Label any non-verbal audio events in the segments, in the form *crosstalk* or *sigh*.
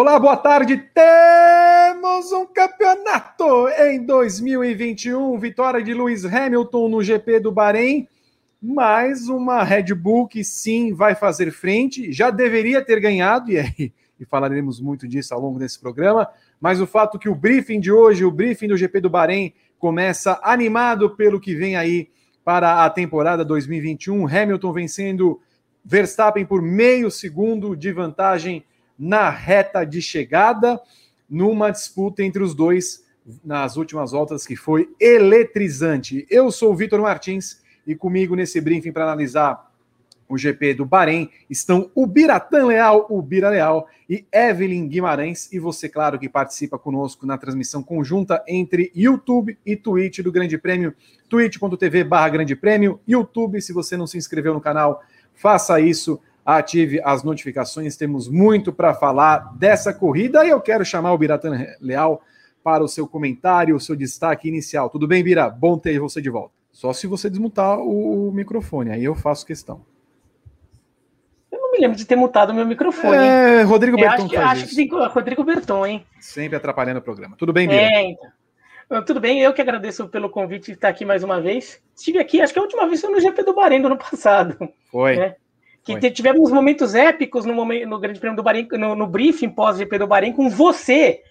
Olá, boa tarde. Temos um campeonato em 2021. Vitória de Lewis Hamilton no GP do Bahrein. Mais uma Red Bull que sim vai fazer frente. Já deveria ter ganhado, e aí e falaremos muito disso ao longo desse programa. Mas o fato que o briefing de hoje, o briefing do GP do Bahrein, começa animado pelo que vem aí para a temporada 2021. Hamilton vencendo Verstappen por meio segundo de vantagem na reta de chegada, numa disputa entre os dois nas últimas voltas que foi eletrizante. Eu sou o Vitor Martins e comigo nesse briefing para analisar o GP do Bahrein estão o Biratan Leal, o Bira Leal e Evelyn Guimarães. E você, claro, que participa conosco na transmissão conjunta entre YouTube e Twitch do Grande Prêmio, twitch.tv barra Grande Prêmio, YouTube, se você não se inscreveu no canal, faça isso ative as notificações. Temos muito para falar dessa corrida e eu quero chamar o Biratan Leal para o seu comentário, o seu destaque inicial. Tudo bem, Bira? Bom ter você de volta. Só se você desmutar o microfone, aí eu faço questão. Eu não me lembro de ter mutado o meu microfone. É, Rodrigo Berton. Acho que, acho que tem Rodrigo Berton, hein? Sempre atrapalhando o programa. Tudo bem, Bira? É, então. Tudo bem, eu que agradeço pelo convite de estar aqui mais uma vez. Estive aqui, acho que a última vez foi no GP do Bahrein do ano passado. Foi. Né? Que Foi. tivemos momentos épicos no, momento, no Grande Prêmio do Bahrein, no, no briefing pós-GP do Bahrein, com você,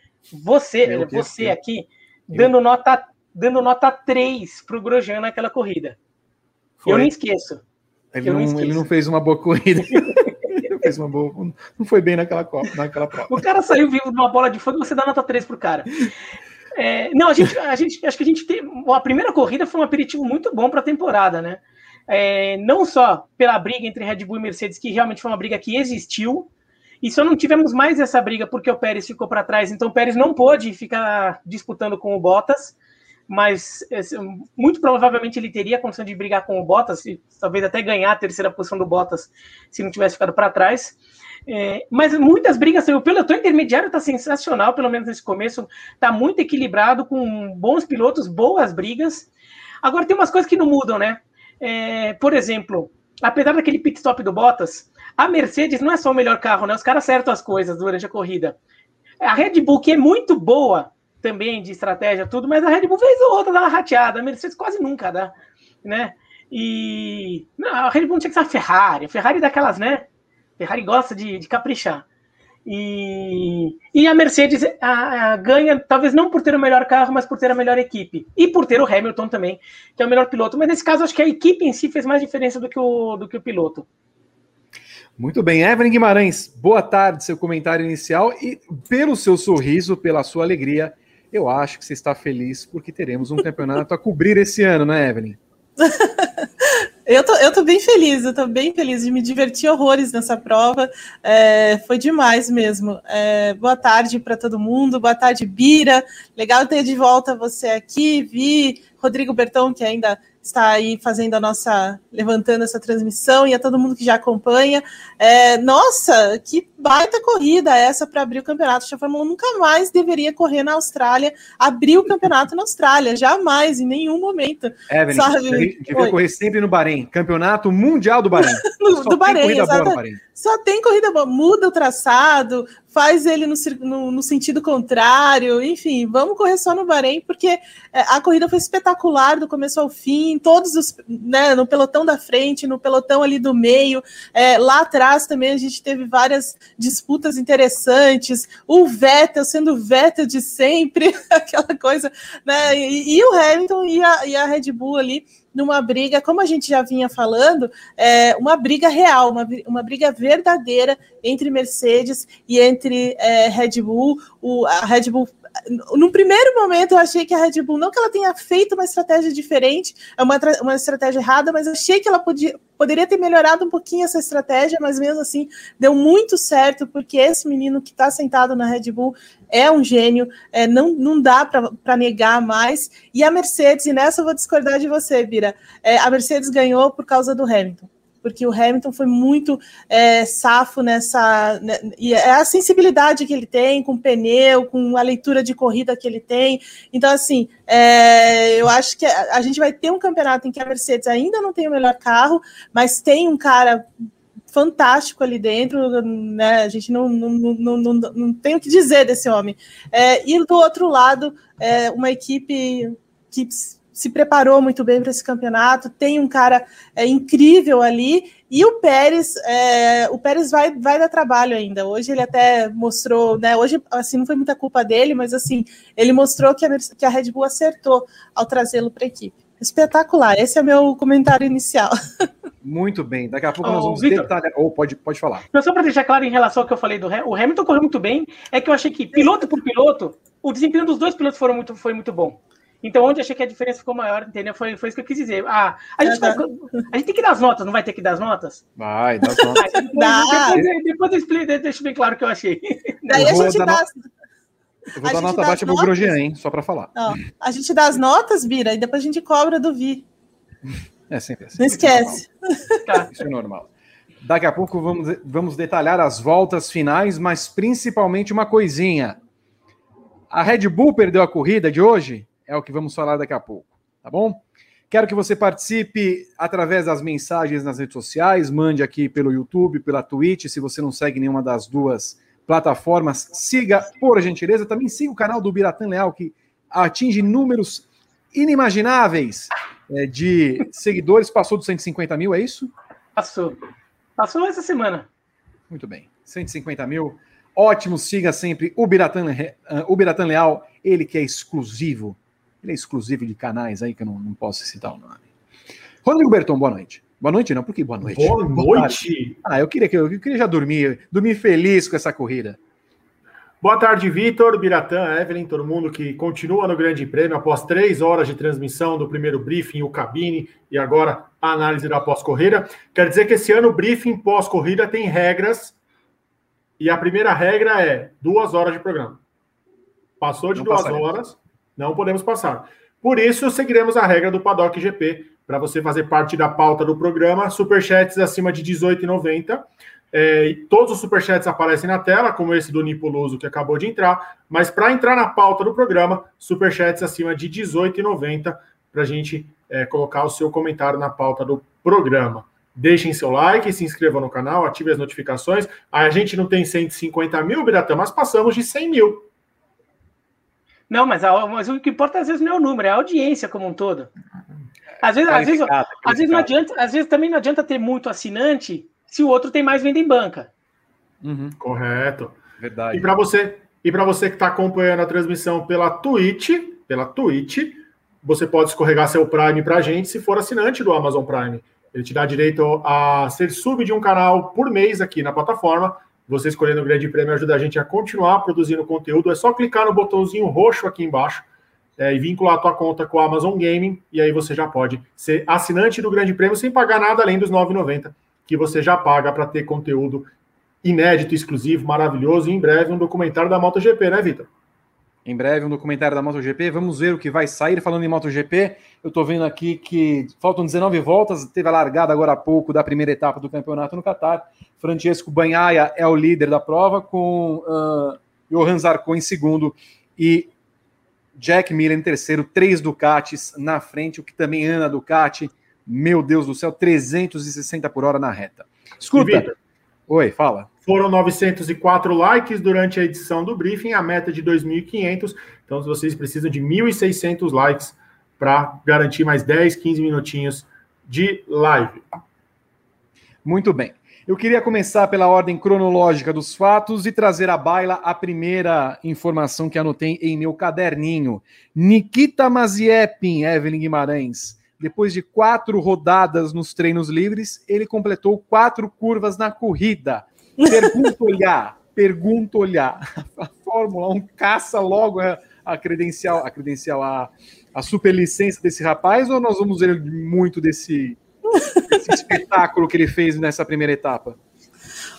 você, eu, você eu, aqui, eu. dando nota dando nota 3 para o Grosjean naquela corrida. Foi. Eu não esqueço. Ele não, não ele não fez uma boa corrida. ele *laughs* fez uma boa. Não foi bem naquela, copa, naquela prova. O cara saiu vivo de uma bola de fogo e você dá nota 3 pro cara. É, não, a gente, a gente, acho que a gente tem. A primeira corrida foi um aperitivo muito bom para a temporada, né? É, não só pela briga entre Red Bull e Mercedes, que realmente foi uma briga que existiu, e só não tivemos mais essa briga porque o Pérez ficou para trás, então o Pérez não pôde ficar disputando com o Bottas, mas muito provavelmente ele teria a condição de brigar com o Bottas, e talvez até ganhar a terceira posição do Bottas se não tivesse ficado para trás. É, mas muitas brigas, o pelotão intermediário está sensacional, pelo menos nesse começo, está muito equilibrado, com bons pilotos, boas brigas. Agora tem umas coisas que não mudam, né? É, por exemplo, apesar daquele pit stop do Bottas, a Mercedes não é só o melhor carro, né? Os caras acertam as coisas durante a corrida. A Red Bull, que é muito boa também de estratégia, tudo, mas a Red Bull fez outra dar uma rateada. A Mercedes quase nunca dá, né? E não, a Red Bull não tinha que ser a Ferrari. A Ferrari é daquelas, né? Ferrari gosta de, de caprichar. E, e a Mercedes a, a, ganha, talvez não por ter o melhor carro, mas por ter a melhor equipe. E por ter o Hamilton também, que é o melhor piloto. Mas nesse caso, acho que a equipe em si fez mais diferença do que o, do que o piloto. Muito bem, Evelyn Guimarães, boa tarde, seu comentário inicial. E pelo seu sorriso, pela sua alegria, eu acho que você está feliz porque teremos um campeonato a cobrir esse ano, né, Evelyn? *laughs* Eu tô, eu tô bem feliz, eu tô bem feliz de me divertir horrores nessa prova. É, foi demais mesmo. É, boa tarde para todo mundo, boa tarde, Bira. Legal ter de volta você aqui, Vi, Rodrigo Bertão, que ainda está aí fazendo a nossa, levantando essa transmissão e a todo mundo que já acompanha. É, nossa, que baita corrida essa para abrir o campeonato. A Fórmula 1 nunca mais deveria correr na Austrália, abrir o campeonato na Austrália, jamais, em nenhum momento. É, Evelyn, sabe? devia correr sempre no Bahrein, campeonato mundial do Bahrein. *laughs* no, do Bahrein, exatamente. Só tem corrida boa, muda o traçado, faz ele no, no, no, sentido contrário, enfim, vamos correr só no Bahrein, porque é, a corrida foi espetacular do começo ao fim, todos os, né, no pelotão da frente, no pelotão ali do meio, é, lá atrás também a gente teve várias disputas interessantes, o Vettel sendo o Vettel de sempre, *laughs* aquela coisa, né, e, e o Hamilton e a, e a Red Bull ali, numa briga, como a gente já vinha falando, é, uma briga real, uma, uma briga verdadeira entre Mercedes e entre é, Red Bull. O, a Red Bull no primeiro momento eu achei que a Red Bull, não que ela tenha feito uma estratégia diferente, é uma, uma estratégia errada, mas achei que ela podia, poderia ter melhorado um pouquinho essa estratégia, mas mesmo assim deu muito certo, porque esse menino que está sentado na Red Bull é um gênio, é, não, não dá para negar mais. E a Mercedes, e nessa eu vou discordar de você, Bira, é, a Mercedes ganhou por causa do Hamilton porque o Hamilton foi muito é, safo nessa. Né, e é a sensibilidade que ele tem com o pneu, com a leitura de corrida que ele tem. Então, assim, é, eu acho que a, a gente vai ter um campeonato em que a Mercedes ainda não tem o melhor carro, mas tem um cara fantástico ali dentro, né? A gente não, não, não, não, não tem o que dizer desse homem. É, e do outro lado, é uma equipe que se preparou muito bem para esse campeonato, tem um cara é, incrível ali, e o Pérez, é, o Pérez vai, vai dar trabalho ainda. Hoje ele até mostrou, né? Hoje, assim, não foi muita culpa dele, mas assim, ele mostrou que a, que a Red Bull acertou ao trazê-lo para a equipe. Espetacular. Esse é meu comentário inicial. *laughs* Muito bem. Daqui a pouco oh, nós vamos Victor, detalhar. Ou oh, pode, pode falar. Não, só para deixar claro em relação ao que eu falei do Hamilton, o Hamilton correu muito bem. É que eu achei que, piloto por piloto, o desempenho dos dois pilotos foram muito, foi muito bom. Então, onde eu achei que a diferença ficou maior, entendeu? Foi, foi isso que eu quis dizer. Ah, a gente, vai, a gente tem que dar as notas, não vai ter que dar as notas? Vai, dá as notas. *laughs* depois, depois, depois eu explico, deixo bem claro o que eu achei. Daí a gente dá. Eu vou dar nota baixa pro Grosjean, hein? Só para falar. Não, a gente dá as notas, Bira, e depois a gente cobra do Vi. *laughs* É sempre assim. Não esquece. Tá. Isso é normal. Daqui a pouco vamos, vamos detalhar as voltas finais, mas principalmente uma coisinha. A Red Bull perdeu a corrida de hoje? É o que vamos falar daqui a pouco, tá bom? Quero que você participe através das mensagens nas redes sociais, mande aqui pelo YouTube, pela Twitch, se você não segue nenhuma das duas plataformas, siga por gentileza. Também siga o canal do Biratan Leal, que atinge números inimagináveis é, de *laughs* seguidores, passou dos 150 mil, é isso? Passou. Passou essa semana. Muito bem. 150 mil. Ótimo, siga sempre o Biratan, o Biratan Leal, ele que é exclusivo ele é exclusivo de canais aí que eu não, não posso citar o nome. Rodrigo Berton, boa noite. Boa noite, não, por que boa noite? Boa noite! ah, eu queria que eu, eu, queria já dormir, dormir feliz com essa corrida. Boa tarde, Vitor, Biratã, Evelyn, todo mundo que continua no Grande Prêmio após três horas de transmissão do primeiro briefing, o cabine e agora a análise da pós-corrida. Quer dizer que esse ano o briefing pós-corrida tem regras e a primeira regra é duas horas de programa. Passou de não duas horas, não podemos passar. Por isso, seguiremos a regra do Paddock GP, para você fazer parte da pauta do programa. Superchats acima de R$18,90. É, todos os superchats aparecem na tela, como esse do Nipoluso que acabou de entrar. Mas para entrar na pauta do programa, superchats acima de R$18,90 para a gente é, colocar o seu comentário na pauta do programa. Deixem seu like, se inscrevam no canal, ative as notificações. A gente não tem 150 mil, Biratã, mas passamos de 100 mil. Não, mas, a, mas o que importa às vezes não é o número, é a audiência como um todo. Às vezes, às vezes, às vezes não adianta, às vezes também não adianta ter muito assinante se o outro tem mais venda em banca. Uhum. Correto. Verdade. E para você, e para você que está acompanhando a transmissão pela Twitch, pela Twitch, você pode escorregar seu Prime para a gente se for assinante do Amazon Prime. Ele te dá direito a ser sub de um canal por mês aqui na plataforma você escolhendo o Grande Prêmio ajuda a gente a continuar produzindo conteúdo. É só clicar no botãozinho roxo aqui embaixo é, e vincular a tua conta com a Amazon Gaming. E aí você já pode ser assinante do Grande Prêmio sem pagar nada além dos R$ 9,90 que você já paga para ter conteúdo inédito, exclusivo, maravilhoso. E em breve um documentário da MotoGP, né, Vitor? Em breve um documentário da MotoGP. Vamos ver o que vai sair. Falando em MotoGP, eu estou vendo aqui que faltam 19 voltas. Teve a largada agora há pouco da primeira etapa do campeonato no Catar. Francesco Banhaia é o líder da prova, com uh, Johan Zarco em segundo e Jack Miller em terceiro. Três Ducatis na frente, o que também anda Ducati. Meu Deus do céu, 360 por hora na reta. Escuta. Oi, fala. Foram 904 likes durante a edição do briefing, a meta de 2.500. Então, vocês precisam de 1.600 likes para garantir mais 10, 15 minutinhos de live. Muito bem. Eu queria começar pela ordem cronológica dos fatos e trazer à baila a primeira informação que anotei em meu caderninho. Nikita Maziepin, Evelyn Guimarães. Depois de quatro rodadas nos treinos livres, ele completou quatro curvas na corrida. Pergunto olhar, pergunto olhar. A Fórmula 1 caça logo a, a credencial, a credencial, a, a superlicença desse rapaz, ou nós vamos ver muito desse, desse *laughs* espetáculo que ele fez nessa primeira etapa?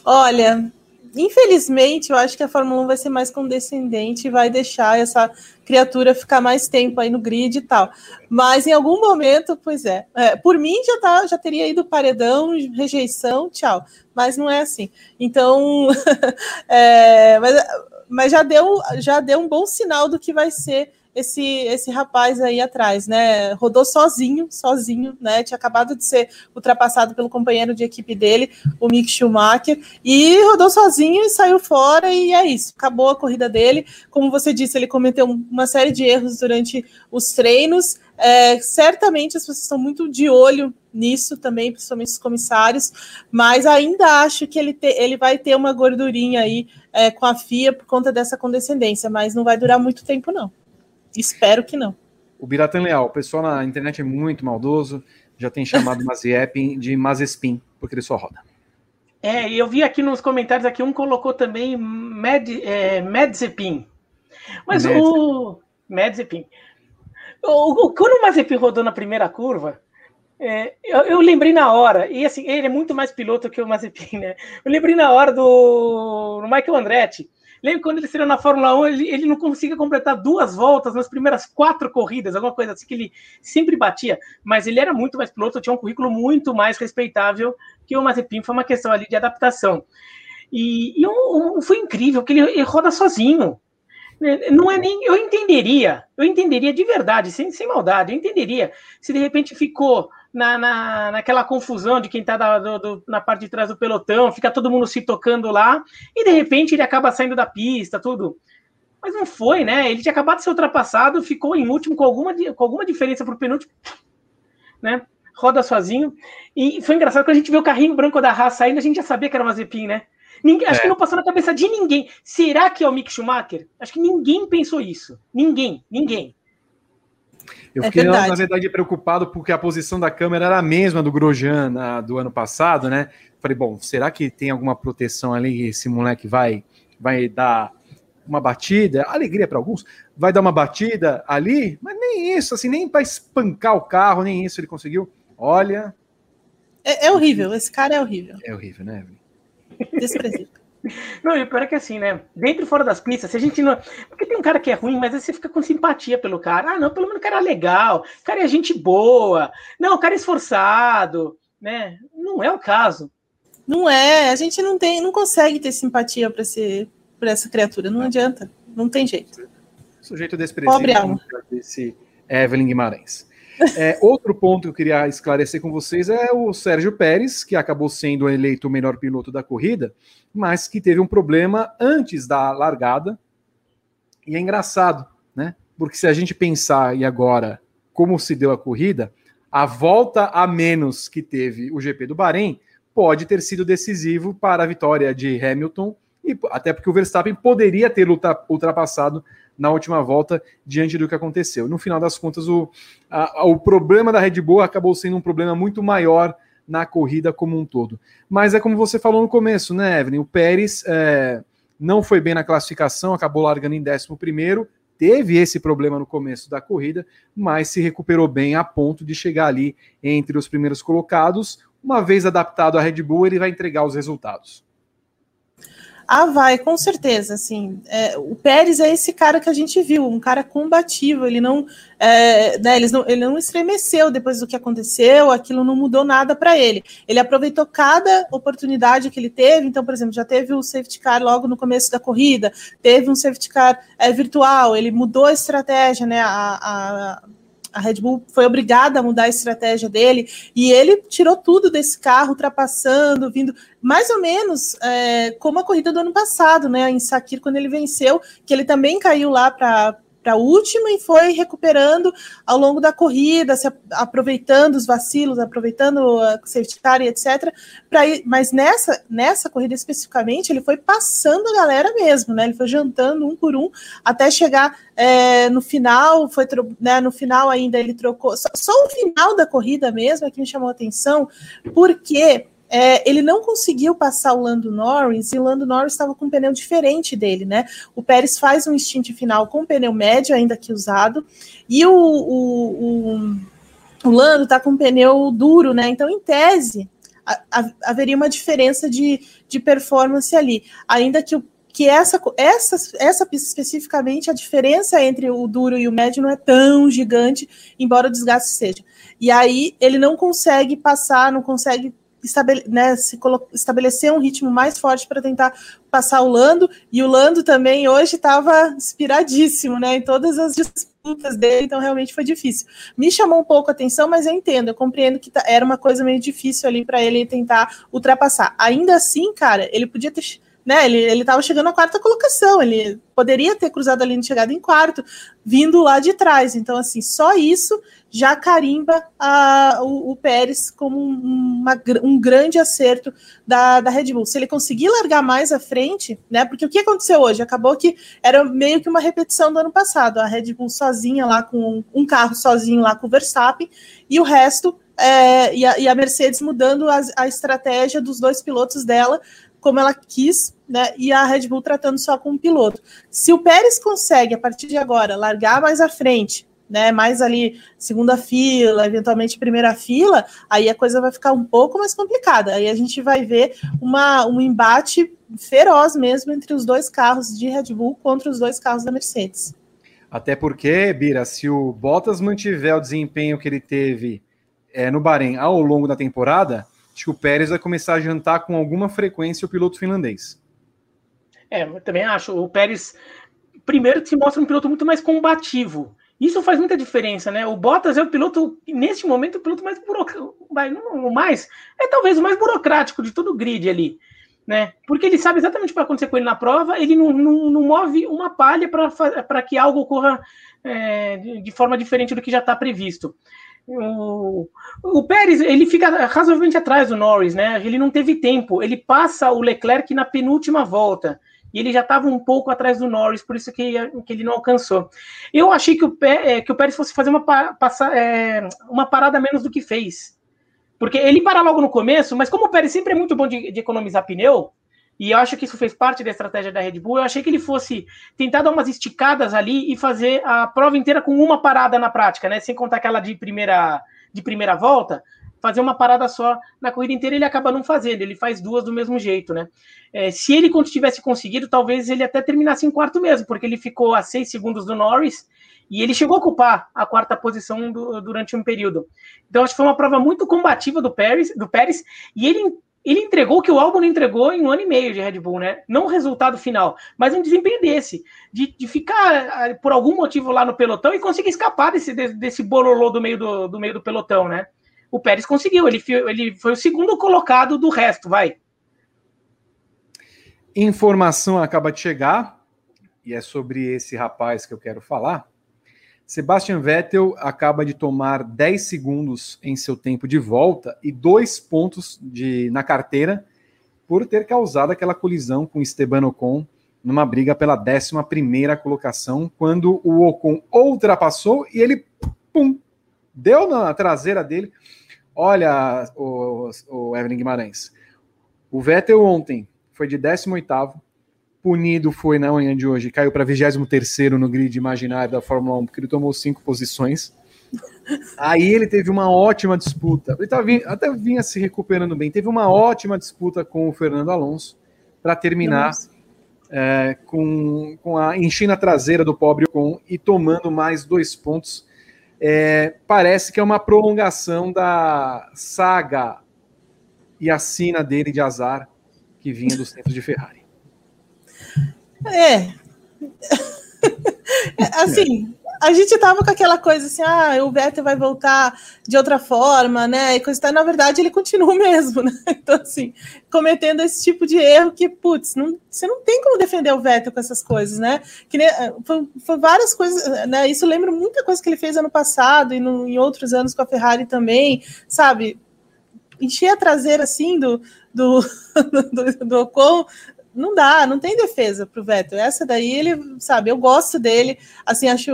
Olha, infelizmente, eu acho que a Fórmula 1 vai ser mais condescendente e vai deixar essa criatura ficar mais tempo aí no grid e tal. Mas em algum momento, pois é, é por mim já tá, já teria ido paredão, rejeição, tchau. Mas não é assim. Então, *laughs* é, mas, mas já deu já deu um bom sinal do que vai ser esse, esse rapaz aí atrás, né? Rodou sozinho, sozinho, né? Tinha acabado de ser ultrapassado pelo companheiro de equipe dele, o Mick Schumacher, e rodou sozinho e saiu fora, e é isso, acabou a corrida dele. Como você disse, ele cometeu uma série de erros durante os treinos. É, certamente as pessoas estão muito de olho nisso também, principalmente os comissários, mas ainda acho que ele, te, ele vai ter uma gordurinha aí é, com a FIA por conta dessa condescendência, mas não vai durar muito tempo, não. Espero que não. O Biratan Leal, o pessoal na internet é muito maldoso, já tem chamado o Maziepin de Mazespin, porque ele só roda. É, eu vi aqui nos comentários aqui, um colocou também Med, é, Medzepin. Mas Medzepin. o. Medzepin. O, o, quando o Mazepin rodou na primeira curva, é, eu, eu, lembrei na hora, e assim, ele é muito mais piloto que o Mazepin, né? Eu lembrei na hora do, do Michael Andretti. Lembra quando ele estreou na Fórmula 1, ele, ele não conseguia completar duas voltas nas primeiras quatro corridas, alguma coisa assim que ele sempre batia, mas ele era muito mais piloto, tinha um currículo muito mais respeitável que o Mazepin, foi uma questão ali de adaptação. E, e um, um, foi incrível, que ele, ele roda sozinho. Né, não é nem. Eu entenderia, eu entenderia de verdade, sem, sem maldade, eu entenderia se de repente ficou na, na, naquela confusão de quem está na parte de trás do pelotão, fica todo mundo se tocando lá, e de repente ele acaba saindo da pista, tudo. Mas não foi, né? Ele tinha acabado de ser ultrapassado, ficou em último com alguma, com alguma diferença para o penúltimo, né? Roda sozinho. E foi engraçado quando a gente viu o carrinho branco da Haas saindo, a gente já sabia que era uma Mazepin, né? Ninguém, é. Acho que não passou na cabeça de ninguém. Será que é o Mick Schumacher? Acho que ninguém pensou isso. Ninguém, ninguém. Eu é fiquei, na, na, verdade, preocupado porque a posição da câmera era a mesma do Grosjean na, do ano passado, né? Falei, bom, será que tem alguma proteção ali? Esse moleque vai, vai dar uma batida, alegria para alguns, vai dar uma batida ali, mas nem isso, assim, nem para espancar o carro, nem isso ele conseguiu. Olha. É, é horrível, esse cara é horrível. É horrível, né, Evelyn? Desprezível. Não, e o pior é que assim, né? Dentro e fora das pistas, se a gente não. Porque tem um cara que é ruim, mas aí você fica com simpatia pelo cara. Ah, não, pelo menos o cara é legal, o cara é gente boa. Não, o cara é esforçado, né? Não é o caso. Não é, a gente não tem, não consegue ter simpatia para esse, por essa criatura, não adianta, não tem jeito. Sujeito desprezível Pobre alma. desse Evelyn Guimarães. É, outro ponto que eu queria esclarecer com vocês é o Sérgio Pérez, que acabou sendo eleito o melhor piloto da corrida, mas que teve um problema antes da largada. E é engraçado, né? Porque se a gente pensar e agora como se deu a corrida, a volta a menos que teve o GP do Bahrein pode ter sido decisivo para a vitória de Hamilton e até porque o Verstappen poderia ter ultrapassado na última volta diante do que aconteceu. No final das contas, o, a, o problema da Red Bull acabou sendo um problema muito maior na corrida como um todo. Mas é como você falou no começo, né, Evelyn? O Pérez é, não foi bem na classificação, acabou largando em 11 primeiro, teve esse problema no começo da corrida, mas se recuperou bem a ponto de chegar ali entre os primeiros colocados. Uma vez adaptado à Red Bull, ele vai entregar os resultados. Ah, vai, com certeza. Assim, é, o Pérez é esse cara que a gente viu, um cara combativo. Ele não, é, né, não, ele não estremeceu depois do que aconteceu. Aquilo não mudou nada para ele. Ele aproveitou cada oportunidade que ele teve. Então, por exemplo, já teve o safety car logo no começo da corrida, teve um safety car é, virtual. Ele mudou a estratégia, né? A, a a Red Bull foi obrigada a mudar a estratégia dele e ele tirou tudo desse carro, ultrapassando, vindo mais ou menos é, como a corrida do ano passado, né? Em Sakir, quando ele venceu, que ele também caiu lá para para a última e foi recuperando ao longo da corrida, se aproveitando os vacilos, aproveitando a safety car e etc. Ir, mas nessa, nessa corrida especificamente, ele foi passando a galera mesmo, né? Ele foi jantando um por um até chegar é, no final, foi né, no final ainda ele trocou. Só, só o final da corrida mesmo é que me chamou a atenção, porque é, ele não conseguiu passar o Lando Norris e o Lando Norris estava com um pneu diferente dele, né? O Pérez faz um stint final com um pneu médio, ainda que usado, e o, o, o, o Lando está com um pneu duro, né? Então, em tese, a, a, haveria uma diferença de, de performance ali, ainda que o que essa, essa, essa pista especificamente, a diferença entre o duro e o médio não é tão gigante, embora o desgaste seja. E aí ele não consegue passar, não consegue estabele né, se estabelecer um ritmo mais forte para tentar passar o Lando, e o Lando também hoje estava inspiradíssimo, né? Em todas as disputas dele, então realmente foi difícil. Me chamou um pouco a atenção, mas eu entendo, eu compreendo que tá, era uma coisa meio difícil ali para ele tentar ultrapassar. Ainda assim, cara, ele podia ter né? Ele ele estava chegando na quarta colocação, ele poderia ter cruzado a linha de chegada em quarto, vindo lá de trás. Então, assim, só isso já carimba a, o, o Pérez como uma, um grande acerto da, da Red Bull. Se ele conseguir largar mais à frente, né? Porque o que aconteceu hoje? Acabou que era meio que uma repetição do ano passado. A Red Bull sozinha lá com um carro sozinho lá com o Verstappen e o resto é, e, a, e, a, Mercedes mudando a, a, estratégia dos dois pilotos dela como ela quis, né? E a Red Bull tratando só com o piloto. Se o Pérez consegue, a partir de agora, largar mais à frente, né? Mais ali, segunda fila, eventualmente primeira fila, aí a coisa vai ficar um pouco mais complicada. Aí a gente vai ver uma, um embate feroz mesmo entre os dois carros de Red Bull contra os dois carros da Mercedes. Até porque, Bira, se o Bottas mantiver o desempenho que ele teve é, no Bahrein ao longo da temporada, acho que o Pérez vai começar a jantar com alguma frequência o piloto finlandês. É, eu também acho. O Pérez, primeiro, se mostra um piloto muito mais combativo. Isso faz muita diferença, né? O Bottas é o piloto, neste momento, o piloto mais burocrático. Mais, é talvez o mais burocrático de todo o grid ali. Né? Porque ele sabe exatamente o que vai acontecer com ele na prova, ele não, não, não move uma palha para que algo ocorra é, de forma diferente do que já está previsto. O, o Pérez ele fica razoavelmente atrás do Norris, né? Ele não teve tempo. Ele passa o Leclerc na penúltima volta e ele já estava um pouco atrás do Norris, por isso que, que ele não alcançou. Eu achei que o, é, que o Pérez fosse fazer uma, passa, é, uma parada menos do que fez. Porque ele para logo no começo, mas como o Pérez sempre é muito bom de, de economizar pneu, e eu acho que isso fez parte da estratégia da Red Bull. Eu achei que ele fosse tentar dar umas esticadas ali e fazer a prova inteira com uma parada na prática, né? Sem contar aquela de primeira, de primeira volta, fazer uma parada só na corrida inteira ele acaba não fazendo, ele faz duas do mesmo jeito, né? É, se ele tivesse conseguido, talvez ele até terminasse em quarto mesmo, porque ele ficou a seis segundos do Norris e ele chegou a ocupar a quarta posição do, durante um período. Então, acho que foi uma prova muito combativa do Pérez, do Pérez e ele ele entregou o que o álbum entregou em um ano e meio de Red Bull, né? Não o resultado final, mas um desempenho desse, de, de ficar ah, por algum motivo lá no pelotão e conseguir escapar desse, desse bololô do meio do, do meio do pelotão, né? O Pérez conseguiu, ele, ele foi o segundo colocado do resto, vai. Informação acaba de chegar, e é sobre esse rapaz que eu quero falar. Sebastian Vettel acaba de tomar 10 segundos em seu tempo de volta e dois pontos de, na carteira por ter causado aquela colisão com Esteban Ocon numa briga pela 11 colocação, quando o Ocon ultrapassou e ele pum, deu na traseira dele. Olha, o, o Evelyn Guimarães, o Vettel ontem foi de 18º, punido foi na manhã de hoje, caiu para 23 no grid imaginário da Fórmula 1, porque ele tomou cinco posições. Aí ele teve uma ótima disputa. Ele tava, até vinha se recuperando bem. Teve uma ótima disputa com o Fernando Alonso para terminar é, com, com a enchendo a traseira do pobre Ocon e tomando mais dois pontos. É, parece que é uma prolongação da saga e a sina dele de azar que vinha dos tempos de Ferrari. *laughs* É. assim, a gente tava com aquela coisa assim, ah, o Vettel vai voltar de outra forma, né? E coisa, na verdade, ele continua *laughs* mesmo, né? Então, assim, cometendo esse tipo de erro que, putz, não, você não tem como defender o Vettel com essas coisas, né? Que nem, foi, foi, várias coisas, né? Isso lembra muita coisa que ele fez ano passado e no, em outros anos com a Ferrari também, sabe? Encher a traseira assim do, do, *laughs* do, do Ocon não dá, não tem defesa para o Vettel. Essa daí, ele, sabe, eu gosto dele, assim, acho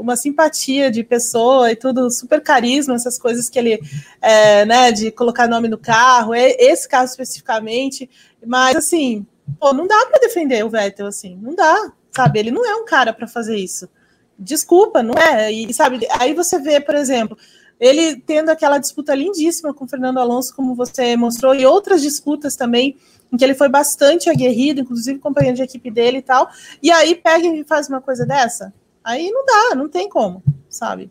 uma simpatia de pessoa e tudo, super carisma, essas coisas que ele, é, né, de colocar nome no carro, esse carro especificamente, mas, assim, pô, não dá para defender o Vettel, assim, não dá, sabe, ele não é um cara para fazer isso. Desculpa, não é? E, sabe, aí você vê, por exemplo, ele tendo aquela disputa lindíssima com o Fernando Alonso, como você mostrou, e outras disputas também, em que ele foi bastante aguerrido, inclusive companheiro de equipe dele e tal, e aí pega e faz uma coisa dessa, aí não dá, não tem como, sabe?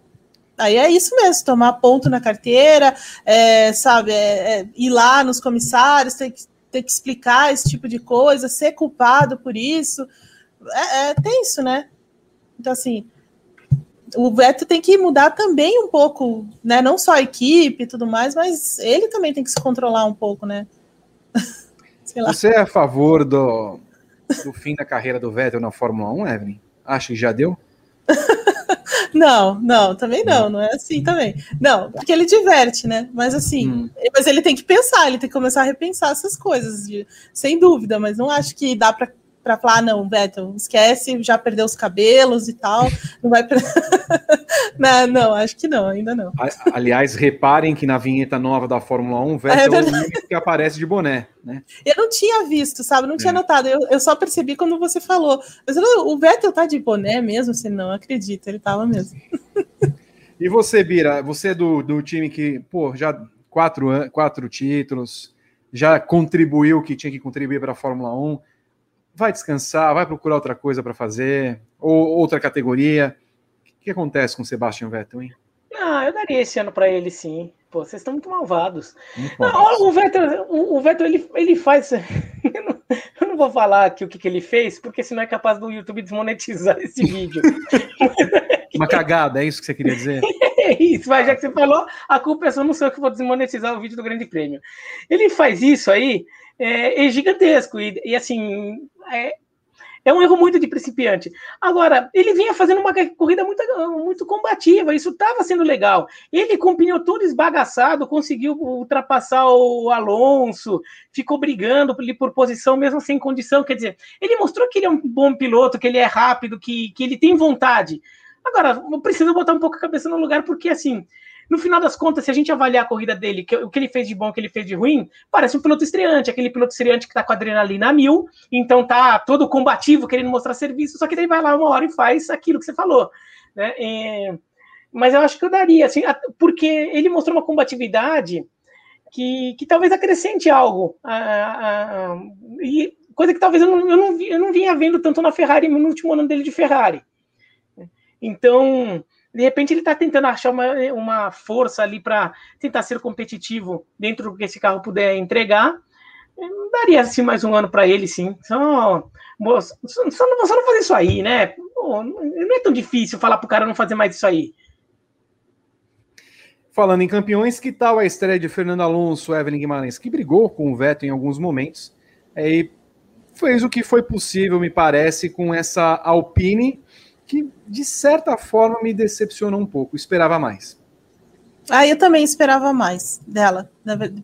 Aí é isso mesmo, tomar ponto na carteira, é, sabe, é, é, ir lá nos comissários, ter que, ter que explicar esse tipo de coisa, ser culpado por isso, é, é tenso, né? Então, assim, o Vettel tem que mudar também um pouco, né? Não só a equipe e tudo mais, mas ele também tem que se controlar um pouco, né? *laughs* Você é a favor do, do fim da carreira do Vettel na Fórmula 1, Evelyn? Acha que já deu? *laughs* não, não, também não, não é assim também. Não, porque ele diverte, né? Mas assim, hum. mas ele tem que pensar, ele tem que começar a repensar essas coisas, sem dúvida, mas não acho que dá para para falar, ah, não, Vettel, esquece, já perdeu os cabelos e tal, não vai. *laughs* não, não, acho que não, ainda não. Aliás, reparem que na vinheta nova da Fórmula 1, Vettel é, é o único que aparece de boné, né? Eu não tinha visto, sabe? Não tinha é. notado, eu, eu só percebi quando você falou. Mas o Vettel tá de boné mesmo, você não acredita, ele tava mesmo. *laughs* e você, Bira, você é do, do time que, pô, já quatro, quatro títulos, já contribuiu o que tinha que contribuir para a Fórmula 1 vai descansar, vai procurar outra coisa para fazer, ou outra categoria. O que, acontece com o Sebastian Vettel, hein? Ah, eu daria esse ano para ele sim. Pô, vocês estão muito malvados. Não, o Vettel, o, o, Vettel ele, ele faz. *laughs* eu, não, eu não vou falar aqui o que, que ele fez, porque senão é capaz do YouTube desmonetizar esse vídeo. *laughs* Uma cagada, é isso que você queria dizer? é isso, mas já que você falou, a culpa é só não sou eu que vou desmonetizar o vídeo do Grande Prêmio. Ele faz isso aí, é, é gigantesco. E, e assim, é, é um erro muito de principiante. Agora, ele vinha fazendo uma corrida muito, muito combativa, isso estava sendo legal. Ele, com o pneu todo esbagaçado, conseguiu ultrapassar o Alonso, ficou brigando por posição, mesmo sem condição. Quer dizer, ele mostrou que ele é um bom piloto, que ele é rápido, que, que ele tem vontade. Agora, precisa botar um pouco a cabeça no lugar, porque assim, no final das contas, se a gente avaliar a corrida dele, que, o que ele fez de bom, o que ele fez de ruim, parece um piloto estreante, aquele piloto estreante que tá com a adrenalina a mil, então tá todo combativo, querendo mostrar serviço, só que daí vai lá uma hora e faz aquilo que você falou. Né? É, mas eu acho que eu daria, assim, porque ele mostrou uma combatividade que, que talvez acrescente algo. A, a, a, e coisa que talvez eu não, eu, não, eu não vinha vendo tanto na Ferrari no último ano dele de Ferrari. Então, de repente ele está tentando achar uma, uma força ali para tentar ser competitivo dentro do que esse carro puder entregar. Daria assim mais um ano para ele, sim. Só, só, só, não, só não fazer isso aí, né? Pô, não é tão difícil falar para o cara não fazer mais isso aí. Falando em campeões, que tal a estreia de Fernando Alonso, Evelyn Guimarães, que brigou com o Vettel em alguns momentos e fez o que foi possível, me parece, com essa Alpine que de certa forma me decepcionou um pouco. Esperava mais. Ah, eu também esperava mais dela,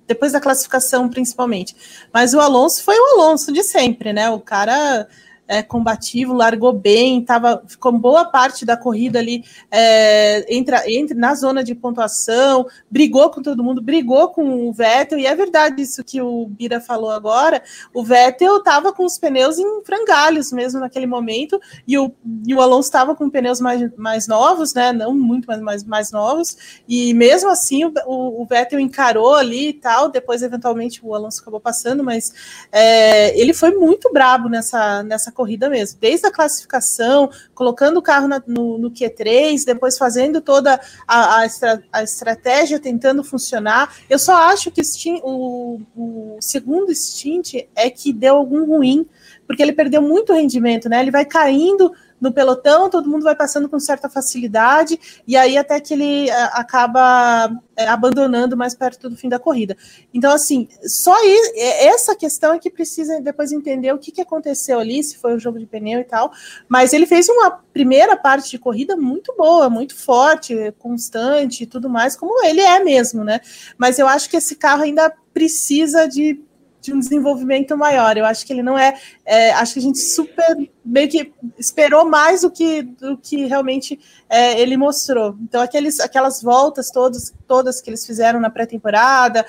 depois da classificação principalmente. Mas o Alonso foi o Alonso de sempre, né? O cara é, combativo, largou bem, tava, ficou boa parte da corrida ali é, entre, na zona de pontuação, brigou com todo mundo, brigou com o Vettel, e é verdade isso que o Bira falou agora, o Vettel estava com os pneus em frangalhos mesmo naquele momento, e o, e o Alonso estava com pneus mais, mais novos, né, não muito, mais, mais, mais novos, e mesmo assim o, o, o Vettel encarou ali e tal, depois eventualmente o Alonso acabou passando, mas é, ele foi muito brabo nessa, nessa corrida, corrida mesmo, desde a classificação, colocando o carro na, no, no, Q3, depois fazendo toda a, a, estra, a, estratégia tentando funcionar. Eu só acho que o, o segundo stint é que deu algum ruim, porque ele perdeu muito rendimento, né? Ele vai caindo no pelotão, todo mundo vai passando com certa facilidade, e aí até que ele é, acaba é, abandonando mais perto do fim da corrida. Então, assim, só essa questão é que precisa depois entender o que, que aconteceu ali, se foi um jogo de pneu e tal, mas ele fez uma primeira parte de corrida muito boa, muito forte, constante e tudo mais, como ele é mesmo, né? Mas eu acho que esse carro ainda precisa de de um desenvolvimento maior. Eu acho que ele não é, é, acho que a gente super meio que esperou mais do que do que realmente é, ele mostrou. Então aqueles, aquelas voltas todas todas que eles fizeram na pré-temporada,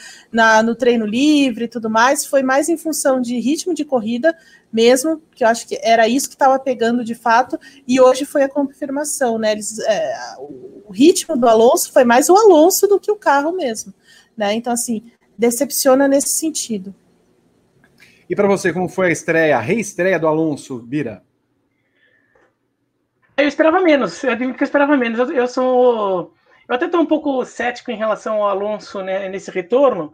no treino livre e tudo mais, foi mais em função de ritmo de corrida mesmo, que eu acho que era isso que estava pegando de fato. E hoje foi a confirmação, né? Eles, é, o ritmo do Alonso foi mais o Alonso do que o carro mesmo, né? Então assim decepciona nesse sentido. E para você, como foi a estreia, a reestreia do Alonso, Bira? Eu esperava menos, eu digo que eu esperava menos. Eu, eu sou. Eu até estou um pouco cético em relação ao Alonso né, nesse retorno.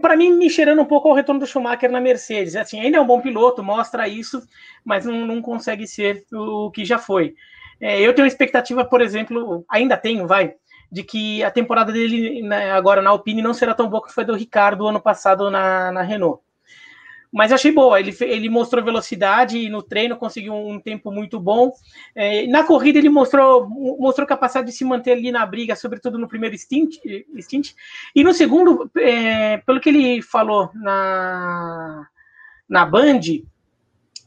Para mim, me cheirando um pouco ao retorno do Schumacher na Mercedes. Assim, ainda é um bom piloto, mostra isso, mas não, não consegue ser o que já foi. É, eu tenho uma expectativa, por exemplo, ainda tenho, vai, de que a temporada dele né, agora na Alpine não será tão boa que foi do Ricardo ano passado na, na Renault. Mas achei boa, ele, ele mostrou velocidade no treino, conseguiu um tempo muito bom. É, na corrida ele mostrou, mostrou capacidade de se manter ali na briga, sobretudo no primeiro stint. stint. E no segundo, é, pelo que ele falou na, na Band,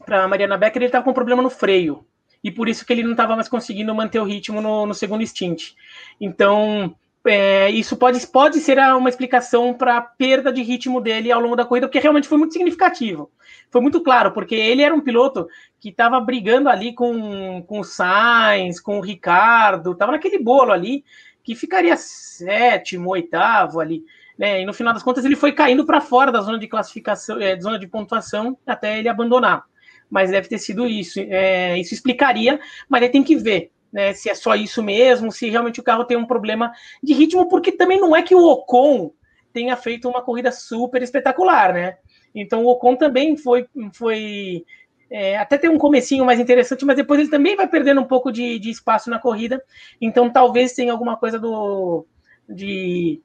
para Mariana Becker, ele estava com problema no freio e por isso que ele não estava mais conseguindo manter o ritmo no, no segundo stint. Então, é, isso pode, pode ser uma explicação para a perda de ritmo dele ao longo da corrida, porque realmente foi muito significativo. Foi muito claro, porque ele era um piloto que estava brigando ali com, com o Sainz, com o Ricardo, estava naquele bolo ali, que ficaria sétimo, oitavo ali. Né? E no final das contas ele foi caindo para fora da zona de classificação, é, zona de pontuação, até ele abandonar mas deve ter sido isso. É, isso explicaria, mas aí tem que ver né, se é só isso mesmo, se realmente o carro tem um problema de ritmo, porque também não é que o Ocon tenha feito uma corrida super espetacular, né? Então o Ocon também foi, foi é, até tem um comecinho mais interessante, mas depois ele também vai perdendo um pouco de, de espaço na corrida. Então talvez tenha alguma coisa do de,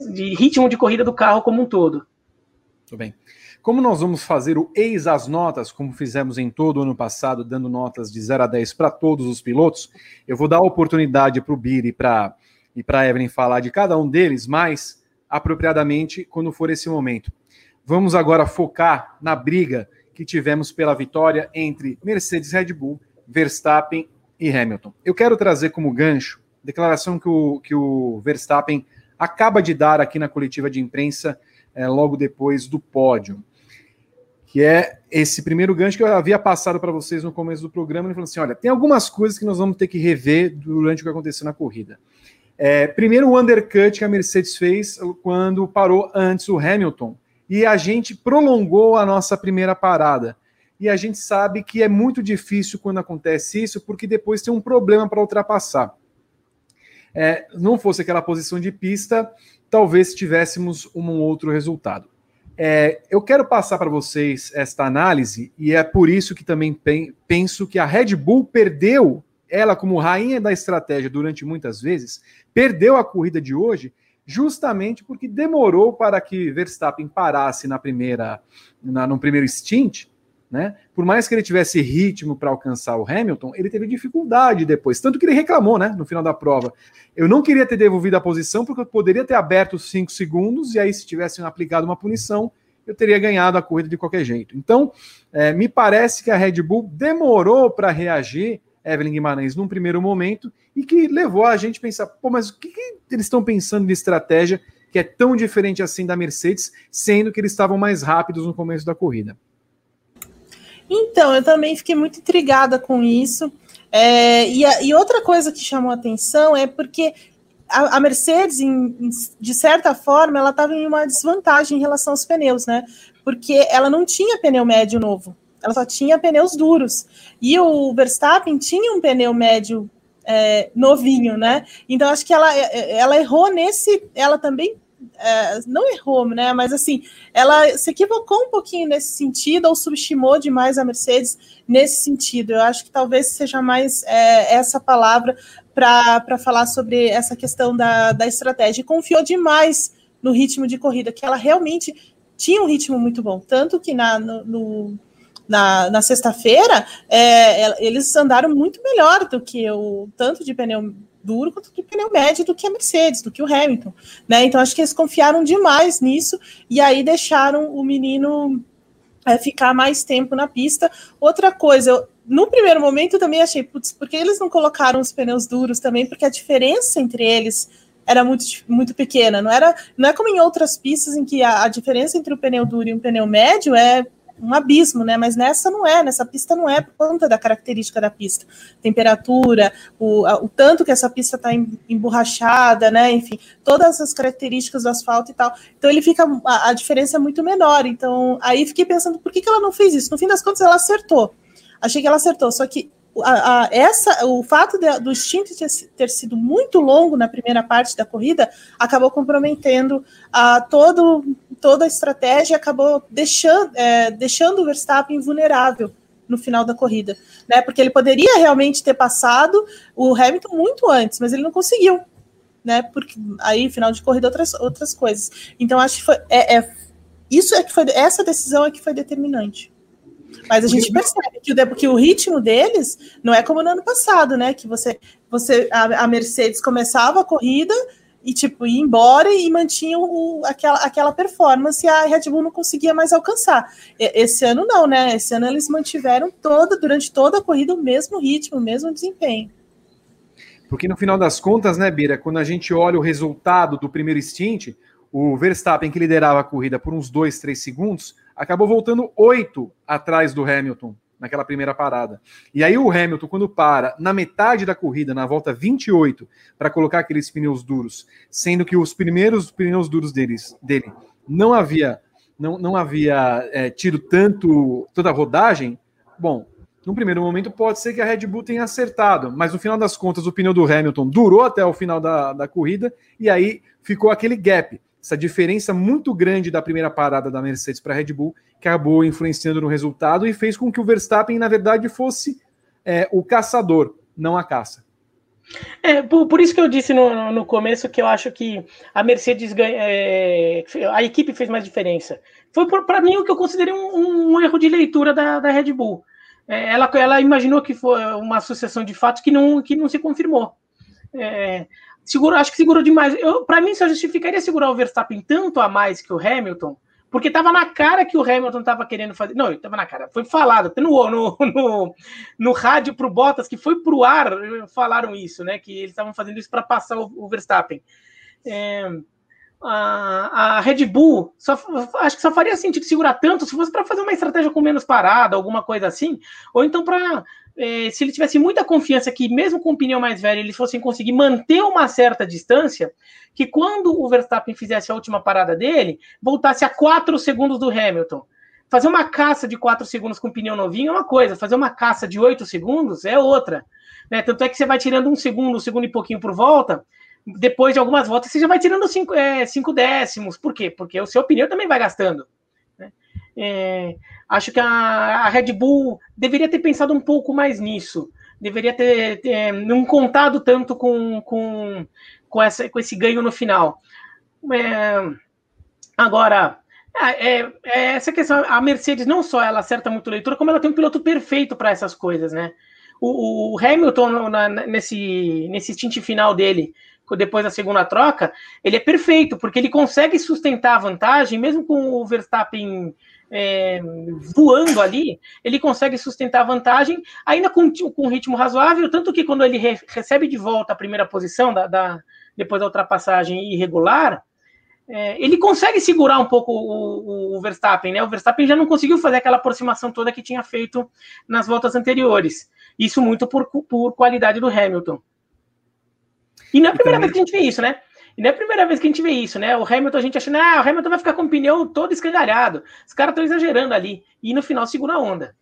de ritmo de corrida do carro como um todo. Tudo bem. Como nós vamos fazer o ex as notas, como fizemos em todo o ano passado, dando notas de 0 a 10 para todos os pilotos, eu vou dar a oportunidade para o Biri e para a Evelyn falar de cada um deles, mais apropriadamente quando for esse momento. Vamos agora focar na briga que tivemos pela vitória entre Mercedes Red Bull, Verstappen e Hamilton. Eu quero trazer como gancho declaração que o, que o Verstappen acaba de dar aqui na coletiva de imprensa é, logo depois do pódio que é esse primeiro gancho que eu havia passado para vocês no começo do programa. Ele falou assim: olha, tem algumas coisas que nós vamos ter que rever durante o que aconteceu na corrida. É, primeiro, o undercut que a Mercedes fez quando parou antes o Hamilton. E a gente prolongou a nossa primeira parada. E a gente sabe que é muito difícil quando acontece isso, porque depois tem um problema para ultrapassar. É, não fosse aquela posição de pista, talvez tivéssemos um outro resultado. É, eu quero passar para vocês esta análise, e é por isso que também penso que a Red Bull perdeu, ela como rainha da estratégia durante muitas vezes, perdeu a corrida de hoje, justamente porque demorou para que Verstappen parasse na primeira, na, no primeiro stint, né? Por mais que ele tivesse ritmo para alcançar o Hamilton, ele teve dificuldade depois, tanto que ele reclamou, né, no final da prova. Eu não queria ter devolvido a posição porque eu poderia ter aberto os 5 segundos e aí se tivessem aplicado uma punição, eu teria ganhado a corrida de qualquer jeito. Então, é, me parece que a Red Bull demorou para reagir, Evelyn Guimarães, num primeiro momento, e que levou a gente a pensar, pô, mas o que, que eles estão pensando de estratégia que é tão diferente assim da Mercedes, sendo que eles estavam mais rápidos no começo da corrida? Então, eu também fiquei muito intrigada com isso. É, e, a, e, outra coisa que chamou atenção é porque a, a Mercedes, em, em, de certa forma, ela estava em uma desvantagem em relação aos pneus, né? Porque ela não tinha pneu médio novo, ela só tinha pneus duros. E o Verstappen tinha um pneu médio é, novinho, né? Então acho que ela, ela errou nesse. Ela também é, não errou, né? Mas assim, ela se equivocou um pouquinho nesse sentido, ou subestimou demais a Mercedes nesse sentido. Eu acho que talvez seja mais é, essa palavra para falar sobre essa questão da, da estratégia. E confiou demais no ritmo de corrida, que ela realmente tinha um ritmo muito bom. Tanto que na, no, no na, na sexta-feira, é, eles andaram muito melhor do que o tanto de pneu duro quanto que pneu médio do que a Mercedes, do que o Hamilton, né? Então acho que eles confiaram demais nisso e aí deixaram o menino é, ficar mais tempo na pista. Outra coisa, eu, no primeiro momento também achei, putz, por que eles não colocaram os pneus duros também? Porque a diferença entre eles era muito, muito pequena. Não era, não é como em outras pistas em que a, a diferença entre o pneu duro e o pneu médio é um abismo, né? Mas nessa não é, nessa pista não é por conta da característica da pista, temperatura, o, o tanto que essa pista está emborrachada, né? Enfim, todas as características do asfalto e tal. Então ele fica a, a diferença é muito menor. Então aí fiquei pensando por que, que ela não fez isso. No fim das contas ela acertou. Achei que ela acertou, só que a, a, essa, o fato de, do stint ter, sido muito longo na primeira parte da corrida acabou comprometendo a todo, toda a estratégia, acabou deixando, é, deixando o Verstappen vulnerável no final da corrida, né? Porque ele poderia realmente ter passado o Hamilton muito antes, mas ele não conseguiu, né? Porque aí final de corrida outras outras coisas. Então acho que foi é, é isso é que foi essa decisão é que foi determinante. Mas a gente percebe que o, que o ritmo deles não é como no ano passado, né? Que você, você a, a Mercedes começava a corrida e tipo ia embora e mantinha o, aquela, aquela performance e a Red Bull não conseguia mais alcançar. Esse ano não, né? Esse ano eles mantiveram toda durante toda a corrida o mesmo ritmo, o mesmo desempenho. Porque no final das contas, né, Bira, quando a gente olha o resultado do primeiro stint, o Verstappen que liderava a corrida por uns 2, 3 segundos, acabou voltando oito atrás do Hamilton naquela primeira parada. E aí o Hamilton, quando para na metade da corrida, na volta 28, para colocar aqueles pneus duros, sendo que os primeiros pneus duros deles, dele não havia não, não havia é, tido tanto toda a rodagem, bom, no primeiro momento pode ser que a Red Bull tenha acertado, mas no final das contas o pneu do Hamilton durou até o final da, da corrida e aí ficou aquele gap essa diferença muito grande da primeira parada da Mercedes para a Red Bull, acabou influenciando no resultado e fez com que o Verstappen, na verdade, fosse é, o caçador, não a caça. É, por, por, isso que eu disse no, no começo que eu acho que a Mercedes ganha, é, a equipe fez mais diferença. Foi para mim o que eu considerei um, um, erro de leitura da, da Red Bull. É, ela, ela imaginou que foi uma sucessão de fatos que não, que não se confirmou. É, segurou, acho que segurou demais. Para mim, só justificaria segurar o Verstappen tanto a mais que o Hamilton, porque estava na cara que o Hamilton estava querendo fazer. Não, estava na cara, foi falado, até no, no, no, no rádio para o Bottas, que foi para o ar, falaram isso, né? Que eles estavam fazendo isso para passar o, o Verstappen. É, a, a, Red Bull só, acho que só faria sentido segurar tanto se fosse para fazer uma estratégia com menos parada, alguma coisa assim, ou então para é, se ele tivesse muita confiança que, mesmo com o pneu mais velho, eles fossem conseguir manter uma certa distância, que quando o Verstappen fizesse a última parada dele, voltasse a 4 segundos do Hamilton. Fazer uma caça de 4 segundos com pneu novinho é uma coisa, fazer uma caça de 8 segundos é outra. Né? Tanto é que você vai tirando um segundo, um segundo e pouquinho por volta, depois de algumas voltas, você já vai tirando 5 é, décimos. Por quê? Porque o seu pneu também vai gastando. Né? É, Acho que a, Red Bull deveria ter pensado um pouco mais nisso. Deveria ter, ter não contado tanto com, com, com, essa, com esse ganho no final. É, agora, é, é, é, essa questão, a Mercedes não só ela acerta muito leitura, como ela tem um piloto perfeito para essas coisas, né? O, o Hamilton, na, nesse, nesse stint final dele, depois da segunda troca, ele é perfeito, porque ele consegue sustentar a vantagem, mesmo com o Verstappen é, voando ali, ele consegue sustentar a vantagem, ainda com, com um ritmo razoável, tanto que quando ele re, recebe de volta a primeira posição, da, da depois da ultrapassagem irregular, é, ele consegue segurar um pouco o, o, Verstappen, né? O Verstappen já não conseguiu fazer aquela aproximação toda que tinha feito nas voltas anteriores. Isso muito por, por qualidade do Hamilton. E não é a primeira vez que a gente vê isso, né? E não é a primeira vez que a gente vê isso, né? O Hamilton, a gente achando, ah, o Hamilton vai ficar com o pneu todo escangalhado. Os caras estão exagerando ali. E no final segura a onda.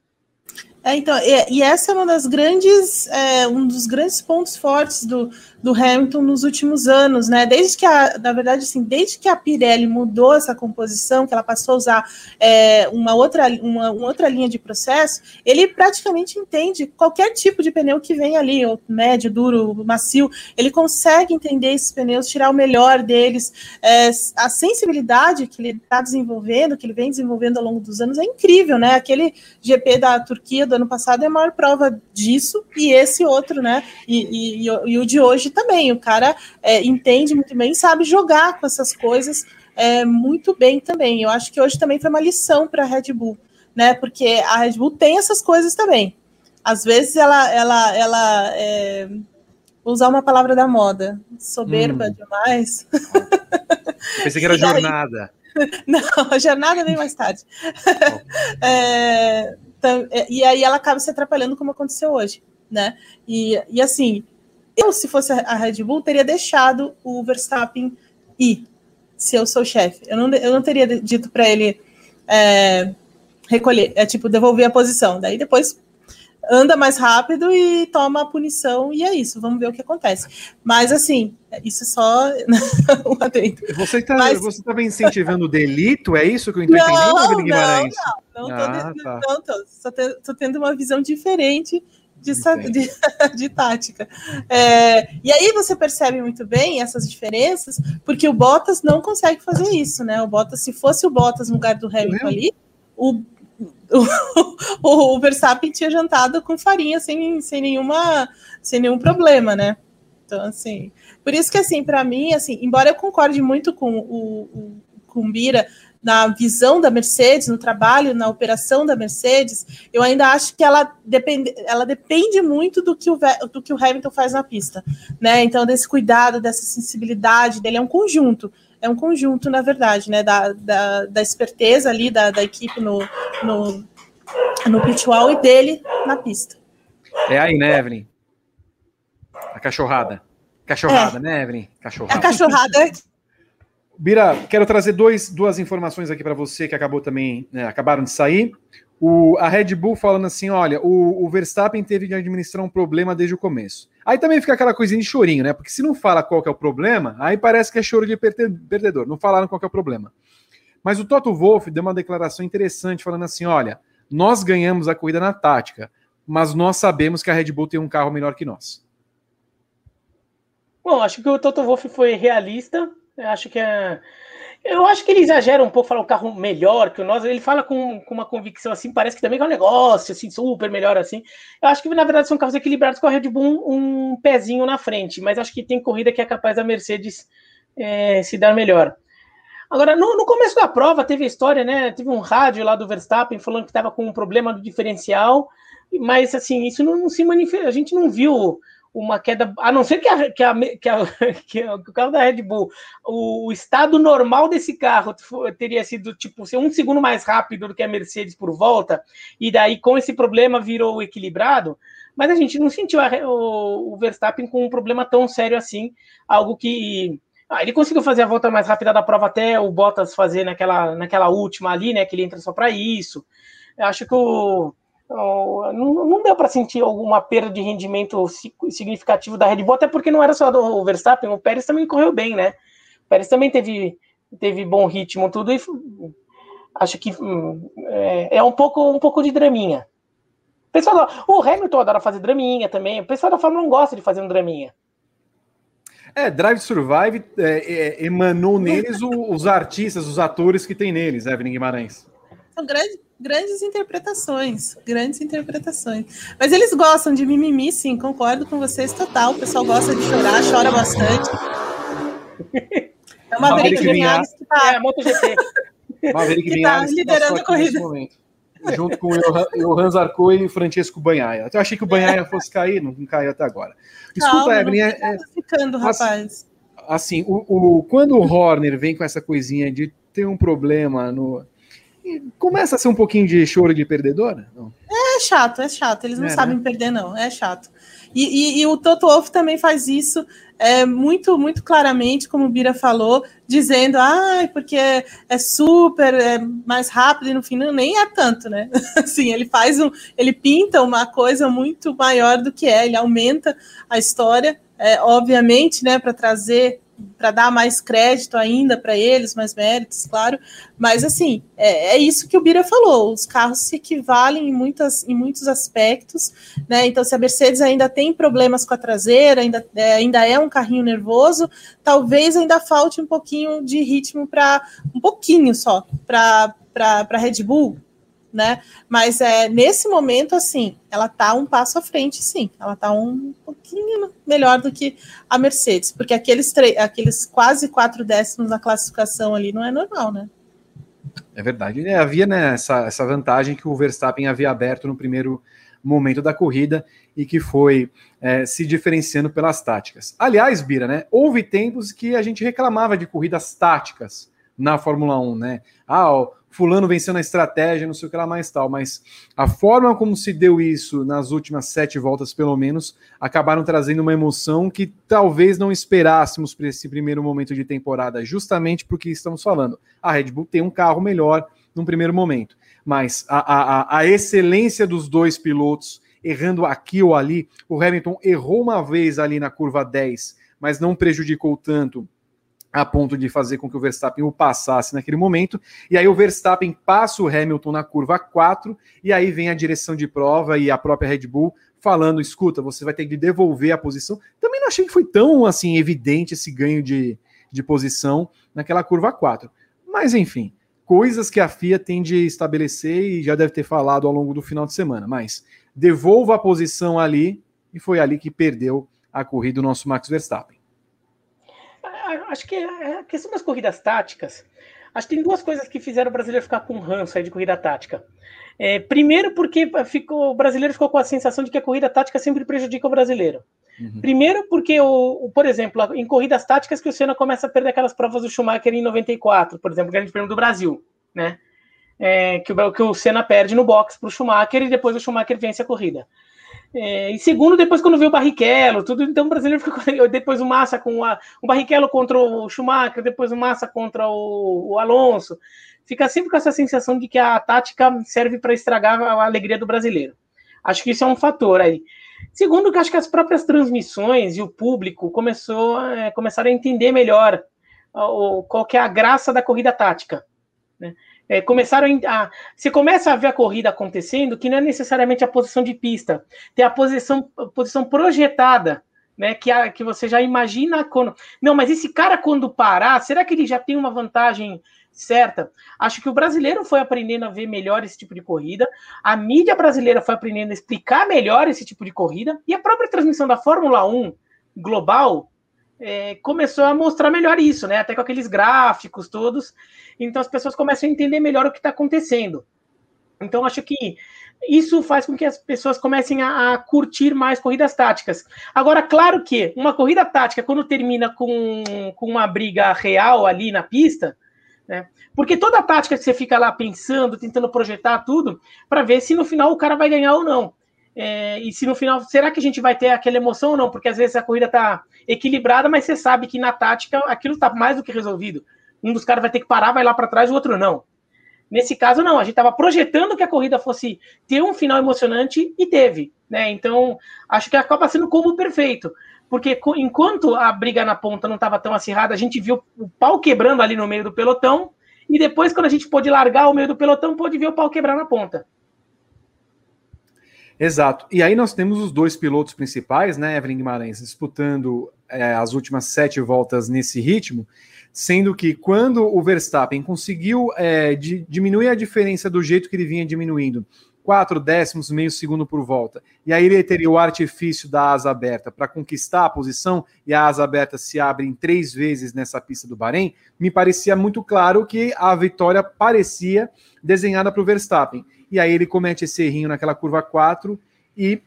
É, então, e, e, essa é uma das grandes, é, um dos grandes pontos fortes do, do Hamilton nos últimos anos, né? Desde que a, na verdade, assim, desde que a Pirelli mudou essa composição, que ela passou a usar é, uma, outra, uma, uma, outra linha de processo, ele praticamente entende qualquer tipo de pneu que vem ali, ou médio, duro, macio, ele consegue entender esses pneus, tirar o melhor deles. É, a sensibilidade que ele está desenvolvendo, que ele vem desenvolvendo ao longo dos anos, é incrível, né? Aquele GP da Turquia do ano passado é a maior prova disso, e esse outro, né? E, e, e o de hoje também. O cara é, entende muito bem, sabe jogar com essas coisas é, muito bem também. Eu acho que hoje também foi uma lição para a Red Bull, né? Porque a Red Bull tem essas coisas também. Às vezes ela, ela, ela é, usar uma palavra da moda, soberba hum. demais. Pensei que era *laughs* jornada. *laughs* Não, a jornada vem mais tarde. *laughs* É, é, e aí ela acaba se atrapalhando como aconteceu hoje, né? E, e assim, eu, se fosse a Red Bull, teria deixado o Verstappen ir, se eu sou chefe. Eu não, eu não teria dito para ele é, recolher, é tipo, devolver a posição. Daí depois anda mais rápido e toma a punição, e é isso, vamos ver o que acontece. Mas assim, isso é só *laughs* um adendo. Você está Mas... você tá incentivando o delito? É isso que eu estou entendendo, Guimarães? Não, não, não, ah, tô, tá. não tô, só tô tendo uma visão diferente de, de, *laughs* de, tática. É, e aí você percebe muito bem essas diferenças, porque o Bottas não consegue fazer isso, né? O Bottas, se fosse o Bottas no lugar do Hamilton ali, *laughs* o, o, o, Verstappen tinha jantado com farinha sem, sem, nenhuma, sem nenhum problema, né? Então, assim, por isso que, assim, para mim, assim, embora eu concorde muito com o, o, com o Bira na visão da Mercedes, no trabalho, na operação da Mercedes, eu ainda acho que ela depende, ela depende muito do que, o, do que o Hamilton faz na pista, né? Então, desse cuidado, dessa sensibilidade dele, é um conjunto, é um conjunto, na verdade, né? Da, da, da esperteza ali da, da equipe no, no, no pit wall e dele na pista. É aí, né, Evelyn? A cachorrada. Cachorrada, é. né, Evelyn? Cachorrada. A cachorrada Bira, quero trazer dois, duas informações aqui para você que acabou também, né, acabaram de sair. O, a Red Bull falando assim: olha, o, o, Verstappen teve de administrar um problema desde o começo. Aí também fica aquela coisinha de chorinho, né? Porque se não fala qual é o problema, aí parece que é choro de perdedor. Não falaram qual é o problema. Mas o Toto Wolff deu uma declaração interessante falando assim: olha, nós ganhamos a corrida na tática, mas nós sabemos que a Red Bull tem um carro melhor que nós. Bom, acho que o Toto Wolff foi realista eu acho que é. Eu acho que ele exagera um pouco, fala um carro melhor que o nosso. Ele fala com, com uma convicção assim, parece que também é um negócio assim, super melhor assim. Eu acho que na verdade são carros equilibrados com a Red Bull um, pezinho na frente, mas acho que tem corrida que é capaz da Mercedes é, se dar melhor. Agora, no, no, começo da prova, teve a história, né? Teve um rádio lá do Verstappen falando que estava com um problema do diferencial, mas assim, isso não, não se manifesta. A gente não viu uma queda, a não ser que, a, que, a, *laughs* que, a, que o carro da Red Bull, o, o, estado normal desse carro teria sido tipo ser um segundo mais rápido do que a Mercedes por volta, e daí com esse problema virou equilibrado, mas a gente não sentiu o, o, Verstappen com um problema tão sério assim, algo que ah, ele conseguiu fazer a volta mais rápida da prova até o Bottas fazer naquela, naquela última ali, né, que ele entra só para isso. Eu acho que o não, não deu para sentir alguma perda de rendimento significativo da Red Bull, até porque não era só do Verstappen, o Pérez também correu bem, né? O Pérez também teve, teve bom ritmo, tudo, e acho que hum, é, é um, pouco, um pouco de draminha. O, pessoal, o Hamilton adora fazer draminha também, o pessoal da Fórmula não gosta de fazer um draminha. É, Drive Survive é, é, emanou neles o, os artistas, os atores que tem neles, Evelyn Guimarães. São grandes, grandes interpretações, grandes interpretações. Mas eles gostam de mimimi, sim, concordo com vocês total. O pessoal gosta de chorar, chora bastante. É uma Maverick Vinhares que está é, MotoGP. Maverick *laughs* que tá liderando a corrida. Junto com o Johan Zarco e Francesco Banhaia. Eu achei que o Banhaia fosse cair, não, não caiu até agora. Desculpa, Calma, Evelyn. É, é, ficando, rapaz. Assim, o, o, quando o Horner vem com essa coisinha de ter um problema no, começa a ser um pouquinho de choro de perdedora? Não? É chato, é chato. Eles não é, sabem né? perder, não. É chato. E, e, e, o Toto Wolff também faz isso é, muito, muito claramente, como o Bira falou, dizendo, ah, porque é, é super é mais rápido e no fim nem é tanto, né? *laughs* Assim, ele faz um, ele pinta uma coisa muito maior do que é, ele aumenta a história, é, obviamente, né, para trazer para dar mais crédito ainda para eles, mais méritos, claro. Mas assim, é, é, isso que o Bira falou: os carros se equivalem em, muitas, em muitos aspectos, né? Então, se a Mercedes ainda tem problemas com a traseira, ainda é, ainda é um carrinho nervoso, talvez ainda falte um pouquinho de ritmo para um pouquinho só para a Red Bull, né? Mas é, nesse momento, assim, ela tá um passo à frente, sim. Ela tá um pouquinho melhor do que a Mercedes, porque aqueles, aqueles quase quatro décimos na classificação ali não é normal, né? É verdade. É, havia né, essa, essa vantagem que o Verstappen havia aberto no primeiro momento da corrida e que foi é, se diferenciando pelas táticas. Aliás, Bira, né? Houve tempos que a gente reclamava de corridas táticas na Fórmula 1, né? Ah, fulano venceu na estratégia, não sei o que lá mais tal, mas a forma como se deu isso nas últimas sete voltas, pelo menos, acabaram trazendo uma emoção que talvez não esperássemos para esse primeiro momento de temporada, justamente porque estamos falando. A Red Bull tem um carro melhor num primeiro momento, mas a, a, a excelência dos dois pilotos errando aqui ou ali. O Hamilton errou uma vez ali na curva 10, mas não prejudicou tanto a ponto de fazer com que o Verstappen o passasse naquele momento. E aí o Verstappen passa o Hamilton na curva 4, e aí vem a direção de prova e a própria Red Bull falando: escuta, você vai ter que devolver a posição. Também não achei que foi tão assim evidente esse ganho de, de posição naquela curva 4. Mas enfim, coisas que a FIA tem de estabelecer e já deve ter falado ao longo do final de semana. Mas devolva a posição ali, e foi ali que perdeu a corrida o nosso Max Verstappen acho que é a questão das corridas táticas. Acho que tem duas coisas que fizeram o brasileiro ficar com ranço aí de corrida tática. É, primeiro, porque ficou, o brasileiro ficou com a sensação de que a corrida tática sempre prejudica o brasileiro. Uhum. Primeiro, porque, o, o, por exemplo, em corridas táticas que o Senna começa a perder aquelas provas do Schumacher em 94, por exemplo, Grande Prêmio do Brasil, né? É, que, o, que o Senna perde no box para o Schumacher e depois o Schumacher vence a corrida. É, e segundo, depois quando veio o Barrichello, tudo, então o brasileiro ficou depois o Massa com a, o Barrichello contra o Schumacher, depois o Massa contra o, o Alonso. Fica sempre com essa sensação de que a tática serve para estragar a alegria do brasileiro. Acho que isso é um fator aí. Segundo, que acho que as próprias transmissões e o público começou, é, começaram a entender melhor o, qual que é a graça da corrida tática. Né? é, começaram a. Você começa a ver a corrida acontecendo, que não é necessariamente a posição de pista, tem a posição, a posição projetada, né? Que, a, que você já imagina quando. Não, mas esse cara, quando parar, será que ele já tem uma vantagem certa? Acho que o brasileiro foi aprendendo a ver melhor esse tipo de corrida, a mídia brasileira foi aprendendo a explicar melhor esse tipo de corrida, e a própria transmissão da Fórmula 1 global é, começou a mostrar melhor isso, né? Até com aqueles gráficos todos. Então as pessoas começam a entender melhor o que está acontecendo. Então acho que isso faz com que as pessoas comecem a, a, curtir mais corridas táticas. Agora, claro que uma corrida tática, quando termina com, com uma briga real ali na pista, né? Porque toda a tática que você fica lá pensando, tentando projetar tudo, para ver se no final o cara vai ganhar ou não. É, e se no final, será que a gente vai ter aquela emoção ou não? Porque às vezes a corrida está equilibrada, mas você sabe que na tática aquilo está mais do que resolvido. Um dos caras vai ter que parar, vai lá para trás, o outro não. Nesse caso, não. A gente estava projetando que a corrida fosse ter um final emocionante e teve. Né? Então, acho que acaba sendo o combo perfeito. Porque enquanto a briga na ponta não estava tão acirrada, a gente viu o pau quebrando ali no meio do pelotão. E depois, quando a gente pôde largar o meio do pelotão, pôde ver o pau quebrar na ponta. Exato. E aí nós temos os dois pilotos principais, né, Evelyn Guimarães, disputando é, as últimas sete voltas nesse ritmo, sendo que quando o Verstappen conseguiu é, de, diminuir a diferença do jeito que ele vinha diminuindo, quatro décimos, meio segundo por volta, e aí ele teria o artifício da asa aberta para conquistar a posição, e a asa aberta se abre em três vezes nessa pista do Bahrein, me parecia muito claro que a vitória parecia desenhada para o Verstappen e aí ele comete esse errinho naquela curva 4 e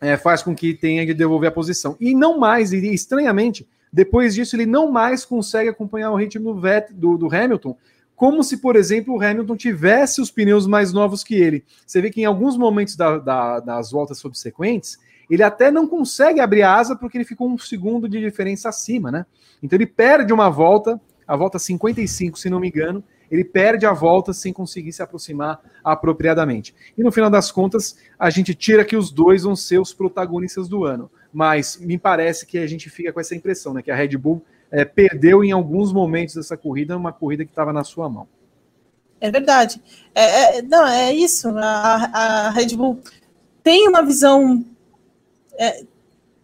é, faz com que tenha de devolver a posição. E não mais, e estranhamente, depois disso ele não mais consegue acompanhar o ritmo do, Vet, do, do Hamilton, como se, por exemplo, o Hamilton tivesse os pneus mais novos que ele. Você vê que em alguns momentos da, da, das voltas subsequentes, ele até não consegue abrir a asa porque ele ficou um segundo de diferença acima, né? Então ele perde uma volta, a volta 55, se não me engano, ele perde a volta sem conseguir se aproximar apropriadamente. E no final das contas, a gente tira que os dois vão ser os protagonistas do ano. Mas me parece que a gente fica com essa impressão, né? Que a Red Bull é, perdeu em alguns momentos dessa corrida, uma corrida que estava na sua mão. É verdade. É, é, não, é isso. A, a, Red Bull tem uma visão é,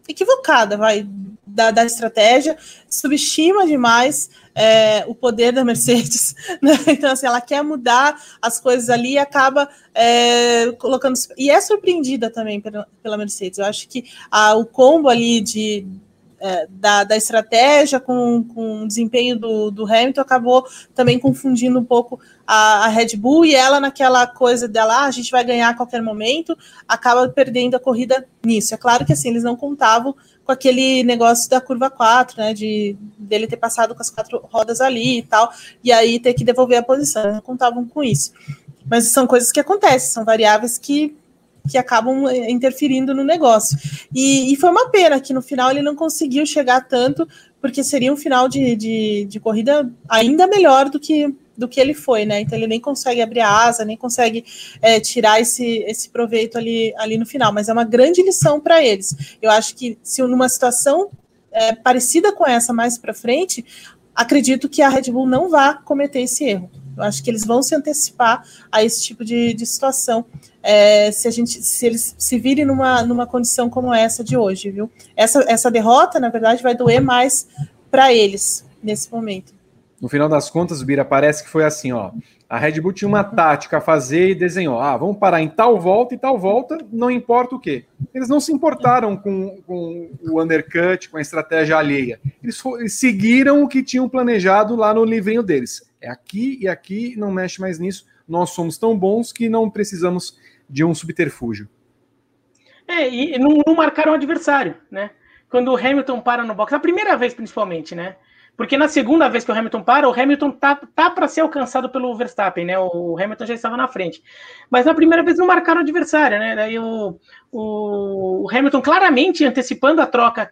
equivocada, vai, da, da estratégia, subestima demais é, o poder da Mercedes. *laughs* Né? Então, assim, ela quer mudar as coisas ali e acaba é, colocando. E é surpreendida também pela, Mercedes. Eu acho que a, o combo ali de, é, da, da, estratégia com, com o desempenho do, do, Hamilton acabou também confundindo um pouco a, a, Red Bull e ela naquela coisa dela, ah, a gente vai ganhar a qualquer momento, acaba perdendo a corrida nisso. É claro que assim, eles não contavam com aquele negócio da curva 4, né? De dele ter passado com as quatro rodas ali e tal, e aí ter que devolver a posição. Não contavam com isso. Mas são coisas que acontecem, são variáveis que, que acabam eh, interferindo no negócio. E, e foi uma pena que no final ele não conseguiu chegar tanto, porque seria um final de, de, de corrida ainda melhor do que do que ele foi, né? Então ele nem consegue abrir a asa, nem consegue é, tirar esse, esse proveito ali, ali no final. Mas é uma grande lição para eles. Eu acho que se numa situação é, parecida com essa mais para frente, acredito que a Red Bull não vá cometer esse erro. Eu acho que eles vão se antecipar a esse tipo de, de situação. É, se a gente se eles se virem numa, numa condição como essa de hoje, viu? Essa, essa derrota, na verdade, vai doer mais para eles nesse momento. No final das contas, Bira, parece que foi assim, ó. A Red Bull tinha uma tática a fazer e desenhou. Ah, vamos parar em tal volta e tal volta, não importa o quê. Eles não se importaram com, com o undercut, com a estratégia alheia. Eles, eles seguiram o que tinham planejado lá no livrinho deles. É aqui e aqui, não mexe mais nisso. Nós somos tão bons que não precisamos de um subterfúgio. É, e não, não marcaram o adversário, né? Quando o Hamilton para no box, a primeira vez principalmente, né? Porque na segunda vez que o Hamilton para, o Hamilton tá, tá para ser alcançado pelo Verstappen, né? O Hamilton já estava na frente. Mas na primeira vez não marcaram o adversário, né? Daí o, o, o Hamilton claramente antecipando a troca,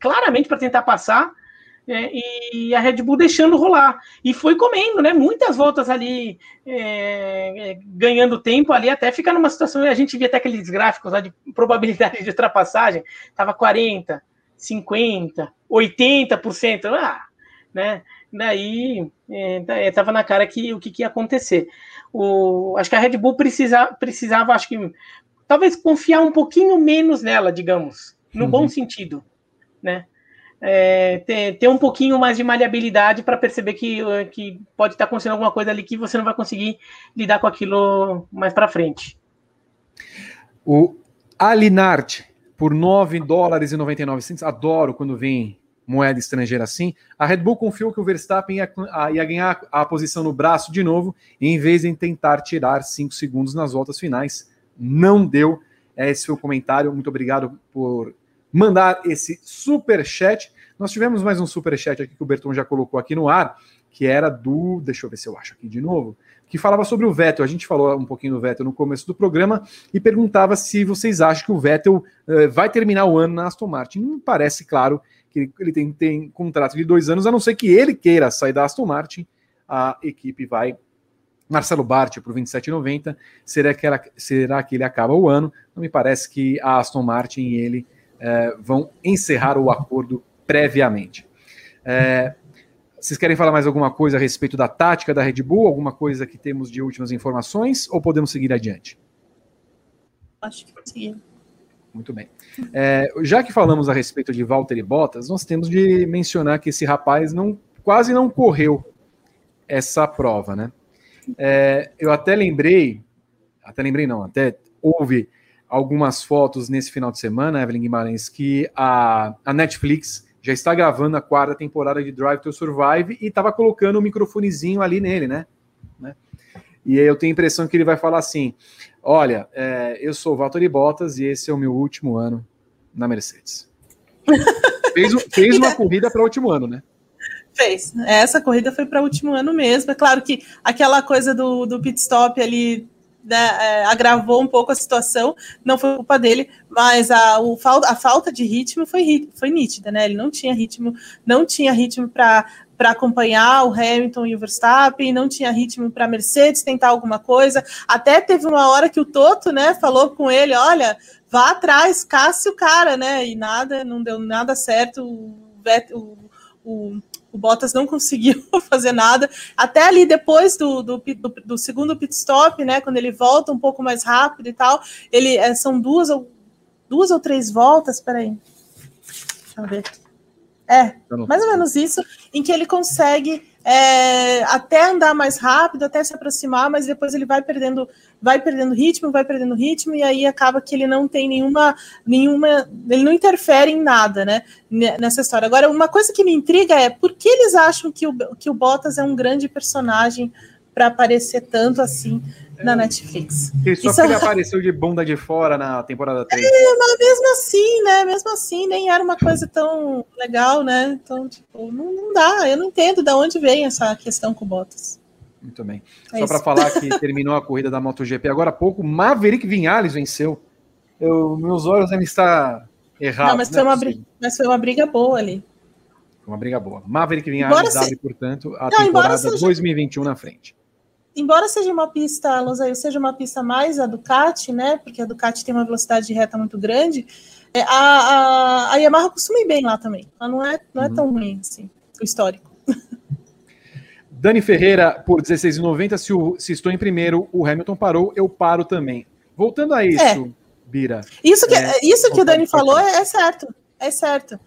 claramente para tentar passar, é, e a Red Bull deixando rolar. E foi comendo, né? Muitas voltas ali, é, é, ganhando tempo ali, até ficar numa situação. A gente via até aqueles gráficos lá de probabilidade de ultrapassagem, tava 40, 50, 80%. Ah, né? Daí estava é, na cara que o que, que, ia acontecer. O, acho que a Red Bull precisa, precisava, acho que talvez confiar um pouquinho menos nela, digamos, no uhum. bom sentido, né? É, ter, ter, um pouquinho mais de maleabilidade para perceber que, que pode estar acontecendo alguma coisa ali que você não vai conseguir lidar com aquilo mais para frente. O Alinart, por 9 dólares e 99 centavos, adoro quando vem moeda estrangeira assim, a Red Bull confiou que o Verstappen ia, ia, ganhar a posição no braço de novo, em vez de tentar tirar cinco segundos nas voltas finais. Não deu. Esse foi o comentário. Muito obrigado por mandar esse super chat. Nós tivemos mais um super chat aqui que o Berton já colocou aqui no ar, que era do. Deixa eu ver se eu acho aqui de novo. Que falava sobre o Vettel. A gente falou um pouquinho do Vettel no começo do programa e perguntava se vocês acham que o Vettel uh, vai terminar o ano na Aston Martin. Não parece claro que ele tem, tem contrato de dois anos, a não ser que ele queira sair da Aston Martin, a equipe vai. Marcelo Bart por 27,90. Será que, ela, será que ele acaba o ano? Não me parece que a Aston Martin e ele é, vão encerrar o acordo previamente. É, vocês querem falar mais alguma coisa a respeito da tática da Red Bull? Alguma coisa que temos de últimas informações? Ou podemos seguir adiante? Acho que sim. Muito bem. É, já que falamos a respeito de Walter e Bottas, nós temos de mencionar que esse rapaz não quase não correu essa prova, né? É, eu até lembrei, até lembrei não, até houve algumas fotos nesse final de semana, Evelyn Guimarães, que a, a Netflix já está gravando a quarta temporada de Drive to Survive e estava colocando o um microfonezinho ali nele, né? né? E eu tenho a impressão que ele vai falar assim: Olha, é, eu sou o Valtteri Bottas e esse é o meu último ano na Mercedes. *laughs* fez, fez uma corrida para o último ano, né? Fez. Essa corrida foi para o último ano mesmo. É claro que aquela coisa do, do pit stop ali né, é, agravou um pouco a situação, não foi culpa dele, mas a, o, a falta de ritmo foi, foi nítida, né? Ele não tinha ritmo, não tinha ritmo para para acompanhar o Hamilton e o Verstappen, não tinha ritmo para a Mercedes tentar alguma coisa. Até teve uma hora que o Toto, né, falou com ele, olha, vá atrás, casse o cara, né? E nada, não deu nada certo. O, o, o Bottas não *laughs* conseguiu fazer nada. Até ali depois do, do, do, do, segundo pit stop, né? Quando ele volta um pouco mais rápido e tal, ele é, são duas ou duas ou três voltas. Peraí. Deixa eu ver. É, mais ou menos isso, em que ele consegue é, até andar mais rápido, até se aproximar, mas depois ele vai perdendo, vai perdendo ritmo, vai perdendo ritmo, e aí acaba que ele não tem nenhuma, nenhuma, ele não interfere em nada, né, nessa história. Agora, uma coisa que me intriga é por que eles acham que o, que o Bottas é um grande personagem para aparecer tanto assim na Netflix. E só Isso... porque ele apareceu de bunda de fora na temporada 3. É, mas mesmo assim, né? Mesmo assim, nem era uma coisa tão legal, né? Então, tipo, não, não dá. Eu não entendo de onde vem essa questão com Bottas. Muito bem. É só para falar que *laughs* terminou a corrida da MotoGP agora há pouco, Maverick Vinhales venceu. Eu, meus olhos ainda estão errados. Não, mas, foi, é uma briga, mas foi uma briga boa ali. uma briga boa. Maverick Vinhares se... abre, portanto, a Não, temporada seja... 2021 na frente. Embora seja uma pista, Losail, seja uma pista mais a Ducati, né? Porque a Ducati tem uma velocidade de reta muito grande, é, a, a, a Yamaha costuma ir bem lá também. Ela não é, não é uhum. tão ruim assim, o histórico. *laughs* Dani Ferreira, por 16,90. Se, se estou em primeiro, o Hamilton parou, eu paro também. Voltando a isso, é. Bira. Isso que, é, isso que o Dani falou é, é certo. É certo.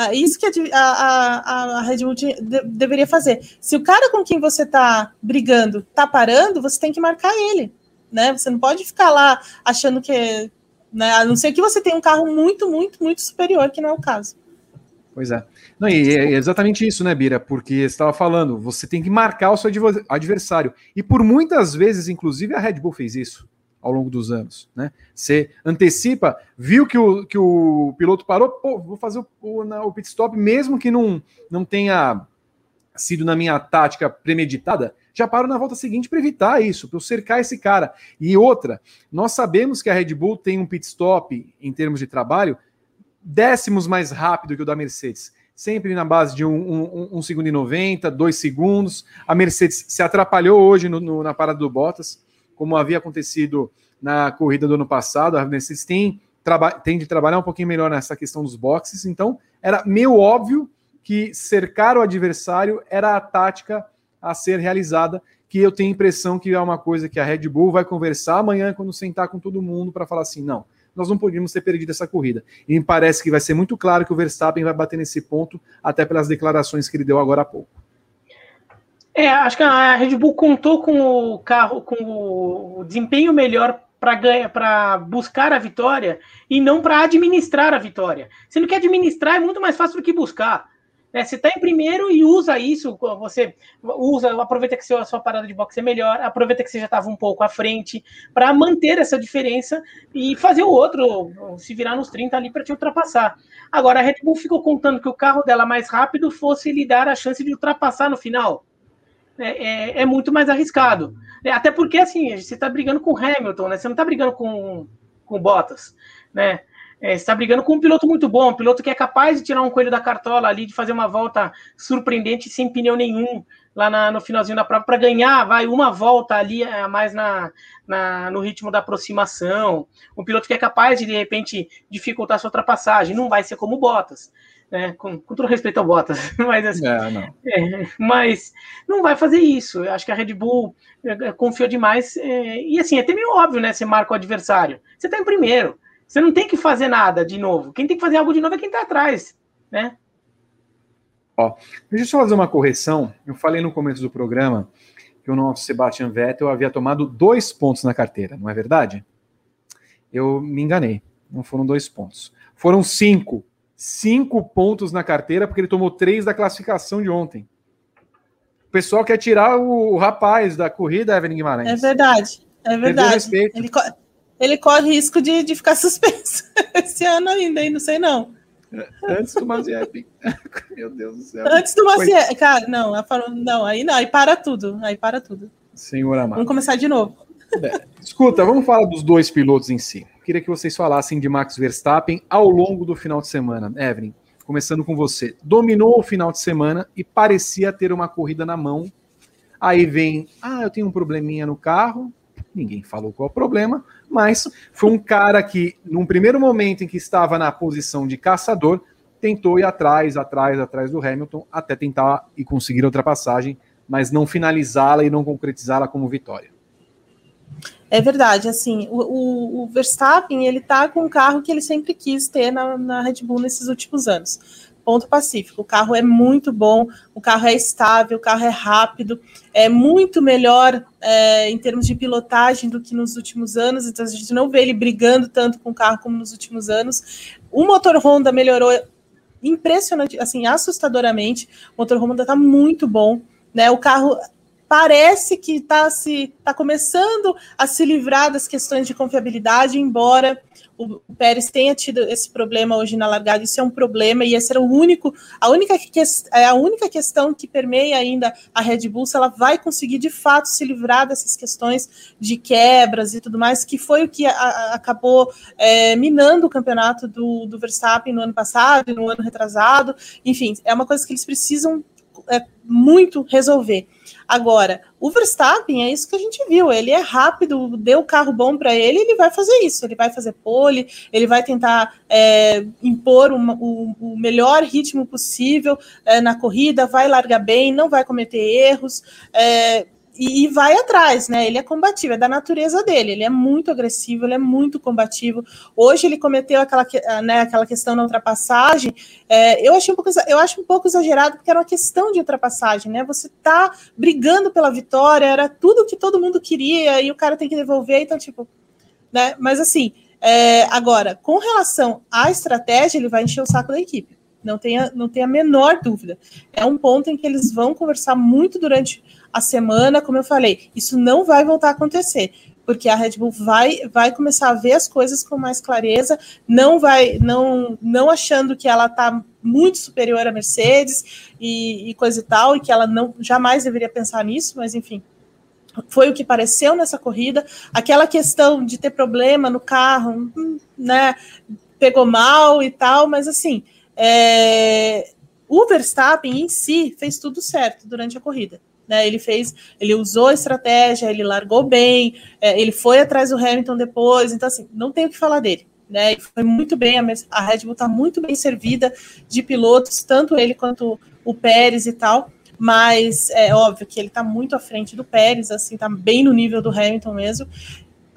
Ah, isso que a, a, a Red Bull de, deveria fazer. Se o cara com quem você está brigando está parando, você tem que marcar ele. Né? Você não pode ficar lá achando que. Né? A não ser que você tenha um carro muito, muito, muito superior, que não é o caso. Pois é. Não, e é exatamente isso, né, Bira? Porque você estava falando, você tem que marcar o seu adversário. E por muitas vezes, inclusive, a Red Bull fez isso ao longo dos anos, né? Você antecipa, viu que o, que o piloto parou, pô, vou fazer o, o, o pit stop, mesmo que não, não tenha sido na minha tática premeditada, já paro na volta seguinte para evitar isso, para eu cercar esse cara. E outra, nós sabemos que a Red Bull tem um pit stop em termos de trabalho décimos mais rápido que o da Mercedes. Sempre na base de 1 um, um, um, segundo e 90, 2 segundos. A Mercedes se atrapalhou hoje no, no, na parada do Bottas, como havia acontecido na corrida do ano passado. A Mercedes tem, tem de trabalhar um pouquinho melhor nessa questão dos boxes. Então, era meio óbvio que cercar o adversário era a tática a ser realizada, que eu tenho a impressão que é uma coisa que a Red Bull vai conversar amanhã quando sentar com todo mundo para falar assim, não, nós não podíamos ter perdido essa corrida. E me parece que vai ser muito claro que o Verstappen vai bater nesse ponto, até pelas declarações que ele deu agora há pouco. É, acho que a Red Bull contou com o carro, com o desempenho melhor para ganhar, para buscar a vitória e não para administrar a vitória. Sendo que administrar é muito mais fácil do que buscar. Né? Você está em primeiro e usa isso, você usa, aproveita que a sua parada de boxe é melhor, aproveita que você já estava um pouco à frente, para manter essa diferença e fazer o outro se virar nos 30 ali para te ultrapassar. Agora, a Red Bull ficou contando que o carro dela mais rápido fosse lhe dar a chance de ultrapassar no final. É, é, é muito mais arriscado. É, até porque, assim, você está brigando com Hamilton, né? Você não está brigando com, com Bottas, né? É, está brigando com um piloto muito bom, um piloto que é capaz de tirar um coelho da cartola ali, de fazer uma volta surpreendente sem pneu nenhum lá na, no finalzinho da prova para ganhar, vai uma volta ali a mais na, na, no ritmo da aproximação. Um piloto que é capaz de de repente dificultar sua ultrapassagem, não vai ser como Bottas. Né, com, com todo respeito ao Bottas, *laughs* mas, assim, é, não. É, mas não vai fazer isso. Eu acho que a Red Bull é, confiou demais. É, e assim, é até meio óbvio, né? Você marca o adversário. Você está em primeiro. Você não tem que fazer nada de novo. Quem tem que fazer algo de novo é quem está atrás, né? Ó, deixa eu só fazer uma correção. Eu falei no começo do programa que o nosso Sebastian Vettel havia tomado dois pontos na carteira, não é verdade? Eu me enganei. Não foram dois pontos. Foram cinco. Cinco pontos na carteira, porque ele tomou três da classificação de ontem. O pessoal quer tirar o, o rapaz da corrida, Evelyn Guimarães. É verdade. É verdade. Ele, ele corre risco de, de ficar *laughs* suspenso esse ano ainda, hein? Não sei não. Antes do Mazepin. *laughs* Meu Deus do céu. Antes do Mazepin. Cara, não, não, aí não, aí para tudo. Aí para tudo. Senhor amado. Vamos começar de novo. Escuta, vamos falar dos dois pilotos em si. Queria que vocês falassem de Max Verstappen ao longo do final de semana. Evelyn, começando com você. Dominou o final de semana e parecia ter uma corrida na mão. Aí vem, ah, eu tenho um probleminha no carro, ninguém falou qual é o problema, mas foi um cara que, num primeiro momento em que estava na posição de caçador, tentou ir atrás, atrás, atrás do Hamilton, até tentar e conseguir a ultrapassagem, mas não finalizá-la e não concretizá-la como vitória. É verdade, assim, o, o, o, Verstappen, ele tá com um carro que ele sempre quis ter na, na Red Bull nesses últimos anos ponto pacífico. O carro é muito bom, o carro é estável, o carro é rápido, é muito melhor é, em termos de pilotagem do que nos últimos anos, então a gente não vê ele brigando tanto com o carro como nos últimos anos. O motor Honda melhorou impressionante, assim, assustadoramente. O motor Honda está muito bom, né? O carro parece que está se tá começando a se livrar das questões de confiabilidade, embora o, Pérez tenha tido esse problema hoje na largada, isso é um problema, e esse era o único, a única, que, é a única questão que permeia ainda a Red Bull, se ela vai conseguir de fato se livrar dessas questões de quebras e tudo mais, que foi o que a, a, acabou é, minando o campeonato do, do Verstappen no ano passado no ano retrasado. Enfim, é uma coisa que eles precisam é, muito resolver. Agora, o Verstappen é isso que a gente viu. Ele é rápido, deu carro bom para ele, ele vai fazer isso. Ele vai fazer pole, ele vai tentar é, impor uma, o, o, melhor ritmo possível é, na corrida, vai largar bem, não vai cometer erros. É, e, e, vai atrás, né? Ele é combativo, é da natureza dele, ele é muito agressivo, ele é muito combativo. Hoje ele cometeu aquela, né, aquela questão na ultrapassagem. É, eu, achei um pouco, eu acho um pouco exagerado, porque era uma questão de ultrapassagem, né? Você tá brigando pela vitória, era tudo que todo mundo queria, e o cara tem que devolver, então, tipo, né? Mas assim, é, agora, com relação à estratégia, ele vai encher o saco da equipe. Não tenha, não tenha a menor dúvida. É um ponto em que eles vão conversar muito durante a semana, como eu falei, isso não vai voltar a acontecer, porque a Red Bull vai, vai começar a ver as coisas com mais clareza, não vai, não, não achando que ela está muito superior à Mercedes e, e coisa e tal, e que ela não jamais deveria pensar nisso, mas enfim, foi o que pareceu nessa corrida. Aquela questão de ter problema no carro, hum, né? Pegou mal e tal, mas assim, é, o Verstappen em si fez tudo certo durante a corrida. Né, ele fez, ele usou a estratégia, ele largou bem, é, ele foi atrás do Hamilton depois, então assim, não tenho o que falar dele. Né, foi muito bem, a, a Red Bull está muito bem servida de pilotos, tanto ele quanto o Pérez e tal, mas é óbvio que ele está muito à frente do Pérez, assim, está bem no nível do Hamilton mesmo.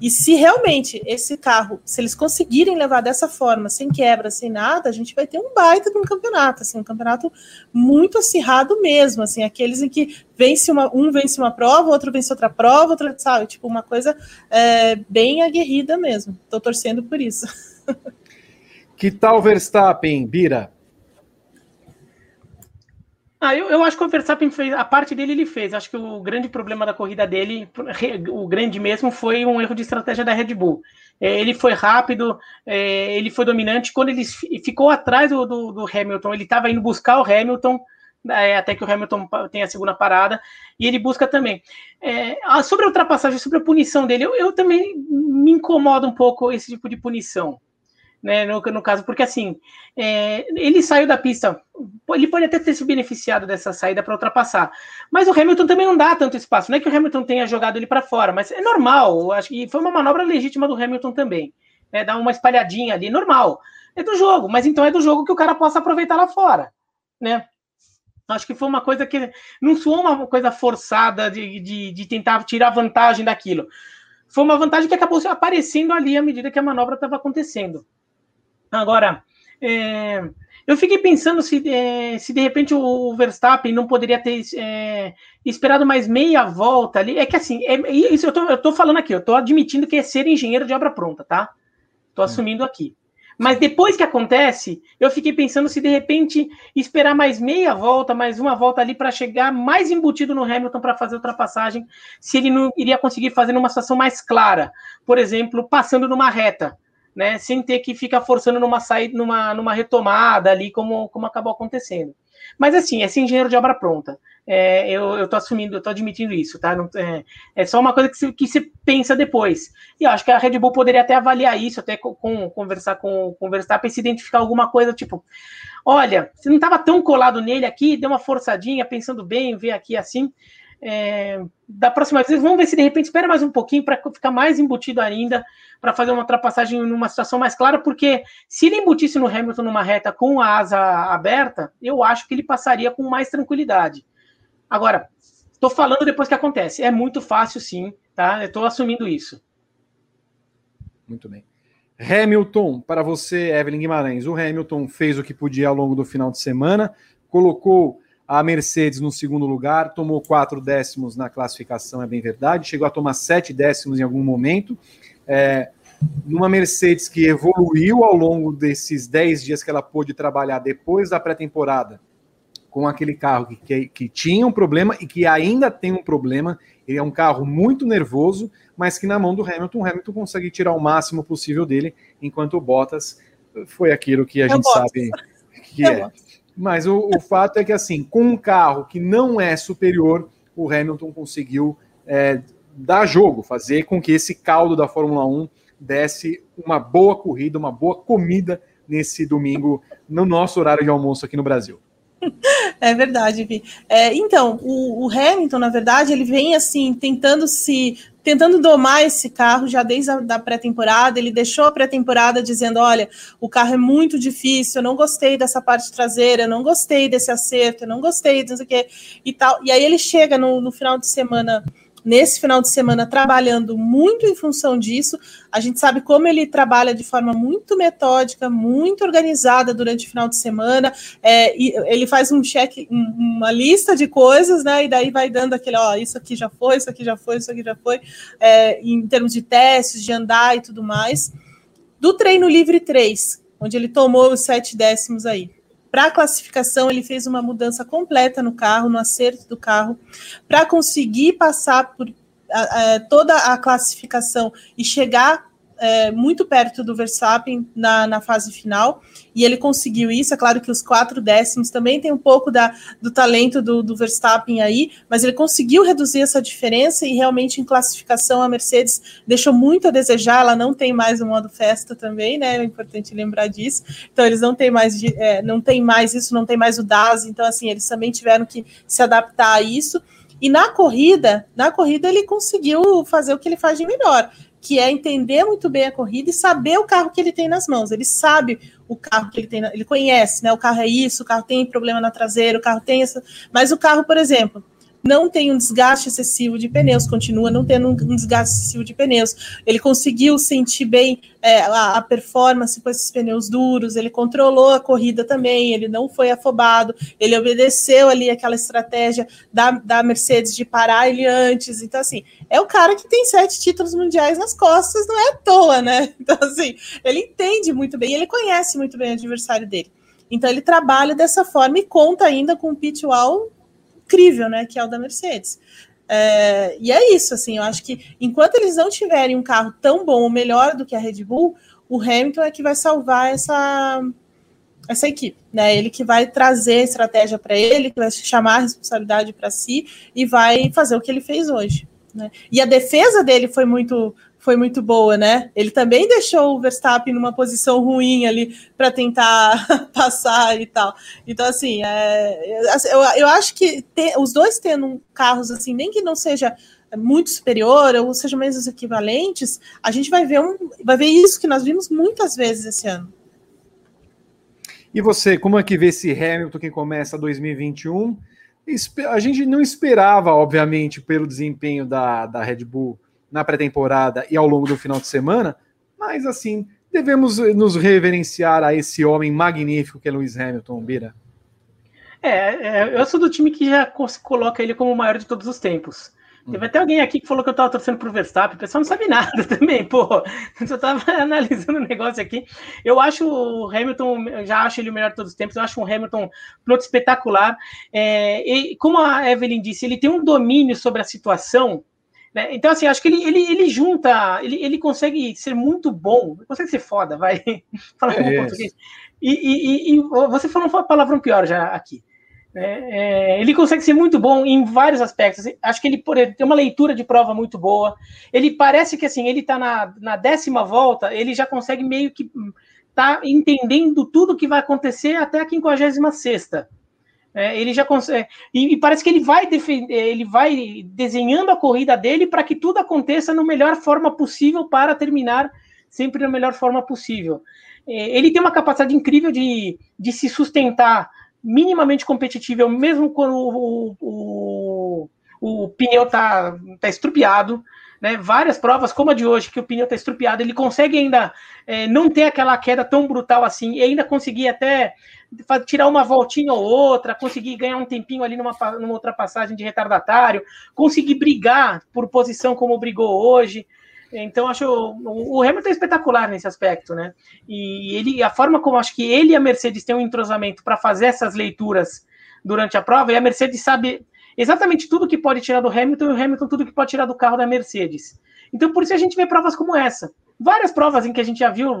E se realmente esse carro, se eles conseguirem levar dessa forma, sem quebra, sem nada, a gente vai ter um baita de um campeonato, assim, um campeonato muito acirrado mesmo, assim, aqueles em que vence uma, um vence uma prova, outro vence outra prova, outro, sabe, tipo, uma coisa é, bem aguerrida mesmo. Estou torcendo por isso. *laughs* Que tal Verstappen, Bira? Ah, eu, eu acho que o Verstappen fez, a parte dele ele fez. Acho que o grande problema da corrida dele, o grande mesmo, foi um erro de estratégia da Red Bull. É, ele foi rápido, é, ele foi dominante. Quando ele ficou atrás do, do, do Hamilton, ele estava indo buscar o Hamilton, é, até que o Hamilton tem a segunda parada, e ele busca também. É, sobre a ultrapassagem, sobre a punição dele, eu, eu também me incomoda um pouco esse tipo de punição né, no, no caso, porque assim, é, ele saiu da pista, ele pode até ter se beneficiado dessa saída para ultrapassar, mas o Hamilton também não dá tanto espaço, não é que o Hamilton tenha jogado ele para fora, mas é normal, acho que foi uma manobra legítima do Hamilton também, né, dar uma espalhadinha ali, normal, é do jogo, mas então é do jogo que o cara possa aproveitar lá fora, né, Acho que foi uma coisa que não soou uma coisa forçada de, de, de tentar tirar vantagem daquilo. Foi uma vantagem que acabou aparecendo ali à medida que a manobra estava acontecendo. Agora, é, eu fiquei pensando se, é, se de repente o Verstappen não poderia ter é, esperado mais meia volta ali. É que assim, é, isso eu tô, eu tô falando aqui, eu tô admitindo que é ser engenheiro de obra pronta, tá? Tô hum. assumindo aqui. Mas depois que acontece, eu fiquei pensando se de repente esperar mais meia volta, mais uma volta ali para chegar mais embutido no Hamilton para fazer ultrapassagem, se ele não iria conseguir fazer numa situação mais clara, por exemplo, passando numa reta né, sem ter que ficar forçando numa saída, numa, numa retomada ali, como, como acabou acontecendo. Mas assim, esse engenheiro de obra pronta. É, eu, eu assumindo, eu admitindo isso, tá? Não, é, é só uma coisa que você, que você pensa depois. E eu acho que a Red Bull poderia até avaliar isso, até com, com conversar com conversar para se identificar alguma coisa, tipo, olha, você não estava tão colado nele aqui, deu uma forçadinha, pensando bem, ver aqui assim. É, da próxima vez, vamos ver se de repente espera mais um pouquinho para ficar mais embutido ainda, para fazer uma ultrapassagem numa situação mais clara, porque se ele embutisse no Hamilton numa reta com a asa aberta, eu acho que ele passaria com mais tranquilidade. Agora, estou falando depois que acontece. É muito fácil, sim, tá? Estou assumindo isso. Muito bem. Hamilton, para você, Evelyn Guimarães. O Hamilton fez o que podia ao longo do final de semana, colocou a Mercedes no segundo lugar, tomou quatro décimos na classificação, é bem verdade. Chegou a tomar sete décimos em algum momento. É, numa Mercedes que evoluiu ao longo desses dez dias que ela pôde trabalhar depois da pré-temporada, com aquele carro que, que, que, tinha um problema e que ainda tem um problema. Ele é um carro muito nervoso, mas que na mão do Hamilton, o Hamilton consegue tirar o máximo possível dele, enquanto o Bottas foi aquilo que a gente sabe *laughs* que é. Mas o, o, fato é que, assim, com um carro que não é superior, o Hamilton conseguiu é, dar jogo, fazer com que esse caldo da Fórmula 1 desse uma boa corrida, uma boa comida nesse domingo, no nosso horário de almoço aqui no Brasil. *laughs* É verdade, Vi. É, então, o, o, Hamilton, na verdade, ele vem assim, tentando se. Tentando domar esse carro já desde a da pré-temporada, ele deixou a pré-temporada dizendo: olha, o carro é muito difícil, eu não gostei dessa parte traseira, eu não gostei desse acerto, eu não gostei disso aqui e tal. E aí ele chega no, no final de semana nesse final de semana trabalhando muito em função disso. A gente sabe como ele trabalha de forma muito metódica, muito organizada durante o final de semana. É, ele faz um cheque, uma lista de coisas, né? E daí vai dando aquele, ó, isso aqui já foi, isso aqui já foi, isso aqui já foi, é, em termos de testes, de andar e tudo mais. Do treino livre 3, onde ele tomou os sete décimos aí. Para a classificação, ele fez uma mudança completa no carro, no acerto do carro, para conseguir passar por a, a, toda a classificação e chegar é, muito perto do Verstappen na, na fase final, e ele conseguiu isso. É claro que os quatro décimos também tem um pouco da, do talento do, do Verstappen aí, mas ele conseguiu reduzir essa diferença e realmente em classificação a Mercedes deixou muito a desejar. Ela não tem mais o modo festa também, né? É importante lembrar disso. Então eles não têm mais, é, não tem mais isso, não tem mais o DAS. Então assim eles também tiveram que se adaptar a isso. E na corrida, na corrida ele conseguiu fazer o que ele faz de melhor, que é entender muito bem a corrida e saber o carro que ele tem nas mãos. Ele sabe o carro que ele tem, ele conhece, né? O carro é isso, o carro tem problema na traseira, o carro tem essa. Mas o carro, por exemplo, não tem um desgaste excessivo de pneus, continua não tendo um desgaste excessivo de pneus. Ele conseguiu sentir bem é, a, a, performance com esses pneus duros, ele controlou a corrida também, ele não foi afobado, ele obedeceu ali aquela estratégia da, da Mercedes de parar ele antes. Então, assim, é o cara que tem sete títulos mundiais nas costas, não é à toa, né? *laughs* Então, assim, ele entende muito bem, ele conhece muito bem o adversário dele. Então ele trabalha dessa forma e conta ainda com o pit wall incrível, né? Que é o da Mercedes. É, e é isso, assim, eu acho que enquanto eles não tiverem um carro tão bom ou melhor do que a Red Bull, o Hamilton é que vai salvar essa, essa equipe, né? Ele que vai trazer a estratégia para ele, que vai chamar a responsabilidade para si e vai fazer o que ele fez hoje. Né? E a defesa dele foi muito foi muito boa, né? Ele também deixou o Verstappen numa posição ruim ali para tentar *laughs* passar e tal. Então, assim, é, eu, eu acho que ter, os dois tendo carros assim, nem que não seja muito superior ou sejam menos equivalentes, a gente vai ver um, vai ver isso que nós vimos muitas vezes esse ano. E você, como é que vê esse Hamilton que começa 2021? A gente não esperava, obviamente, pelo desempenho da, da Red Bull na pré-temporada e ao longo do final de semana, mas assim, devemos nos reverenciar a esse homem magnífico que é Lewis Hamilton, Bira. É, é, eu sou do time que já coloca ele como o maior de todos os tempos. Teve até alguém aqui que falou que eu tava torcendo pro Verstappen, o pessoal não sabe nada *laughs* também, pô. Eu só tava *laughs* analisando o negócio aqui. Eu acho o Hamilton, já acho ele o melhor de todos os tempos, eu acho um Hamilton piloto espetacular. É, e, como a Evelyn disse, ele tem um domínio sobre a situação né? Então, assim, acho que ele, ele, ele junta, ele, ele consegue ser muito bom, consegue ser foda, vai *laughs* falar é português. E, e, e, e, você falou uma palavrão pior já aqui. Né? É, ele consegue ser muito bom em vários aspectos. Acho que ele, por, ele tem uma leitura de prova muito boa. Ele parece que assim, ele está na, na décima volta, ele já consegue meio que tá entendendo tudo que vai acontecer até a 56 sexta. É, ele já consegue. E, e, parece que ele vai defender, ele vai desenhando a corrida dele para que tudo aconteça na melhor forma possível para terminar sempre da melhor forma possível. É, ele tem uma capacidade incrível de, de se sustentar minimamente competitivo, mesmo quando o, o, o, o pneu está tá estrupiado. Né, várias provas, como a de hoje, que o pneu está estrupiado, ele consegue ainda é, não ter aquela queda tão brutal assim, e ainda conseguir até tirar uma voltinha ou outra, conseguir ganhar um tempinho ali numa, numa ultrapassagem de retardatário, conseguir brigar por posição como brigou hoje. Então, acho o, Hamilton é espetacular nesse aspecto, né? E ele, a forma como acho que ele e a Mercedes têm um entrosamento para fazer essas leituras durante a prova, e a Mercedes sabe exatamente tudo que pode tirar do Hamilton e o Hamilton tudo que pode tirar do carro da Mercedes. Então, por isso a gente vê provas como essa. Várias provas em que a gente já viu.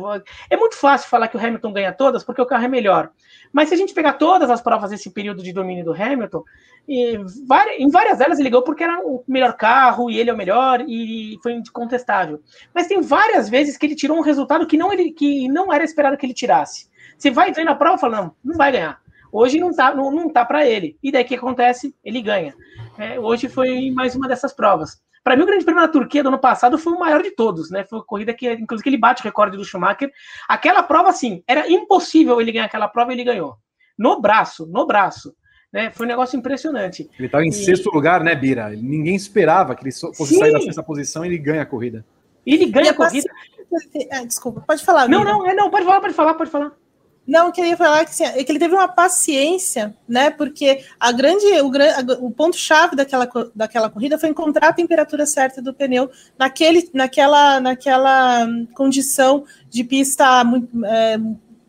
É muito fácil falar que o Hamilton ganha todas porque o carro é melhor. Mas se a gente pegar todas as provas desse período de domínio do Hamilton, em várias delas ele ganhou porque era o melhor carro e ele é o melhor e foi incontestável. Mas tem várias vezes que ele tirou um resultado que não, ele, que não era esperado que ele tirasse. Você vai ver na prova e fala, não, não vai ganhar. Hoje não tá, não, não tá para ele. E daí o que acontece? Ele ganha. É, hoje foi mais uma dessas provas. Para mim, o Grande Prêmio da Turquia do ano passado foi o maior de todos, né? Foi uma corrida que, inclusive, ele bate o recorde do Schumacher. Aquela prova, assim, era impossível ele ganhar aquela prova e ele ganhou. No braço, no braço. Né? Foi um negócio impressionante. Ele estava em e... sexto lugar, né, Bira? Ninguém esperava que ele fosse Sim. sair da sexta posição e ele ganha a corrida. Ele ganha a corrida. Ah, desculpa, pode falar. Não, não, é, não, pode falar, pode falar, pode falar. Não, queria falar que, assim, é que ele teve uma paciência, né? Porque a grande, o, o ponto-chave daquela, daquela corrida foi encontrar a temperatura certa do pneu naquele, naquela, naquela condição de pista muito, é,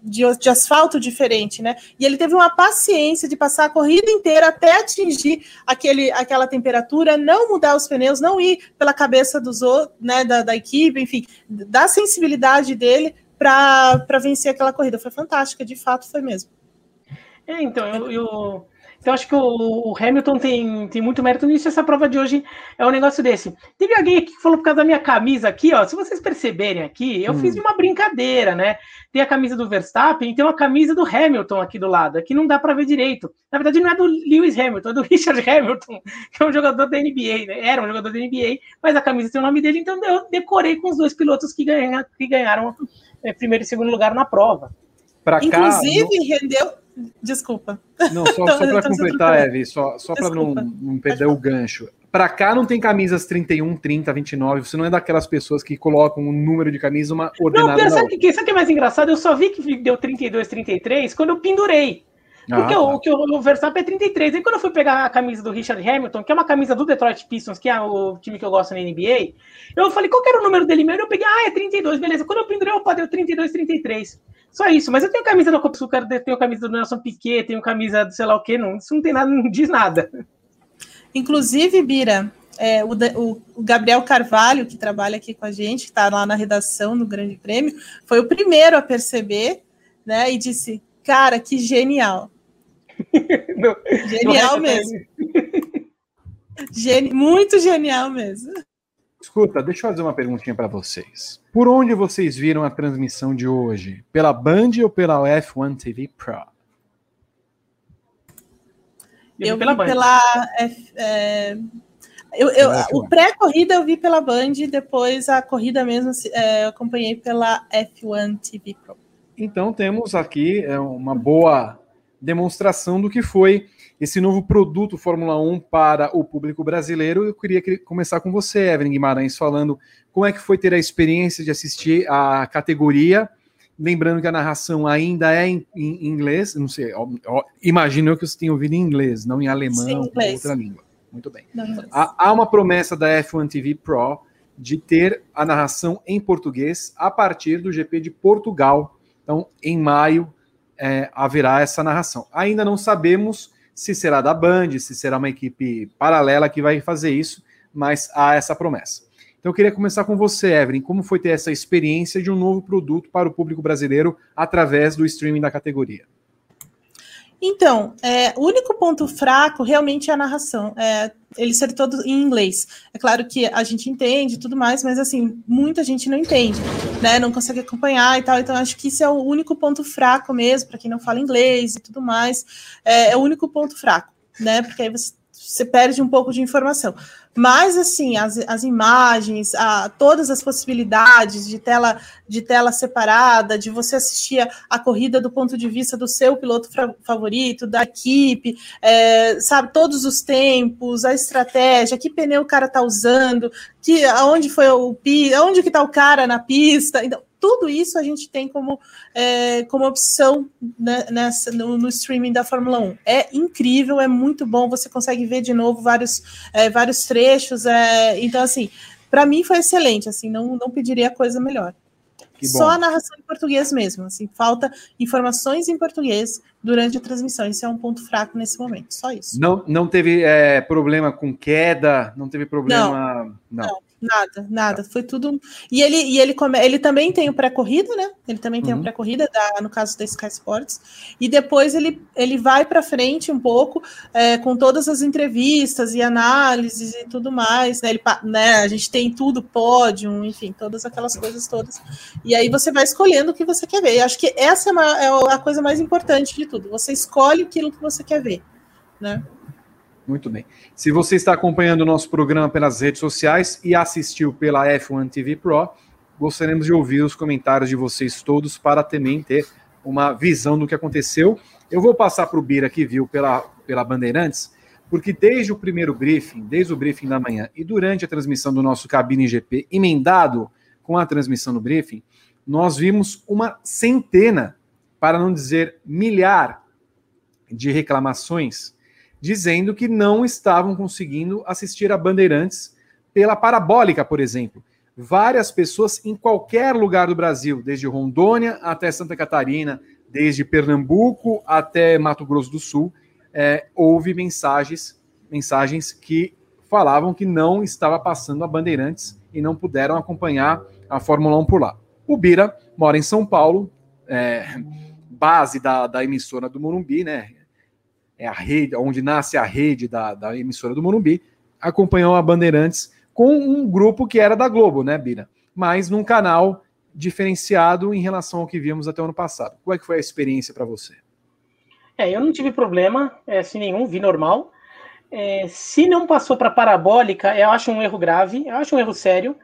de, de, asfalto diferente, né? E ele teve uma paciência de passar a corrida inteira até atingir aquele, aquela temperatura, não mudar os pneus, não ir pela cabeça dos outros, né? Da, da equipe, enfim, da sensibilidade dele para vencer aquela corrida. Foi fantástica, de fato foi mesmo. É, então, eu, eu, então acho que o, Hamilton tem, tem muito mérito nisso. Essa prova de hoje é um negócio desse. Teve alguém aqui que falou por causa da minha camisa aqui, ó. Se vocês perceberem aqui, eu hum. fiz uma brincadeira, né? Tem a camisa do Verstappen e tem uma camisa do Hamilton aqui do lado. Aqui não dá para ver direito. Na verdade, não é do Lewis Hamilton, é do *laughs* Richard Hamilton, que é um jogador da NBA, né? Era um jogador da NBA, mas a camisa tem o nome dele, então eu decorei com os dois pilotos que, ganha, que ganharam primeiro e segundo lugar na prova. Pra Inclusive, cá, rendeu. Desculpa. Não, só, *laughs* só para completar, Eve, só, só para não, não perder o gancho. Para cá não tem camisas 31, 30, 29. Você não é daquelas pessoas que colocam um número de camisa uma ordenada. Não, sabe o que, que é mais engraçado? Eu só vi que deu 32, 33 quando eu pendurei. Porque ah, o, tá. que o, o Verstappen é 33. Aí quando eu fui pegar a camisa do Richard Hamilton, que é uma camisa do Detroit Pistons, que é o time que eu gosto na NBA, eu falei, qual era o número dele mesmo? Eu peguei, ah, é 32, beleza. Quando eu pendurei, opa, deu 32, 33. Só isso. Mas eu tenho camisa da Copa Açúcar, tenho camisa do Nelson Piquet, tenho camisa do sei lá o quê, não, isso não tem nada, não diz nada. Inclusive, Bira, é, o, o, Gabriel Carvalho, que trabalha aqui com a gente, que está lá na redação no Grande Prêmio, foi o primeiro a perceber, né? E disse, cara, que genial. *laughs* Genial mesmo. Geni muito genial mesmo. Escuta, deixa eu fazer uma perguntinha para vocês. Por onde vocês viram a transmissão de hoje? Pela Band ou pela F1 TV Pro? Eu, eu vi pela, pela F, é, eu, eu, o pré-corrida eu vi pela Band, depois a corrida mesmo é, eu acompanhei pela F1 TV Pro. Então temos aqui é, uma boa demonstração do que foi esse novo produto Fórmula 1 para o público brasileiro. Eu queria começar com você, Evelyn Guimarães, falando como é que foi ter a experiência de assistir a categoria. Lembrando que a narração ainda é em, em inglês, não sei, ó, ó, imagino eu que você tenha ouvido em inglês, não em alemão Sim, ou outra língua. Muito bem. Há, há uma promessa da F1 TV Pro de ter a narração em português a partir do GP de Portugal. Então, em maio, é, haverá essa narração. Ainda não sabemos se será da Band, se será uma equipe paralela que vai fazer isso, mas há essa promessa. Então eu queria começar com você, Evelyn. Como foi ter essa experiência de um novo produto para o público brasileiro através do streaming da categoria? Então, é, o único ponto fraco realmente é a narração. É, ele ser todo em inglês. É claro que a gente entende tudo mais, mas assim, muita gente não entende, né? Não consegue acompanhar e tal. Então, acho que isso é o único ponto fraco mesmo, para quem não fala inglês e tudo mais. É, é o único ponto fraco, né? Porque aí você você perde um pouco de informação. Mas, assim, as, as imagens, a, todas as possibilidades de tela, de tela separada, de você assistir a, a corrida do ponto de vista do seu piloto favorito, da equipe, é, sabe, todos os tempos, a estratégia, que pneu o cara tá usando, que, aonde foi o aonde que tá o cara na pista. Então, tudo isso a gente tem como, é, como opção né, nessa, no, no, streaming da Fórmula 1. É incrível, é muito bom, você consegue ver de novo vários, é, vários trechos. É, então, assim, para mim foi excelente, assim, não, não pediria coisa melhor. Só a narração em português mesmo. Assim, falta informações em português durante a transmissão. Isso é um ponto fraco nesse momento. Só isso. Não, não teve é, problema com queda, não teve problema. não. não. não. Nada, nada. Foi tudo. E ele, e ele, come... ele também tem o pré-corrida, né? Ele também tem uhum. o pré-corrida, no caso da Sky Sports. E depois ele, ele vai para frente um pouco é, com todas as entrevistas e análises e tudo mais. Né? Ele, né? A gente tem tudo, pódio, enfim, todas aquelas coisas todas. E aí você vai escolhendo o que você quer ver. E acho que essa é, uma, é a coisa mais importante de tudo. Você escolhe aquilo que você quer ver, né? Muito bem. Se você está acompanhando o nosso programa pelas redes sociais e assistiu pela F1 TV Pro, gostaríamos de ouvir os comentários de vocês todos para também ter uma visão do que aconteceu. Eu vou passar para o Bira que viu pela, pela Bandeirantes, porque desde o primeiro briefing, desde o briefing da manhã e durante a transmissão do nosso Cabine GP, emendado com a transmissão do briefing, nós vimos uma centena, para não dizer milhar, de reclamações dizendo que não estavam conseguindo assistir a Bandeirantes pela parabólica, por exemplo. Várias pessoas em qualquer lugar do Brasil, desde Rondônia até Santa Catarina, desde Pernambuco até Mato Grosso do Sul, é, houve mensagens, mensagens que falavam que não estava passando a Bandeirantes e não puderam acompanhar a Fórmula 1 por lá. O Bira mora em São Paulo, é, base da, da emissora do Morumbi, né? É a rede, onde nasce a rede da, da emissora do Morumbi, acompanhou a Bandeirantes com um grupo que era da Globo, né, Bira? Mas num canal diferenciado em relação ao que vimos até o ano passado. Como é que foi a experiência para você? É, eu não tive problema, é, assim, nenhum, vi normal. É, se não passou para parabólica, eu acho um erro grave, eu acho um erro sério,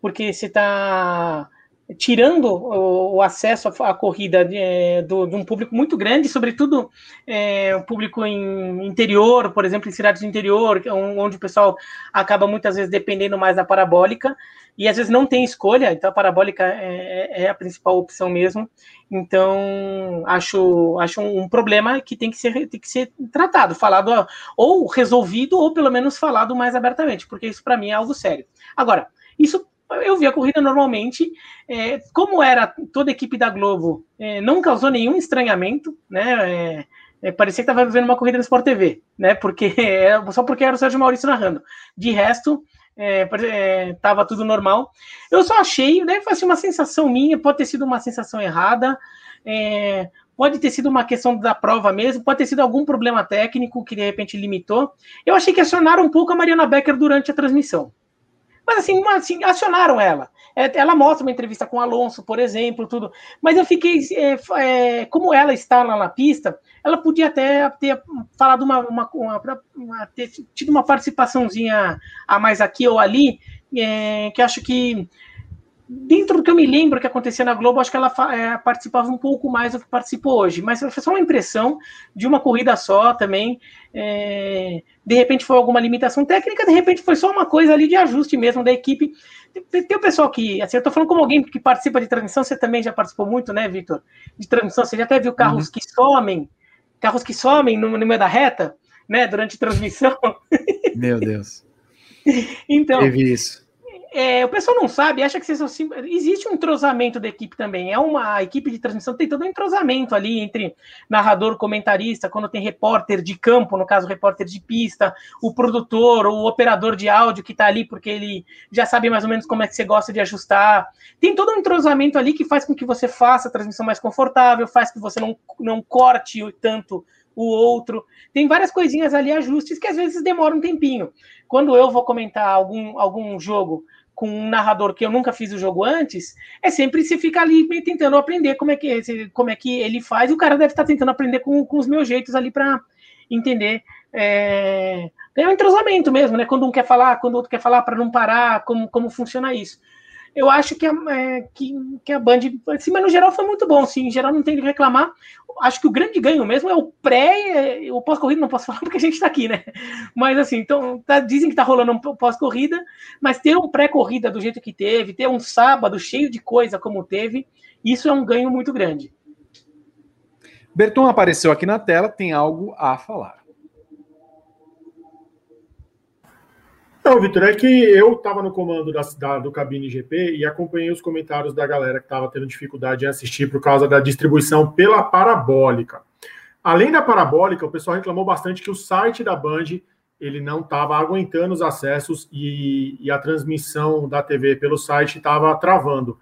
porque se está tirando o, o, acesso à, à corrida de, do, de um público muito grande, sobretudo é, público em interior, por exemplo, em cidades do interior, é onde o pessoal acaba muitas vezes dependendo mais da parabólica, e às vezes não tem escolha, então a parabólica é, é, é a principal opção mesmo. Então, acho, acho um problema que tem que ser, tem que ser tratado, falado ou resolvido, ou pelo menos falado mais abertamente, porque isso para mim é algo sério. Agora, isso eu vi a corrida normalmente. É, como era toda a equipe da Globo, é, não causou nenhum estranhamento, né? É, é parecia que estava vivendo uma corrida no Sport TV, né? Porque *laughs* é, só porque era o Sérgio Maurício narrando. De resto, estava tudo normal. Eu só achei, né? Foi assim, uma sensação minha, pode ter sido uma sensação errada. Pode ter sido uma questão da prova mesmo, pode ter sido algum problema técnico que de repente limitou. Eu achei que acionaram um pouco a Mariana Becker durante a transmissão. Mas assim, assim, acionaram ela. É, ela mostra uma entrevista com Alonso, por exemplo, tudo. Mas eu fiquei. É, é, como ela está lá na pista, ela podia até ter falado uma, uma, uma, uma ter tido uma participaçãozinha a mais aqui ou ali, é, que acho que dentro do que eu me lembro que acontecia na Globo, acho que ela é, participava um pouco mais do que participou hoje. Mas foi só uma impressão de uma corrida só também. É, de repente foi alguma limitação técnica, de repente foi só uma coisa ali de ajuste mesmo da equipe. Tem, tem o pessoal que, assim, eu tô falando como alguém que participa de transmissão, você também já participou muito, né, Victor? De transmissão, você já até viu carros uhum. que somem, carros que somem no, no meio da reta, né, durante transmissão. Meu Deus. *laughs* então, Teve isso é, o pessoal não sabe, acha que vocês são existe um entrosamento da equipe também. É uma equipe de transmissão tem todo um entrosamento ali entre narrador, comentarista, quando tem repórter de campo, no caso repórter de pista, o produtor, o operador de áudio que está ali porque ele já sabe mais ou menos como é que você gosta de ajustar. Tem todo um entrosamento ali que faz com que você faça a transmissão mais confortável, faz que você não, não corte tanto o outro. Tem várias coisinhas ali, ajustes que às vezes demoram um tempinho. Quando eu vou comentar algum, algum jogo com um narrador que eu nunca fiz o jogo antes, é sempre se fica ali tentando aprender como é que, como é que ele faz, e o cara deve estar tentando aprender com, com os meus jeitos ali para entender. É, é um entrosamento mesmo, né? Quando um quer falar, quando o outro quer falar, para não parar, como, como funciona isso. Eu acho que a, é, que, que a Band, assim, mas no geral foi muito bom, sim, em geral não tem de reclamar acho que o grande ganho mesmo é o pré, o pós-corrida, não posso *laughs* falar porque a gente está aqui, né? Mas assim, então tá, dizem que está rolando um pós-corrida, mas ter um pré-corrida do jeito que teve, ter um sábado cheio de coisa como teve, isso é um ganho muito grande. Berton apareceu aqui na tela, tem algo a falar. Não, Vitor, é que eu estava no comando da, da, do Cabine GP e acompanhei os comentários da galera que estava tendo dificuldade em assistir por causa da distribuição pela parabólica. Além da parabólica, o pessoal reclamou bastante que o site da Band ele não estava aguentando os acessos e, e, a transmissão da TV pelo site estava travando.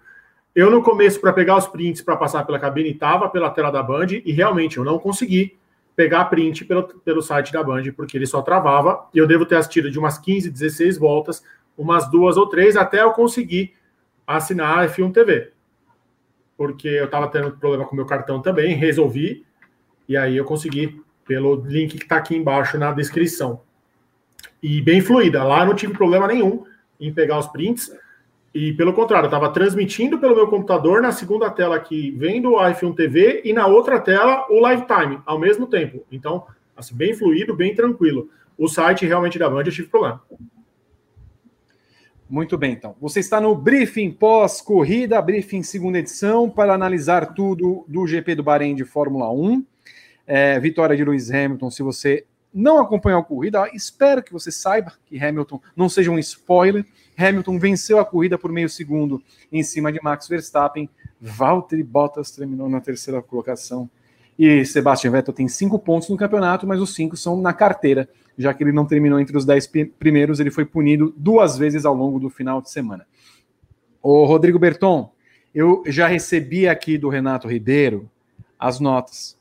Eu, no começo, para pegar os prints para passar pela cabine, estava pela tela da Band e realmente eu não consegui pegar print pelo, pelo site da Band, porque ele só travava, e eu devo ter assistido de umas 15, 16 voltas, umas duas ou três, até eu conseguir assinar a F1 TV. Porque eu estava tendo problema com meu cartão também, resolvi, e aí eu consegui pelo link que está aqui embaixo na descrição. E bem fluida, lá não tive problema nenhum em pegar os prints, e pelo contrário, estava transmitindo pelo meu computador na segunda tela aqui, vendo o iPhone TV e na outra tela o Live Time ao mesmo tempo. Então, assim, bem fluido, bem tranquilo. O site realmente da Band eu tive problema. Muito bem, então. Você está no briefing pós-corrida, briefing segunda edição, para analisar tudo do GP do Bahrein de Fórmula 1. É, vitória de Lewis Hamilton. Se você não acompanhou a corrida, espero que você saiba que Hamilton não seja um spoiler Hamilton venceu a corrida por meio segundo em cima de Max Verstappen. Valtteri Bottas terminou na terceira colocação. E Sebastian Vettel tem cinco pontos no campeonato, mas os cinco são na carteira, já que ele não terminou entre os dez primeiros, ele foi punido duas vezes ao longo do final de semana. O Rodrigo Berton, eu já recebi aqui do Renato Ribeiro as notas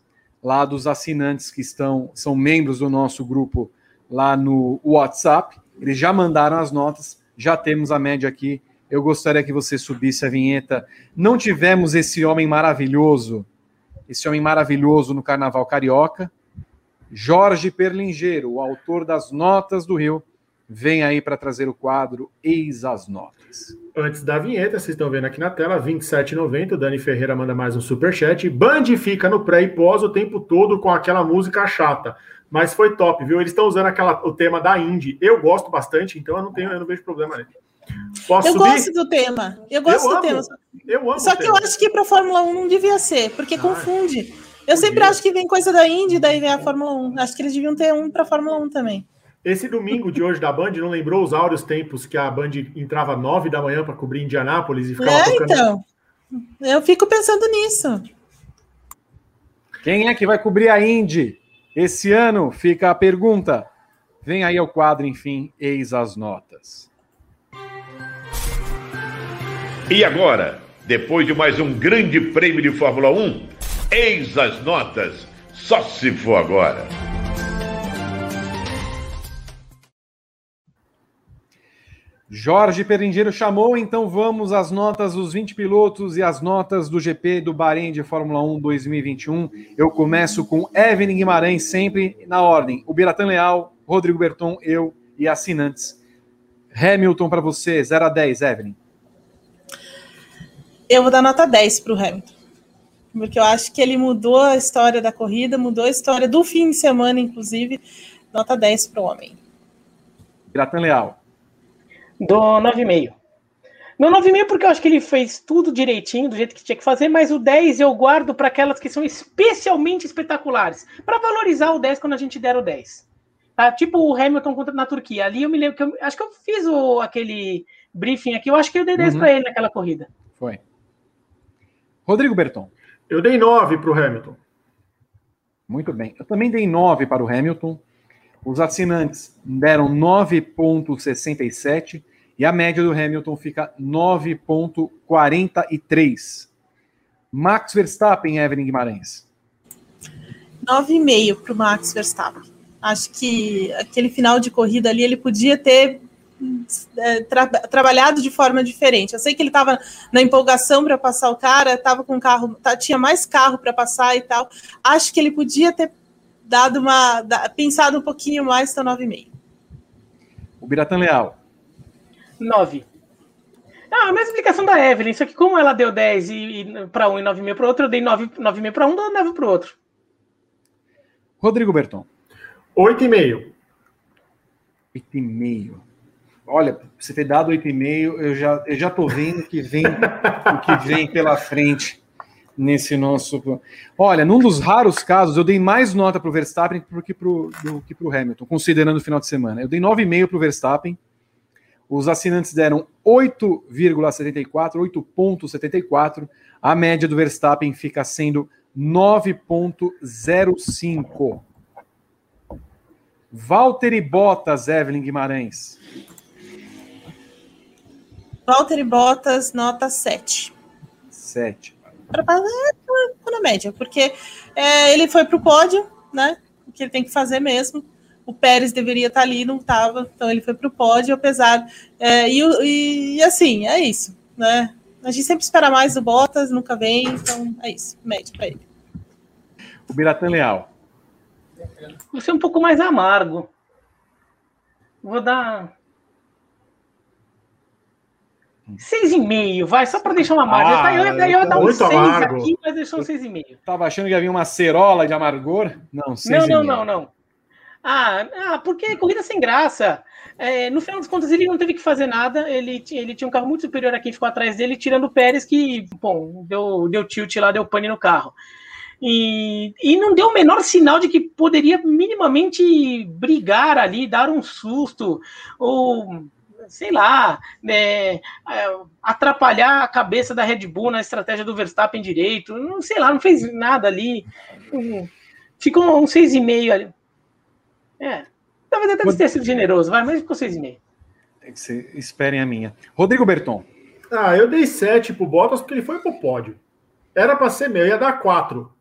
lá dos assinantes que estão são membros do nosso grupo lá no WhatsApp. Eles já mandaram as notas já temos a média aqui. Eu gostaria que você subisse a vinheta. Não tivemos esse homem maravilhoso, esse homem maravilhoso no Carnaval Carioca. Jorge Perlingeiro, o autor das Notas do Rio, vem aí para trazer o quadro Eis as Notas. Antes da vinheta, vocês estão vendo aqui na tela, 27,90. Dani Ferreira manda mais um superchat. Band fica no pré e pós o tempo todo com aquela música chata mas foi top, viu? Eles estão usando aquela, o tema da Indy. Eu gosto bastante, então eu não tenho, eu não vejo problema nele. Posso eu subir? gosto do tema. Eu gosto eu do amo. tema. Eu amo Só que tema. eu acho que para Fórmula 1 não devia ser, porque ah, confunde. Eu sempre acho que vem coisa da Indy, daí vem a Fórmula 1. Acho que eles deviam ter um para Fórmula 1 também. Esse domingo de hoje da Band não lembrou os áureos tempos que a Band entrava nove da manhã para cobrir Indianápolis e ficava é, tocando... então. Eu fico pensando nisso. Quem é que vai cobrir a Indy? Esse ano fica a pergunta. Vem aí ao quadro, enfim, eis as notas. E agora, depois de mais um grande prêmio de Fórmula 1, eis as notas. Só se for agora. Jorge Perengeiro chamou, então vamos às notas dos 20 pilotos e as notas do GP do Bahrein de Fórmula 1 2021. Eu começo com Evelyn Guimarães, sempre na ordem. O Biratan Leal, Rodrigo Berton, eu e assinantes. Hamilton para você, 0 a 10, Evelyn. Eu vou dar nota 10 para o Hamilton. Porque eu acho que ele mudou a história da corrida, mudou a história do fim de semana, inclusive. Nota 10 para o homem. Biratan Leal do 9,5. Meu 9,5 porque eu acho que ele fez tudo direitinho, do jeito que tinha que fazer, mas o 10 eu guardo para aquelas que são especialmente espetaculares, para valorizar o 10 quando a gente der o 10. Tá? Tipo o Hamilton contra na Turquia. Ali eu me lembro que eu acho que eu fiz o, aquele briefing aqui, eu acho que eu dei 10 uhum. para ele naquela corrida. Foi. Rodrigo Berton. Eu dei 9 para o Hamilton. Muito bem. Eu também dei 9 para o Hamilton. Os assinantes deram 9,67 e a média do Hamilton fica 9,43. Max Verstappen, Evelyn Guimarães. 9,5 para o Max Verstappen. Acho que aquele final de corrida ali ele podia ter é, tra trabalhado de forma diferente. Eu sei que ele estava na empolgação para passar o cara, estava com carro, tinha mais carro para passar e tal. Acho que ele podia ter dado uma. pensado um pouquinho mais, então 9,5. O Biratan Leal. 9. Ah, a mesma explicação da Evelyn, só que como ela deu 10 e, e para um e 9,5 para o outro, eu dei 9,5 para um, dou 9 para o outro. Rodrigo Berton. 8,5. 8,5. Olha, você ter dado 8,5, eu já, eu já tô vendo que vem o que vem pela frente nesse nosso. Olha, num dos raros casos, eu dei mais nota para o Verstappen do que para o Hamilton, considerando o final de semana. Eu dei 9,5 para o Verstappen Os assinantes deram 8,74, 8,74. A média do Verstappen fica sendo 9,05. Valtteri Bottas, Evelyn Guimarães. Valtteri Bottas, nota 7. 7. Para na média, porque é, ele foi para o pódio, né? O que ele tem que fazer mesmo. O Pérez deveria estar tá ali, não estava, então ele foi para o pódio, apesar. É, e, e, e, assim, é isso, né? A gente sempre espera mais do Bottas, nunca vem, então é isso, médio para ele. O Biratan Leal. Vou ser um pouco mais amargo. Vou dar. Seis e meio, vai, só para deixar uma margem. Ah, eu, eu, eu ia dar um seis amargo. aqui, mas deixou um seis e meio. Tava achando que havia uma cerola de amargor? Não, seis não, não, não, não. Ah, ah, porque corrida sem graça. É, no final das contas, ele não teve que fazer nada. Ele, ele tinha um carro muito superior a quem ficou atrás dele, tirando o Pérez, que, bom, deu, deu tilt lá, deu pane no carro. E, e não deu o menor sinal de que poderia minimamente brigar ali, dar um susto, ou sei lá, né, atrapalhar a cabeça da Red Bull na estratégia do Verstappen direito, não sei lá, não fez nada ali. Ficou um 6,5 ali. É, talvez até tenha sido generoso, vai, mas ficou 6,5. Tem que ser, esperem a minha. Rodrigo Berton. Ah, eu dei 7 pro Bottas porque ele foi pro pódio. Era para ser meu, ia dar 4.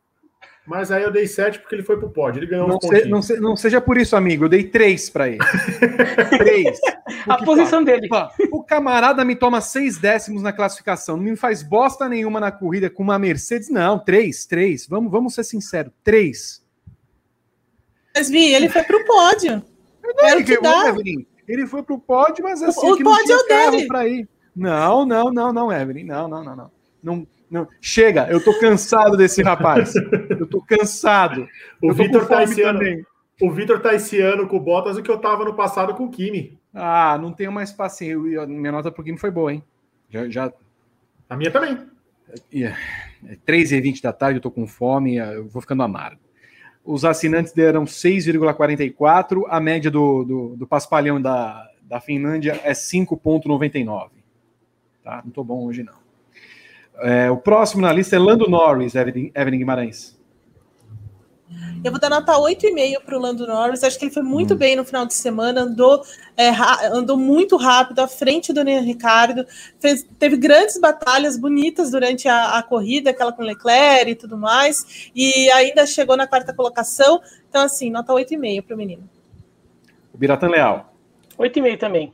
Mas aí eu dei 7 porque ele foi pro pódio. Ele ganhou não, se, não, se, não, seja por isso, amigo. Eu dei 3 para ele. *laughs* 3. A posição pá, dele. Pá, o camarada me toma 6 décimos na classificação. Não me faz bosta nenhuma na corrida com uma Mercedes. Não, 3, 3. Vamos, vamos ser sinceros. 3. Mas, Vi, ele foi pro pódio. Não, ele, que dá. Evelyn, ele foi pro pódio, mas assim, o, o pódio é o dele. Pra ir. Não, não, não, não, Evelyn. Não, não, não, não. Não, não. Chega, eu tô cansado desse rapaz. *laughs* Eu tô cansado. O Vitor tá esse ano. Também. O Vitor tá esse ano com o Bottas o que eu tava no passado com o Kimi. Ah, não tenho mais paciência. Minha nota pro Kimi foi boa, hein? Já, já... A minha também. É 3h20 da tarde, eu tô com fome, eu vou ficando amargo. Os assinantes deram 6,44, a média do, do, do paspalhão da, da Finlândia é 5,99. Tá? Não tô bom hoje, não. É, o próximo na lista é Lando Norris, Evelyn, Evelyn Guimarães. Eu vou dar nota 8,5 para o Lando Norris. Acho que ele foi muito hum. bem no final de semana, andou, é, andou muito rápido à frente do Daniel Ricardo, fez, teve grandes batalhas bonitas durante a, a corrida, aquela com Leclerc e tudo mais, e ainda chegou na quarta colocação. Então, assim, nota 8,5 para o menino. O Biratan Leal. 8,5 também.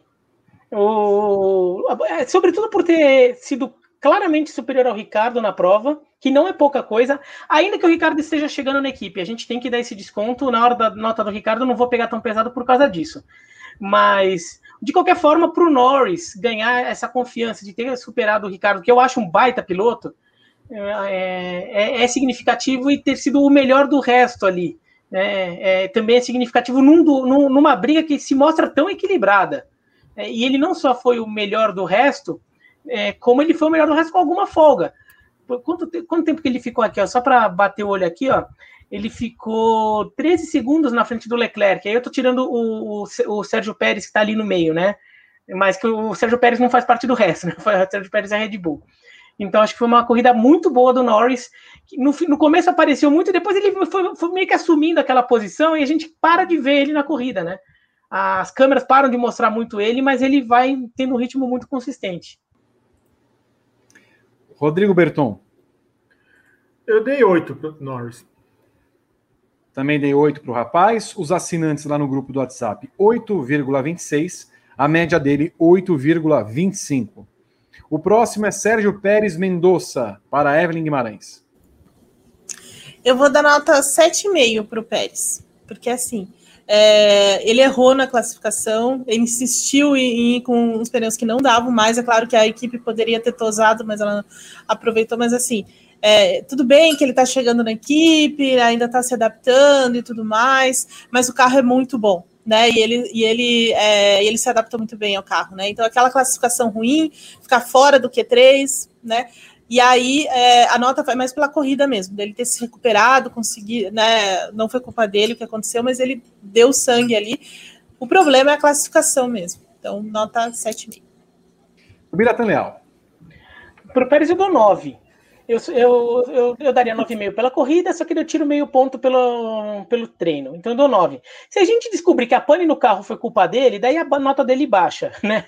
O, é, sobretudo por ter sido claramente superior ao Ricardo na prova, que não é pouca coisa, ainda que o Ricardo esteja chegando na equipe. A gente tem que dar esse desconto. Na hora da nota do Ricardo, não vou pegar tão pesado por causa disso. Mas, de qualquer forma, para o Norris ganhar essa confiança de ter superado o Ricardo, que eu acho um baita piloto, é, é, é significativo e ter sido o melhor do resto ali. É, é, também é significativo num, num, numa briga que se mostra tão equilibrada. É, e ele não só foi o melhor do resto, é, como ele foi o melhor do resto com alguma folga. Quanto, quanto tempo que ele ficou aqui? Ó, só para bater o olho aqui, ó, ele ficou 13 segundos na frente do Leclerc. Aí eu tô tirando o, o, o Sérgio Pérez que está ali no meio, né? Mas que o Sérgio Pérez não faz parte do resto, né? *laughs* O Sérgio Pérez é Red Bull. Então acho que foi uma corrida muito boa do Norris. No, no começo apareceu muito, depois ele foi, foi, meio que assumindo aquela posição e a gente para de ver ele na corrida, né? As câmeras param de mostrar muito ele, mas ele vai tendo um ritmo muito consistente. Rodrigo Berton. Eu dei oito para Norris. Também dei oito para o rapaz. Os assinantes lá no grupo do WhatsApp, 8,26. A média dele, 8,25. O próximo é Sérgio Pérez Mendonça, para Evelyn Guimarães. Eu vou dar nota 7,5 para o Pérez. Porque assim, é, ele errou na classificação, ele insistiu em, ir com uns pneus que não davam mais. É claro que a equipe poderia ter tosado, mas ela aproveitou. Mas assim, é, tudo bem que ele está chegando na equipe, ainda está se adaptando e tudo mais, mas o carro é muito bom. Né, e ele, e ele, é, ele se adaptou muito bem ao carro, né? Então, aquela classificação ruim, ficar fora do Q3, né? E aí é, a nota vai mais pela corrida mesmo, dele ter se recuperado, conseguir, né? Não foi culpa dele o que aconteceu, mas ele deu sangue ali. O problema é a classificação mesmo. Então, nota 7,5. O Biratan Leal. Para o Pérez eu dou 9. Eu, eu, eu, eu daria 9,5 pela corrida, só que eu tiro meio ponto pelo, pelo treino. Então eu dou 9. Se a gente descobrir que a pane no carro foi culpa dele, daí a nota dele baixa, *laughs* né?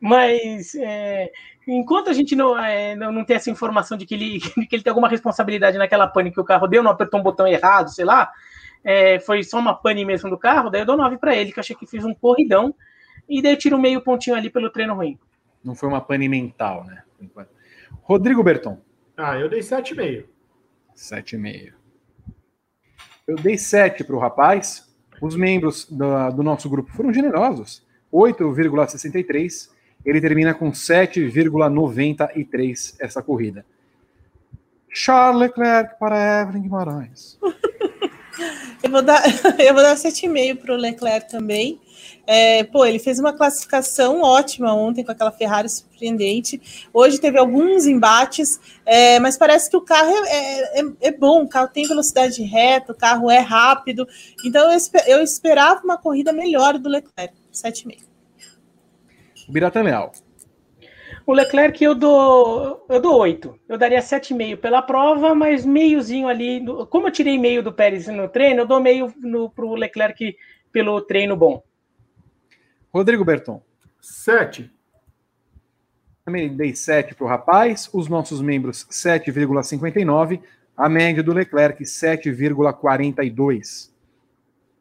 Mas é, enquanto a gente não, é, não, não tem essa informação de que, ele, *laughs* que ele tem alguma responsabilidade naquela pane que o carro deu, não apertou um botão errado, sei lá, é, foi só uma pane mesmo do carro, daí eu dou 9 para ele, que eu achei que fez um corridão, e daí eu tiro meio pontinho ali pelo treino ruim. Não foi uma pane mental, né? Rodrigo Berton. Ah, eu dei 7,5. 7,5. Eu dei 7 para o rapaz. Os membros do, do, nosso grupo foram generosos. 8,63. Ele termina com 7,93 essa corrida. Charles Leclerc para Evelyn Guimarães. *laughs* eu vou dar, *laughs* dar 7,5 para o Leclerc também. É, pô, ele fez uma classificação ótima ontem com aquela Ferrari surpreendente. Hoje teve alguns embates, é, mas parece que o carro é, é, é, bom, o carro tem velocidade reta, o carro é rápido. Então eu, eu esperava uma corrida melhor do Leclerc, 7,5. Biratan Leal. O Leclerc eu dou, eu dou 8. Eu daria 7,5 pela prova, mas meiozinho ali. Como eu tirei meio do Pérez no treino, eu dou meio para o Leclerc pelo treino bom. Rodrigo Berton. Sete. Também dei 7 para o rapaz, os nossos membros 7,59, a média do Leclerc 7,42.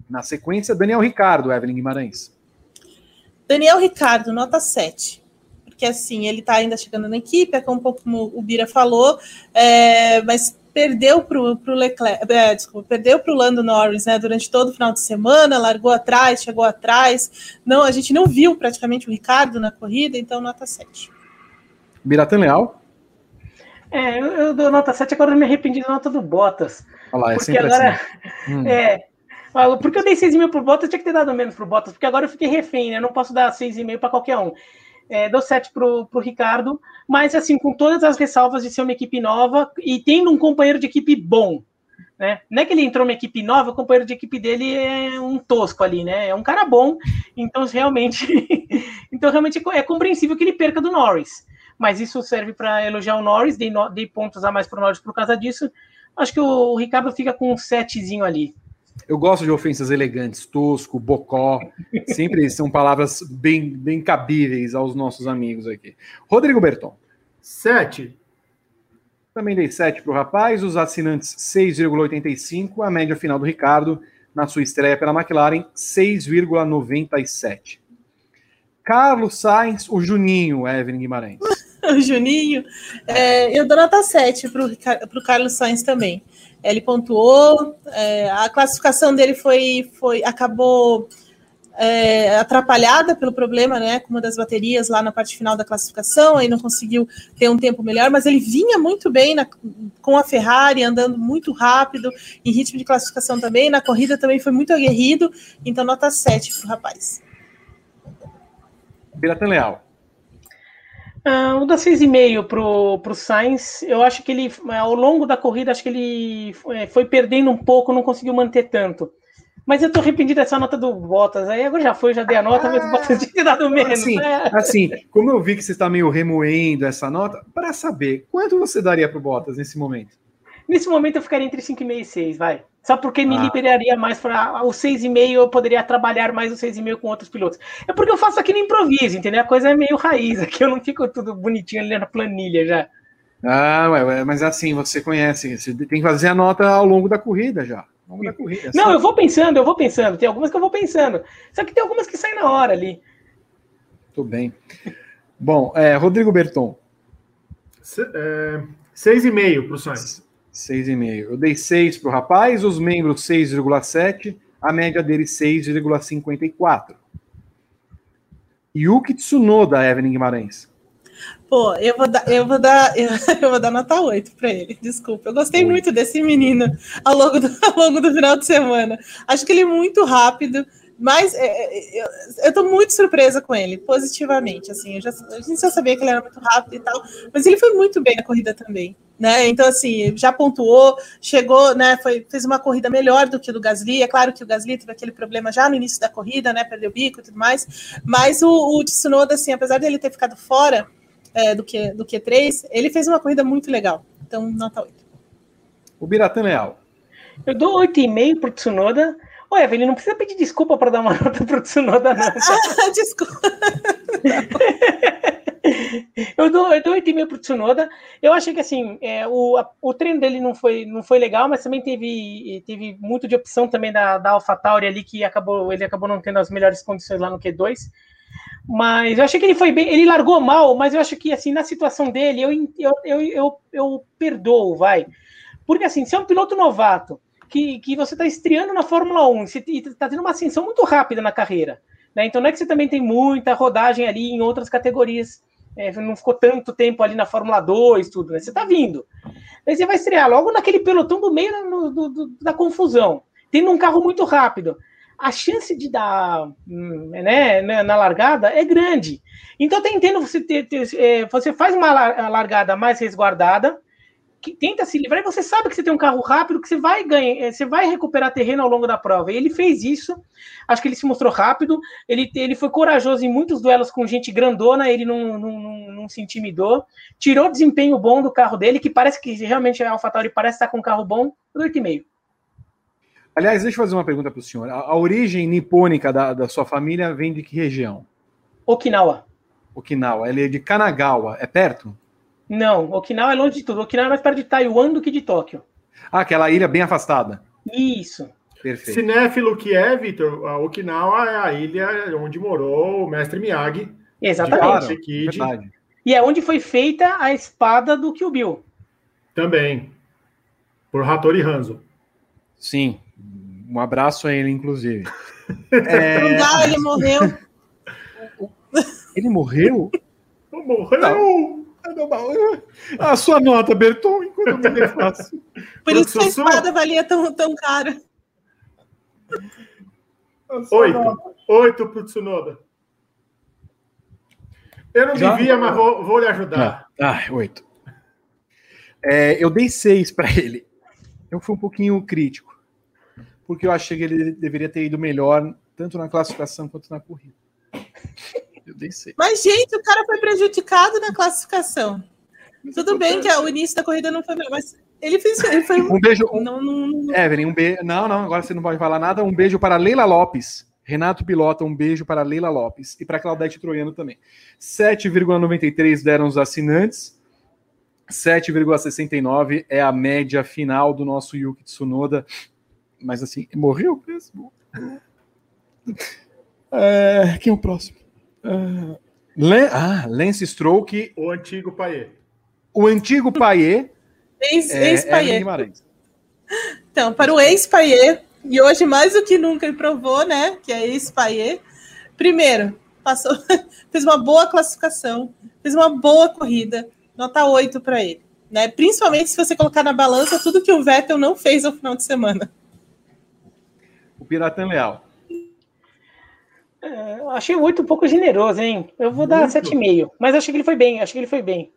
Na sequência, Daniel Ricardo, Evelyn Guimarães. Daniel Ricardo, nota 7. Porque assim, ele está ainda chegando na equipe, é como um pouco como o Bira falou, é, mas perdeu para o Leclerc, é, desculpa, perdeu para o Lando Norris, né, durante todo o final de semana, largou atrás, chegou atrás. Não, a gente não viu praticamente o Ricardo na corrida, então nota 7. Biratan Leal? É, eu, eu dou nota 7, agora eu me arrependi da nota do Bottas. Olha lá, é porque agora, assim. *laughs* hum. é, porque eu dei 6,5 pro Bottas, tinha que ter dado menos pro Bottas, porque agora eu fiquei refém, né? Eu não posso dar 6,5 para qualquer um é, dou 7 pro, pro Ricardo, mas assim, com todas as ressalvas de ser uma equipe nova e tendo um companheiro de equipe bom. Né? Não é que ele entrou numa equipe nova, o companheiro de equipe dele é um tosco ali, né? É um cara bom, então realmente, *laughs* então realmente é compreensível que ele perca do Norris. Mas isso serve para elogiar o Norris, dei, dei pontos a mais para o Norris por causa disso. Acho que o Ricardo fica com um setzinho ali. Eu gosto de ofensas elegantes, tosco, bocó. Sempre são palavras bem, bem cabíveis aos nossos amigos aqui. Rodrigo Berton. Sete. Também dei sete para o rapaz. Os assinantes 6,85. A média final do Ricardo na sua estreia pela McLaren 6,97. Carlos Sainz, o Juninho, Evelyn Guimarães. *laughs* o Juninho. É, eu dou nota 7 para o Carlos Sainz também. Ele pontuou, é, a classificação dele foi, foi acabou é, atrapalhada pelo problema, né, com uma das baterias lá na parte final da classificação, aí não conseguiu ter um tempo melhor, mas ele vinha muito bem na, com a Ferrari, andando muito rápido, em ritmo de classificação também, na corrida também foi muito aguerrido, então nota 7 para o rapaz. Biratan Leal. Uh, o da 6,5 pro, pro Sainz, eu acho que ele, ao longo da corrida, acho que ele é, foi perdendo um pouco, não conseguiu manter tanto. Mas eu tô arrependido dessa nota do Bottas. Aí agora já foi, já dei a nota, ah, mas o Bottas tinha dado menos. Assim, né? assim, como eu vi que você está meio remoendo essa nota, para saber, quanto você daria pro Bottas nesse momento? Nesse momento eu ficaria entre 5,5 e 6, vai. Só porque me ah. liberaria mais para o 6,5, eu poderia trabalhar mais o 6,5 com outros pilotos. É porque eu faço aqui no improviso, entendeu? A coisa é meio raiz aqui, eu não fico tudo bonitinho ali na planilha já. Ah, ué, mas assim, você conhece, você tem que fazer a nota ao longo da corrida já. Ao longo da corrida. Não, eu vou pensando, eu vou pensando. Tem algumas que eu vou pensando. Só que tem algumas que saem na hora ali. Tudo bem. Bom, é, Rodrigo Berton. Se, é, seis e meio para o Sainz. 6,5. Eu dei 6 para o rapaz, os membros 6,7, a média dele 6,54. Yuki Tsunoda, Evelyn Guimarães. Pô, eu vou dar, eu vou dar, *laughs* eu, vou dar nota 8 para ele. Desculpa. Eu gostei muito desse menino ao longo, do, *laughs* ao longo do final de semana. Acho que ele é muito rápido, Mas é, é, eu estou muito surpresa com ele, positivamente. Assim, eu já, a gente já sabia que ele era muito rápido e tal, mas ele foi muito bem na corrida também. Né? Então, assim, já pontuou, chegou, né? Foi, fez uma corrida melhor do que o do Gasly. É claro que o Gasly teve aquele problema já no início da corrida, né? Perdeu o bico e tudo mais. Mas o, o Tsunoda, assim, apesar dele ter ficado fora é, do, que, do Q3, ele fez uma corrida muito legal. Então, nota 8. O Biratan Leal. Eu dou 8,5 pro Tsunoda. Ô, Evelyn, não precisa pedir desculpa para dar uma *laughs* nota pro Tsunoda, não. *laughs* Desculpa. *laughs* eu dou, eu dou 8,5 pro Tsunoda. Eu achei que assim, é, o, a, o treino dele não foi, não foi legal, mas também teve, teve muito de opção também da, da AlphaTauri ali, que acabou, ele acabou não tendo as melhores condições lá no Q2. Mas eu achei que ele foi bem, ele largou mal, mas eu acho que assim, na situação dele, eu, eu, eu, eu, eu perdoo, vai. Porque assim, se é um piloto novato que, que você está estreando na Fórmula 1 e está tendo uma ascensão muito rápida na carreira. Né? Então não é que você também tem muita rodagem ali em outras categorias. É, não ficou tanto tempo ali na Fórmula 2, tudo, né? Você está vindo. Aí você vai estrear logo naquele pelotão do meio no, do, do, da confusão, tendo um carro muito rápido. A chance de dar hum, né, na largada é grande. Então, eu entendo você ter, ter é, você faz uma largada mais resguardada, que tenta se livrar e você sabe que você tem um carro rápido, que você vai ganhar, eh, você vai recuperar terreno ao longo da prova. E ele fez isso, acho que ele se mostrou rápido, ele, ele foi corajoso em muitos duelos com gente grandona, ele não, não, não, não se intimidou, tirou desempenho bom do carro dele, que parece que realmente a AlphaTauri parece estar com um carro bom, 8,5. Aliás, deixa eu fazer uma pergunta para o senhor. A, a, origem nipônica da, da sua família vem de que região? Okinawa. Okinawa. Ele é de Kanagawa. É perto? Não, Okinawa é longe de tudo. Okinawa é mais perto de Taiwan do que de Tóquio. Ah, aquela ilha bem afastada. Isso. Perfeito. Cinéfilo que é, Vitor, a Okinawa é a ilha onde morou o mestre Miyagi. Exatamente. Claro, e é onde foi feita a espada do Kill Bill. Também. Por Hattori Hanzo. Sim. Um abraço a ele, inclusive. *laughs* é... Não *laughs* ele morreu. Ele morreu? Morreu! Não. *laughs* A sua nota, Berton, enquanto eu me refaço. Por isso que a espada valia tão, tão cara. Oito. Oito pro Tsunoda. Eu não Já? devia, mas vou, vou lhe ajudar. Ah, ah oito. É, eu dei seis para ele. Eu fui um pouquinho crítico. Porque eu achei que ele deveria ter ido melhor, tanto na classificação quanto na corrida. Eu dei seis. Mas, gente, o cara foi prejudicado na classificação. Tudo bem que o início da corrida não foi melhor, mas ele fez. Ele foi... Um beijo. Não, não, não... Evelyn, um beijo. Não, não, agora você não pode falar nada. Um beijo para Leila Lopes. Renato Pilota, um beijo para Leila Lopes. E para Claudete Troiano também. 7,93 deram os assinantes. 7,69 é a média final do nosso Yuki Tsunoda. Mas assim, morreu mesmo. É, quem é o próximo? Uh, ah, Lance Stroke. O antigo Paier. O antigo Paier. *laughs* Ex-Paier. É, então, para o ex-Paier, e hoje mais do que nunca ele provou, né? Que é ex-Paier. Primeiro, passou, *laughs* fez uma boa classificação, fez uma boa corrida, nota 8 para ele. Né? Principalmente se você colocar na balança tudo que o Vettel não fez no final de semana. O Pirata Leal. É, achei o 8 um pouco generoso, hein? Eu vou dar 7,5. Mas acho que ele foi bem, acho que ele foi bem.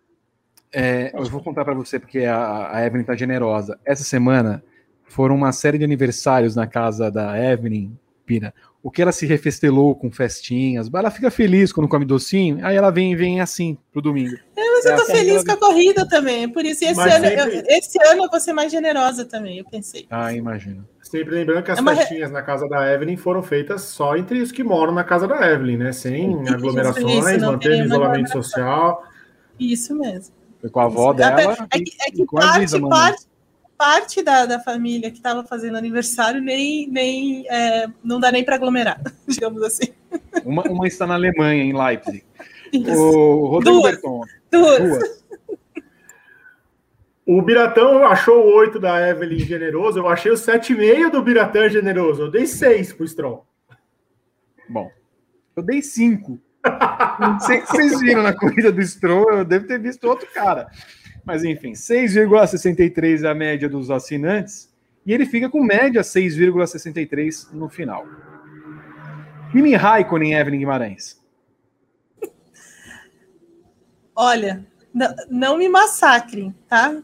É, eu vou contar para você, porque a, a Evelyn tá generosa. Essa semana foram uma série de aniversários na casa da Evelyn, Pina. O que ela se refestelou com festinhas, ela fica feliz quando come docinho, aí ela vem vem assim pro domingo. É, mas eu tô é, feliz com a corrida também, por isso. esse ano, sempre... eu, esse ano eu vou ser mais generosa também, eu pensei. Ah, imagino. Sempre lembrando que as é festinhas na casa da Evelyn foram feitas só entre os que moram na casa da Evelyn, né? Sem aglomerações, isso, mantendo isolamento social. Isso mesmo. Foi com a avó isso. dela. É que, é que parte, parte, parte da, da família que estava fazendo aniversário nem, nem é, não dá nem para aglomerar, *laughs* digamos assim. Uma, uma está na Alemanha, em Leipzig. Isso. O Rodrigo duas, Berton. Duas. duas. O Biratão achou o 8 da Evelyn generoso, eu achei o 7,5 do Biratão generoso. Eu dei 6 pro Strong. Bom, eu dei 5. Não sei se vocês viram na corrida do Stroll, eu devo ter visto outro cara. Mas enfim, 6,63 é a média dos assinantes e ele fica com média 6,63 no final. Kimi Raikkonen, Evelyn Guimarães. Olha, não, me massacrem, tá?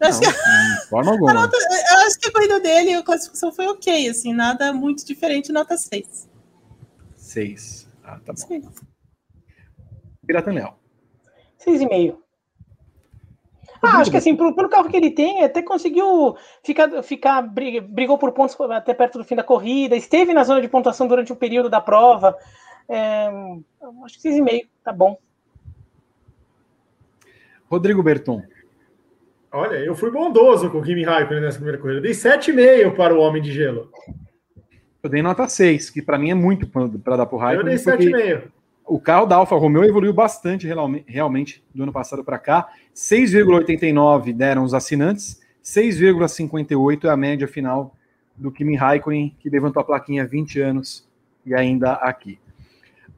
Eu acho, não, que... forma *laughs* alguma. Nota, eu acho que a corrida dele, a classificação foi ok, assim, nada muito diferente, nota 6. 6. Ah, tá bom. Pirata Leal. 6,5. Ah, acho que assim, pelo, pelo, carro que ele tem, até conseguiu ficar, ficar, brigou por pontos até perto do fim da corrida, esteve na zona de pontuação durante o período da prova. É, acho que 6,5, tá bom. Rodrigo Berton. Olha, eu fui bondoso com o Kimi Raikkonen nessa primeira corrida. Dei 7,5 para o Homem de Gelo. Eu dei nota 6, que para mim é muito para dar para o Raikkonen. Eu dei 7,5. O carro da Alfa Romeo evoluiu bastante realmente do ano passado para cá. 6,89 deram os assinantes, 6,58 é a média final do Kimi Raikkonen, que levantou a plaquinha 20 anos e ainda aqui.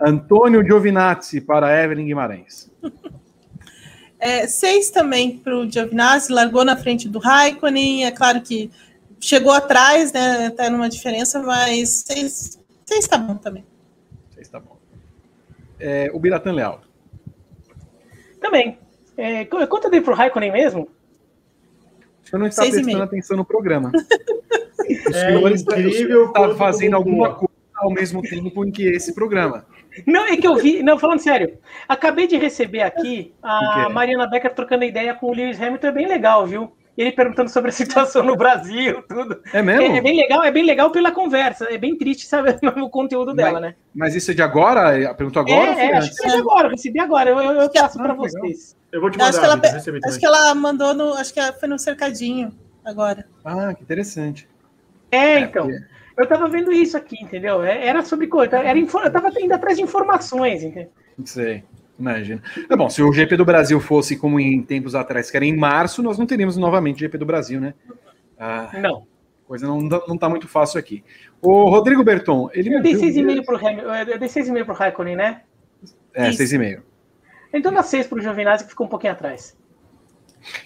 Antônio Giovinazzi para Evelyn Guimarães. É, seis também para o Giovinazzi, largou na frente do Raikkonen. É claro que chegou atrás, né? Até numa diferença, mas seis, seis tá bom também. Seis tá bom. É, o Biratan Leal. Também. É, quanto eu dei pro Raikkonen mesmo? Você não está prestando atenção no programa. *laughs* é incrível está fazendo alguma coisa ao mesmo tempo em que esse programa. Não, é que eu vi. Não, falando sério. Acabei de receber aqui a Mariana Becker trocando ideia com o Lewis Hamilton, é bem legal, viu? Ele perguntando sobre a situação no Brasil, tudo. É mesmo? É, é bem legal, é bem legal pela conversa. É bem triste saber *laughs* o conteúdo dela, mas, né? Mas isso é de agora? Perguntou agora? É, é acho que é de agora, recebi agora. Eu, eu, eu passo ah, para vocês. Eu vou te mandar. Acho que, ela, acho que ela mandou no. Acho que foi no cercadinho agora. Ah, que interessante. É, é então. Porque... Eu tava vendo isso aqui, entendeu? É, era sobre coisa. Era, eu tava indo atrás de informações, entendeu? Sei. Imagina. É bom, se o GP do Brasil fosse como em tempos atrás, que era em março, nós não teríamos novamente GP do Brasil, né? Ah, não. Coisa não, não tá muito fácil aqui. O Rodrigo Berton, ele Eu dei 6,5 pro Eu dei 6,5 pro Raikkonen, né? É, 6,5. Então dá 6 pro Giovinazzi, que ficou um pouquinho atrás.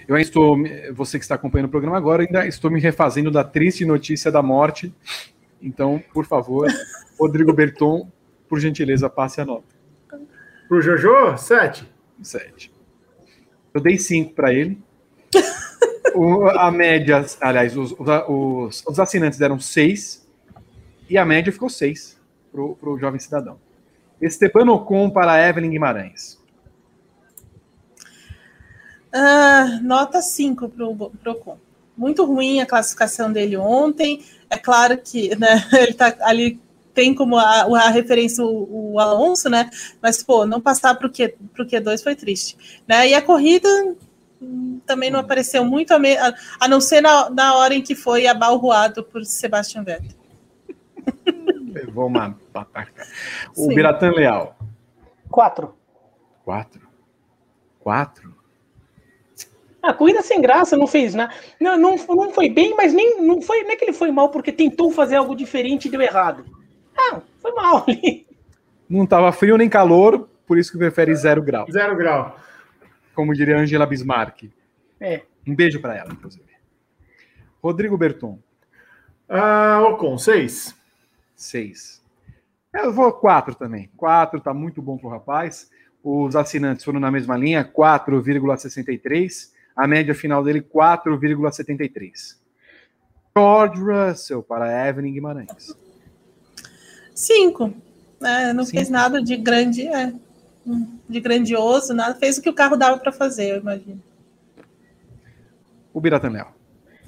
Eu ainda estou, você que está acompanhando o programa agora, ainda estou me refazendo da triste notícia da morte então, por favor, *laughs* Rodrigo Berton, por gentileza, passe a nota. Para o Jojo, sete. Sete. Eu dei cinco para ele. *laughs* O, a média, aliás, os, os, os, assinantes deram seis e a média ficou seis para o jovem cidadão. Esteban Ocon para Evelyn Guimarães. Uh, nota 5 para o Ocon. Muito ruim a classificação dele ontem. É claro que né, *laughs* ele está ali tem como a, a referência o, o, Alonso, né? Mas, pô, não passar para o Q, pro Q2 foi triste. Né? E a corrida também não apareceu muito, a, me, a, a não ser na, na, hora em que foi abalroado por Sebastian Vettel. *laughs* Levou uma pataca. O Sim. Biratan Leal. Quatro. Quatro? Quatro? A corrida sem graça, não fez nada. Não, não, não foi bem, mas nem não foi nem é que ele foi mal porque tentou fazer algo diferente e deu errado. Ah, foi mal ali. Não estava frio nem calor, por isso que prefere zero grau. Zero grau. Como diria Angela Bismarck. É. Um beijo para ela, inclusive. Rodrigo Berton. Ah, Ocon, seis. Seis. Eu vou quatro também. Quatro tá muito bom pro rapaz. Os assinantes foram na mesma linha, 4,63. A média final dele, 4,73. George Russell para Evelyn Guimarães. Cinco. É, não Cinco. fez nada de grande, é, de grandioso, nada. Fez o que o carro dava para fazer, eu imagino. O Biratanel.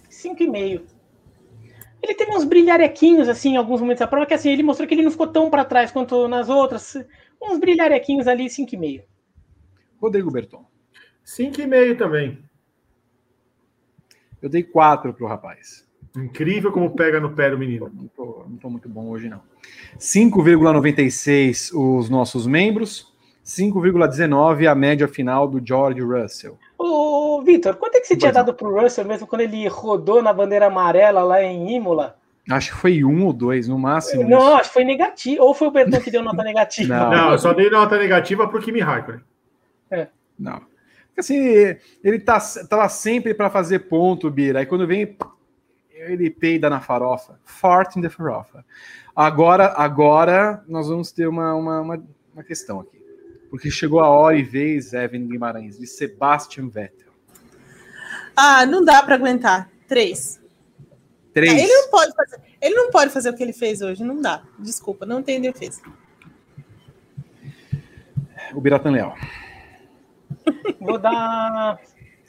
Cinco e meio. Ele teve uns brilharequinhos, assim, em alguns momentos da prova, que assim, ele mostrou que ele não ficou tão para trás quanto nas outras. Uns brilharequinhos ali, cinco e meio. Rodrigo Berton. Cinco e meio também. Eu dei quatro para o rapaz. Incrível como pega no pé do menino. Não estou tô muito bom hoje, não. 5,96 os nossos membros, 5,19 a média final do George Russell. Ô, Vitor, quanto é que você pois tinha é. dado para o Russell mesmo quando ele rodou na bandeira amarela lá em Imola? Acho que foi um ou dois, no máximo. Não, isso. acho que foi negativo. Ou foi o Berton que deu nota *laughs* negativa? Não, não eu só dei nota negativa para o Kimi Raikkonen. É. Não. Assim, ele tá, tava sempre para fazer ponto, Bira. Aí quando vem, ele peida na farofa. Fart in the farofa. Agora, agora nós vamos ter uma, uma, uma, uma questão aqui. Porque chegou a hora e vez, Evan Guimarães, de Sebastian Vettel. Ah, não dá para aguentar. Três. Três. Ah, ele não pode fazer. Ele não pode fazer o que ele fez hoje. Não dá. Desculpa, não tem defesa. O Biratan Leal. Vou dar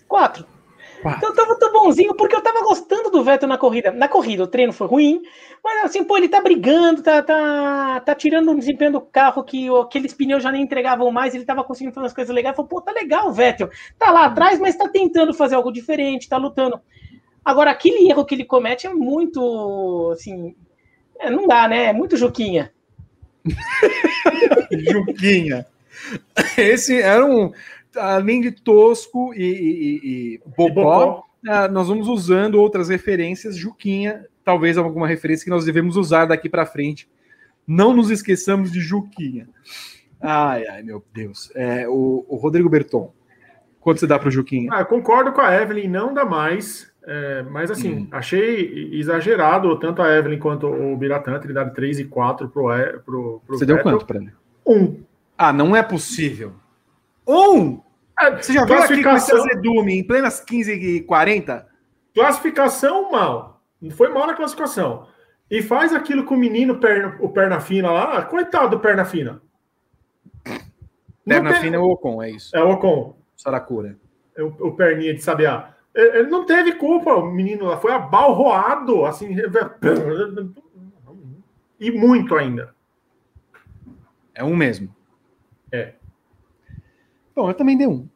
quatro. Então eu tava tão bonzinho porque eu tava gostando do Vettel na corrida. Na corrida, o treino foi ruim, mas assim, pô, ele tá brigando, tá, tá, tá tirando um desempenho do carro que aqueles pneus já nem entregavam mais, ele tava conseguindo fazer as coisas legais. Falei, pô, tá legal o Vettel. Tá lá atrás, mas tá tentando fazer algo diferente, tá lutando. Agora, aquele erro que ele comete é muito, assim, é, não dá, né? É muito Juquinha. *laughs* Juquinha. Esse era um além de tosco e, e, e bobó, uh, nós vamos usando outras referências. Juquinha, talvez alguma referência que nós devemos usar daqui para frente. Não nos esqueçamos de Juquinha. Ai, ai, meu Deus. É, o, o Rodrigo Berton, quanto você dá para o Juquinha? Ah, concordo com a Evelyn, não dá mais. É, mas assim, hum. achei exagerado tanto a Evelyn quanto o Biratã ter dado 3 e 4 pro, pro, pro Você Vettel. deu quanto para ele? Um. Ah, não é possível. Um! É, Você já viu aqui com esse azedume em plenas 15 e 40? Classificação mal. Foi mal na classificação. E faz aquilo com o menino, perna, o perna fina lá. Coitado do perna fina. Perna fina é o Ocon, é isso. É o Ocon. Saracura. É o, o perninha de sabiá. Ele não teve culpa, o menino lá foi abalroado, assim. E muito ainda. É um mesmo. É. Bom, eu também dei um.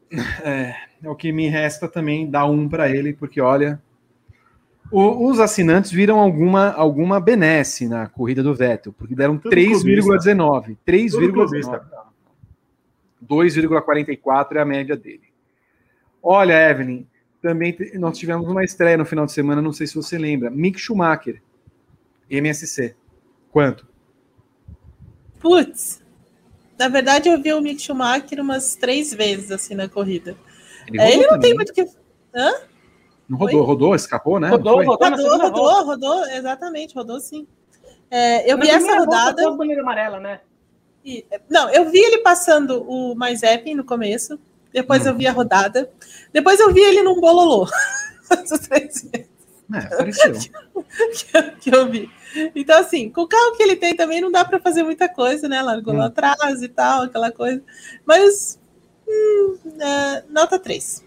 É, é o que me resta também dar um para ele, porque olha, o, os assinantes viram alguma, alguma benesse na corrida do Vettel, porque deram 3,19. 3,19. 2,44 é a média dele. Olha, Evelyn, também nós tivemos uma estreia no final de semana, não sei se você lembra. Mick Schumacher, MSC. Quanto? Putz, na verdade, eu vi o Mick Schumacher umas três vezes assim na corrida. Ele, é, ele não também. tem muito que. Hã? Não rodou, Oi? rodou, escapou, né? Rodou, rodou, rodou, rodou, rodou, exatamente, rodou sim. É, eu vi essa rodada. Volta, bandeira amarela, né? E, não, eu vi ele passando o mais no começo. Depois hum. eu vi a rodada. Depois eu vi ele num bololô. *laughs* Essas três vezes. É, apareceu. *laughs* que, que, eu vi. Então, assim, com o carro que ele tem também não dá para fazer muita coisa, né? Largou hum. lá atrás e tal, aquela coisa. Mas, hum, é, nota 3.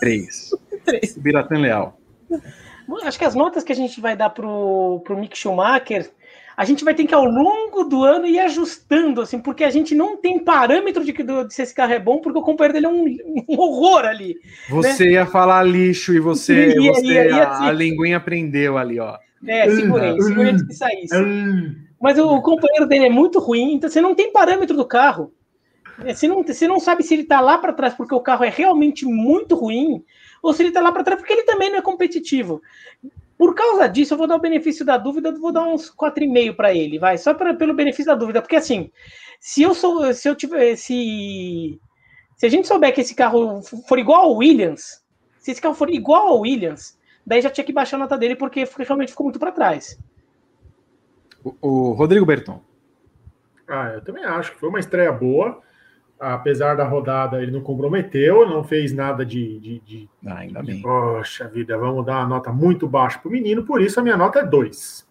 3. 3. Biratan Leal. Acho que as notas que a gente vai dar pro, pro Mick Schumacher a gente vai ter que, ao longo do ano, ir ajustando, assim, porque a gente não tem parâmetro de que de se esse carro é bom, porque o companheiro dele é um, um horror ali. Você né? ia falar lixo e você, ia, você ia, ia, a, a linguinha prendeu ali, ó. É, segurei, segurei antes que saísse. Mas o companheiro dele é muito ruim, então você não tem parâmetro do carro. É, você não, você não sabe se ele tá lá para trás porque o carro é realmente muito ruim, ou se ele tá lá para trás porque ele também não é competitivo. Por causa disso, eu vou dar o benefício da dúvida, vou dar uns 4,5 para ele, vai, só pra, pelo benefício da dúvida, porque assim, se eu sou, se eu tiver, se, se a gente souber que esse carro for igual ao Williams, se esse carro for igual ao Williams, daí já tinha que baixar a nota dele, porque realmente ficou muito para trás. O, o Rodrigo Berton. Ah, eu também acho que foi uma estreia boa apesar da rodada, ele não comprometeu, não fez nada de. de, de ah, ainda bem. Poxa vida, vamos dar uma nota muito baixa para o menino, por isso a minha nota é 2.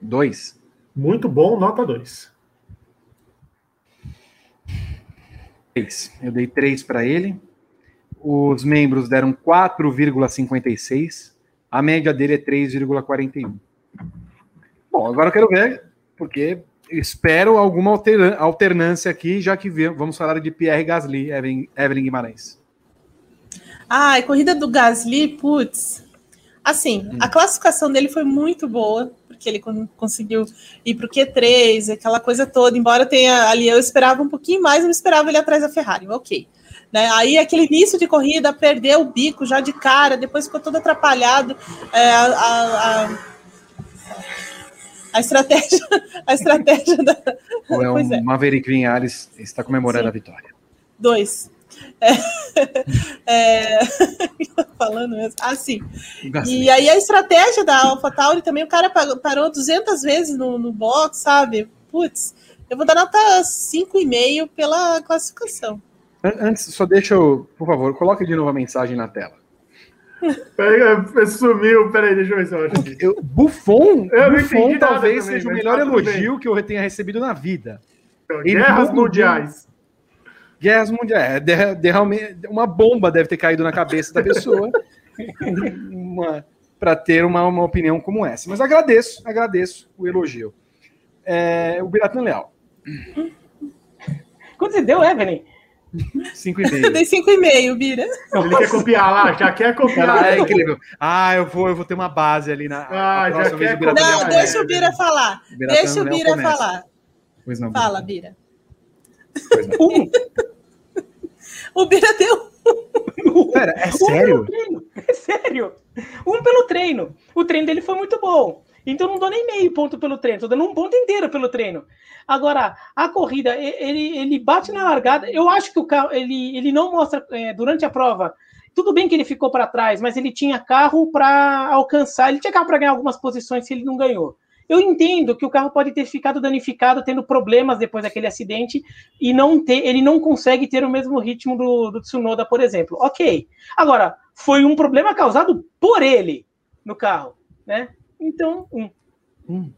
2? Muito bom, nota 2. Eu dei 3 para ele. Os membros deram 4,56. A média dele é 3,41. Bom, agora eu quero ver, porque espero alguma alternância aqui, já que vamos falar de Pierre Gasly, Evelyn, Evelyn Guimarães. Ah, a corrida do Gasly, putz. Assim, hum. a classificação dele foi muito boa, porque ele conseguiu ir para o Q3, aquela coisa toda. Embora tenha ali, eu esperava um pouquinho mais, eu esperava ele atrás da Ferrari, ok. Né? Aí aquele início de corrida, perdeu o bico já de cara, depois ficou todo atrapalhado. É, a, a, a a estratégia, *laughs* a estratégia da. Ou é um é. Maverick Vinhares está comemorando Sim. a vitória. Dois. É, *laughs* é, *laughs* falando mesmo. Assim. E aí a estratégia da AlphaTauri também, o cara parou 200 vezes no, no box, sabe? Putz, eu vou dar nota 5,5 pela classificação. Antes, só deixa eu, por favor, coloque de novo a mensagem na tela. *laughs* Peraí, sumiu, peraí, deixa eu ver se eu acho aqui. Eu, Buffon, eu Buffon talvez também, seja o melhor tá elogio que eu tenha recebido na vida. Então, guerras mundiais. Guerras mundiais. É, de, de, uma bomba deve ter caído na cabeça da pessoa *laughs* para ter uma, uma opinião como essa. Mas agradeço, agradeço o elogio. É, o Biratan Leal. Quanto você deu, Evelyn? 5,5. Dei 5,5, Bira. Ele quer copiar lá, já quer copiar. Ah, é incrível. Ah, eu vou, eu vou ter uma base ali na. Ah, já quer Não, não deixa o Bira falar. deixa o Bira falar. Pois não. Fala, Bira. Pois não. Um. o Bira deu um. Pera, é sério? Um é sério. Um pelo treino. O treino dele foi muito bom. Então não dou nem meio ponto pelo treino, tô dando um ponto inteiro pelo treino. Agora, a corrida, ele, ele bate na largada. Eu acho que o carro, ele, ele não mostra é, durante a prova. Tudo bem que ele ficou para trás, mas ele tinha carro para alcançar, ele tinha carro para ganhar algumas posições se ele não ganhou. Eu entendo que o carro pode ter ficado danificado, tendo problemas depois daquele acidente, e não ter, ele não consegue ter o mesmo ritmo do, do Tsunoda, por exemplo. Ok. Agora, foi um problema causado por ele no carro, né? Então, um. um.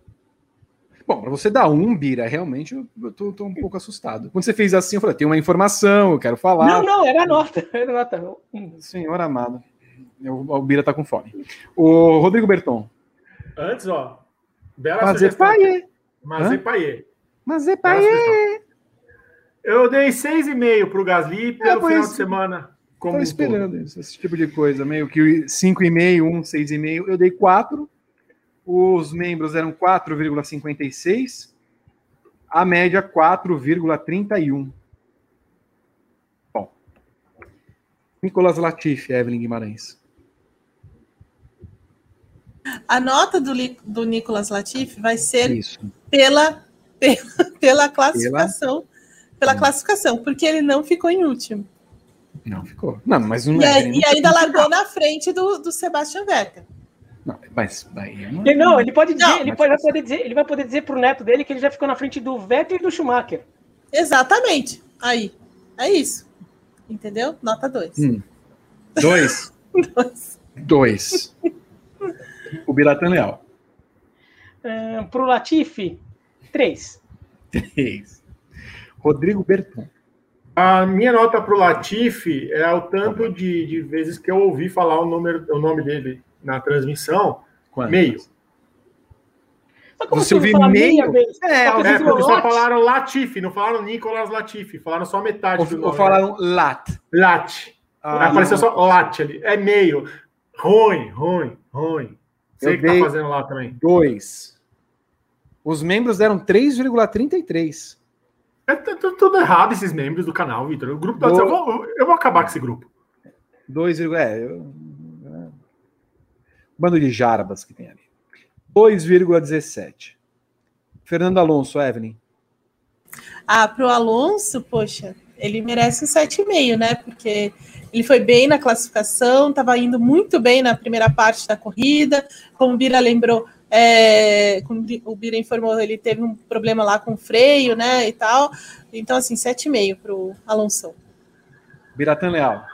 Bom, para você dar um, Bira, realmente eu tô, tô, um pouco assustado. Quando você fez assim, eu falei, tem uma informação, eu quero falar. Não, não, era nota. *laughs* Era nota. Senhor amado. Eu, o Bira tá com fome. O Rodrigo Berton. Antes, ó. Bela Mazepaie. Mazepaie. Mazepaie. Eu dei 6,5 pro Gasly é, pelo é, final de semana. Como Tô esperando um esse tipo de coisa, meio que 5,5, 1, 6,5. Eu dei 4 os membros eram 4,56, a média 4,31. Bom. Nicolas Latifi, Evelyn Guimarães. A nota do, do Nicolas Latifi vai ser Isso. Pela, pela, pela classificação. Pela, pela classificação, porque ele não ficou em último. Não ficou. Não, mas não e, é, e ainda largou na frente do, do Sebastian Vettel. Não, mas aí não... Ele, não, ele pode dizer, não, ele, pode, vai poder dizer, ele vai poder dizer pro neto dele que ele já ficou na frente do Vettel e do Schumacher. Exatamente. Aí. É isso. Entendeu? Nota 2. Hum. Dois? *laughs* dois. Dois. o Biratan Leal. Uh, pro Latifi, três. Três. Rodrigo Berton. A minha nota para o Latifi é o tanto de, de vezes que eu ouvi falar o, número, o nome dele na transmissão, Quantas? meio. Você ouviu meio? É, é porque só falaram Latifi, não falaram Nicolas Latifi, falaram só metade ou, do nome. Ou falaram Lat. Lat. Ah, Apareceu só Lat ali. É meio. Ruim, ruim, ruim. Sei que tá fazendo lá também. Dois. Os membros deram 3,33. É tudo errado esses membros do canal, Vitor. O grupo do... eu, vou, eu vou acabar com esse grupo. 2, é, eu, Bando de jarbas que tem ali. 2,17. Fernando Alonso, Evelyn. Ah, para o Alonso, poxa, ele merece um 7,5, né? Porque ele foi bem na classificação, estava indo muito bem na primeira parte da corrida. Como o Bira lembrou, é, como o Bira informou, ele teve um problema lá com o freio, né? E tal. Então, assim, 7,5 para o Alonso. Biratan Leal.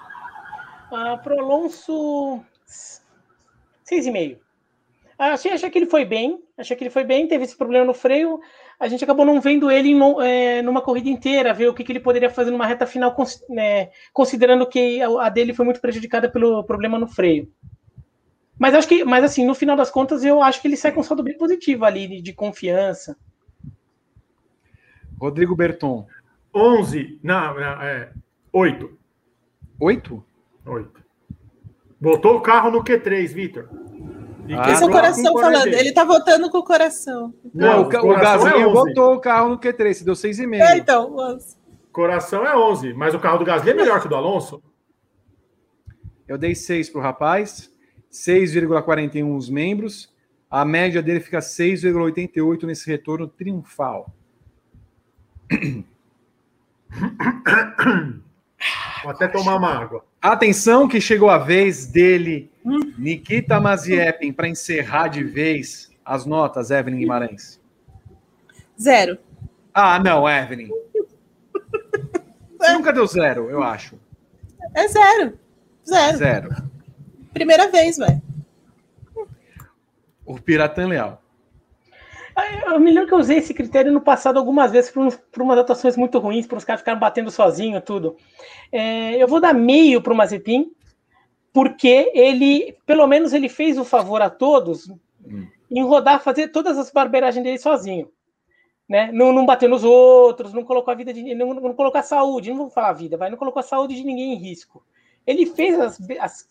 Ah, para o Alonso, 6,5. Achei, achei que ele foi bem, achei que ele foi bem, teve esse problema no freio. A gente acabou não vendo ele em, é, numa corrida inteira, ver o que, que, ele poderia fazer numa reta final, né, considerando que a, a, dele foi muito prejudicada pelo problema no freio. Mas acho que, mas assim, no final das contas, eu acho que ele sai com um saldo bem positivo ali, de, de confiança. Rodrigo Berton. 11, não, não é 8. 8? 8. Botou o carro no Q3, Vitor. Ah, Esse é o coração falando. Ele tá votando com o coração. Não, o, o, o Gasly é botou o carro no Q3, se deu 6,5. É, então, 11. Coração é 11, mas o carro do Gasly é melhor que o do Alonso. Eu dei 6 pro rapaz, 6,41 os membros. A média dele fica 6,88 nesse retorno triunfal. Vou até tomar uma água. Atenção que chegou a vez dele, Nikita Maziepen, para encerrar de vez as notas, Evelyn Guimarães. Zero. Ah, não, Evelyn. Nunca deu zero, eu acho. É zero. Zero. Zero. Primeira vez, velho. O Piratã Leal. Eu me lembro que eu usei esse critério no passado algumas vezes para umas atuações muito ruins, para os caras ficarem batendo sozinho tudo. É, eu vou dar meio para o Mazepin, porque ele, pelo menos, ele fez o favor a todos hum. em rodar, fazer todas as barbeiragens dele sozinho. Né? Não, não bater nos outros, não colocou a vida de não, não colocou a saúde, não vou falar a vida, vai, não colocou a saúde de ninguém em risco. Ele fez as, as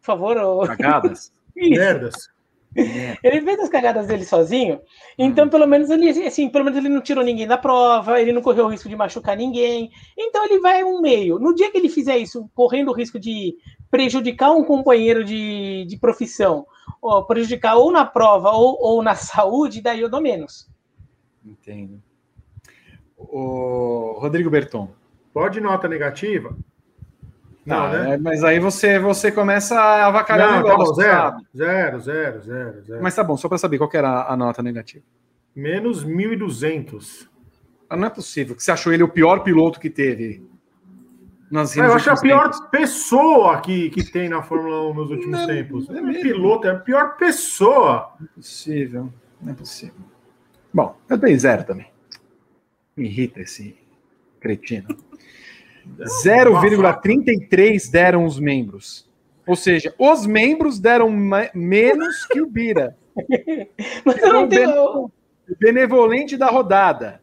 por favor, cagadas, *laughs* merdas. *laughs* Ele fez as cagadas dele sozinho, então hum. pelo menos ele assim, pelo menos ele não tirou ninguém da prova, ele não correu o risco de machucar ninguém. Então ele vai um meio. No dia que ele fizer isso, correndo o risco de prejudicar um companheiro de, de profissão, ou prejudicar ou na prova ou, ou na *laughs* saúde, daí eu dou menos. Entendo. O Rodrigo Berton. Pode nota negativa? Não, né? É, mas aí você, você começa a avacalhar não, o negócio, tá bom, zero, zero, zero, zero, zero. Mas tá bom, só para saber qual era a nota negativa. Menos 1.200. Ah, não é possível que você achou ele o pior piloto que teve. Nas é, eu acho a pior tempos. pessoa que, que tem na Fórmula 1 nos últimos não, tempos. Não é, é piloto, é a pior pessoa. Não é possível, não é possível. Bom, eu dei zero também. Me irrita esse cretino. 0,33 deram os membros. Ou seja, os membros deram menos que o Bira. *laughs* Mas eu não tenho... Benevolente da rodada.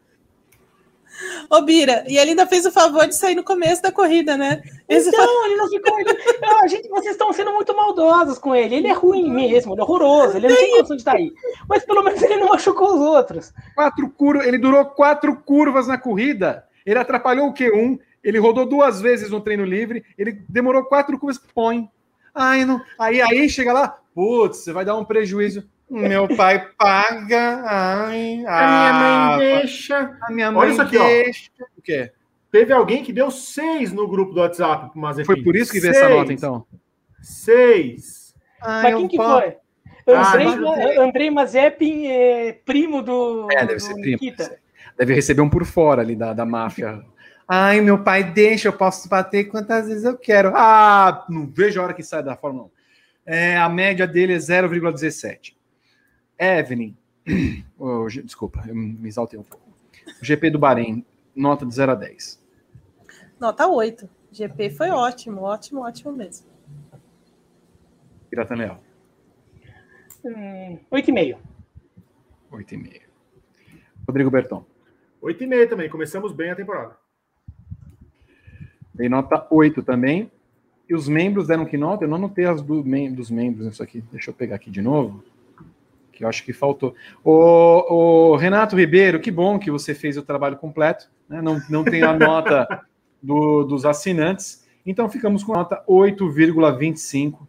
Ô, Bira, e ele ainda fez o favor de sair no começo da corrida, né? Esse então, fa... ele não ficou. Ah, gente, vocês estão sendo muito maldosos com ele. Ele é ruim mesmo, ele é horroroso, ele não tem noção de estar aí. Mas pelo menos ele não machucou os outros. Quatro curvas, ele durou quatro curvas na corrida. Ele atrapalhou o Q1, ele rodou duas vezes no treino livre, ele demorou quatro curvas, põe. Ai, não. Aí, aí chega lá, putz, você vai dar um prejuízo. Meu pai paga. Ai, a minha mãe deixa. A minha mãe Olha isso aqui, deixa. Ó. O quê? Teve alguém que deu seis no grupo do WhatsApp pro Mazepin. Foi por isso que veio essa nota, então? Seis. Ai, Mas quem que foi? Andrei, ah, Andrei Mazepin é primo do, é, deve ser primo, Nikita. Deve receber um por fora ali da, da máfia. Ai, meu pai deixa, eu posso bater quantas vezes eu quero. Ah, não vejo a hora que sai da Fórmula 1. É, a média dele é 0,17. Evelyn, *clears throat* oh, desculpa, eu me exaltei um pouco. O GP do Bahrein, nota de 0 a 10. Nota 8. GP foi ótimo, ótimo, ótimo mesmo. Piratanel. Hum, 8,5. 8,5. Rodrigo Berton. 8,5 também. Começamos bem a temporada. Dei nota 8 também. E os membros deram que nota? Eu não notei as do, dos membros isso aqui. Deixa eu pegar aqui de novo que eu acho que faltou. O, o, Renato Ribeiro, que bom que você fez o trabalho completo, né? não, não tem a nota *laughs* do, dos assinantes, então ficamos com nota 8,25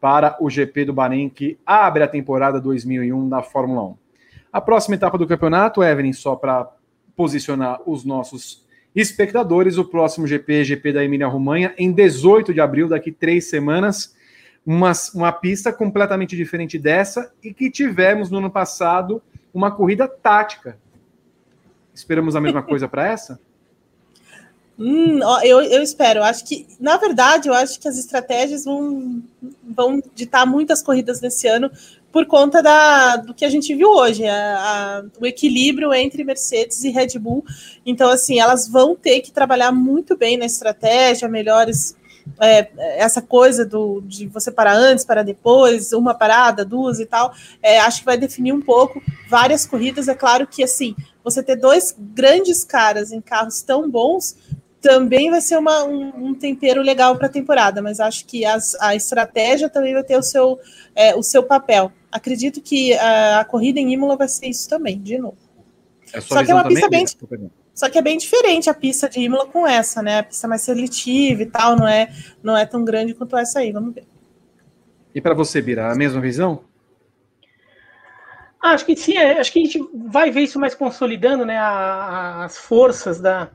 para o GP do Bahrein, que abre a temporada 2001 da Fórmula 1. A próxima etapa do campeonato, Evelyn, só para posicionar os nossos espectadores, o próximo GP, GP da Emília-Romanha, em 18 de abril, daqui três semanas, uma, uma pista completamente diferente dessa e que tivemos no ano passado uma corrida tática. Esperamos a mesma *laughs* coisa para essa? Hum, eu, eu espero. Acho que, na verdade, eu acho que as estratégias vão, vão ditar muitas corridas nesse ano por conta da, do que a gente viu hoje, a, a, o equilíbrio entre Mercedes e Red Bull. Então, assim, elas vão ter que trabalhar muito bem na estratégia, melhores é, essa coisa do, de você parar antes, para depois, uma parada, duas e tal, é, acho que vai definir um pouco várias corridas. É claro que assim, você ter dois grandes caras em carros tão bons também vai ser uma, um, um tempero legal para a temporada, mas acho que as, a estratégia também vai ter o seu, é, o seu papel. Acredito que a, a, corrida em Imola vai ser isso também, de novo. É só que é uma pista bem. Só que é bem diferente a pista de Imola com essa, né? A pista mais seletiva e tal, não é, não é tão grande quanto essa aí. Vamos ver. E para você, Bira, a mesma visão? Acho que sim, é, acho que a gente vai ver isso mais consolidando, né? A, a, as forças da,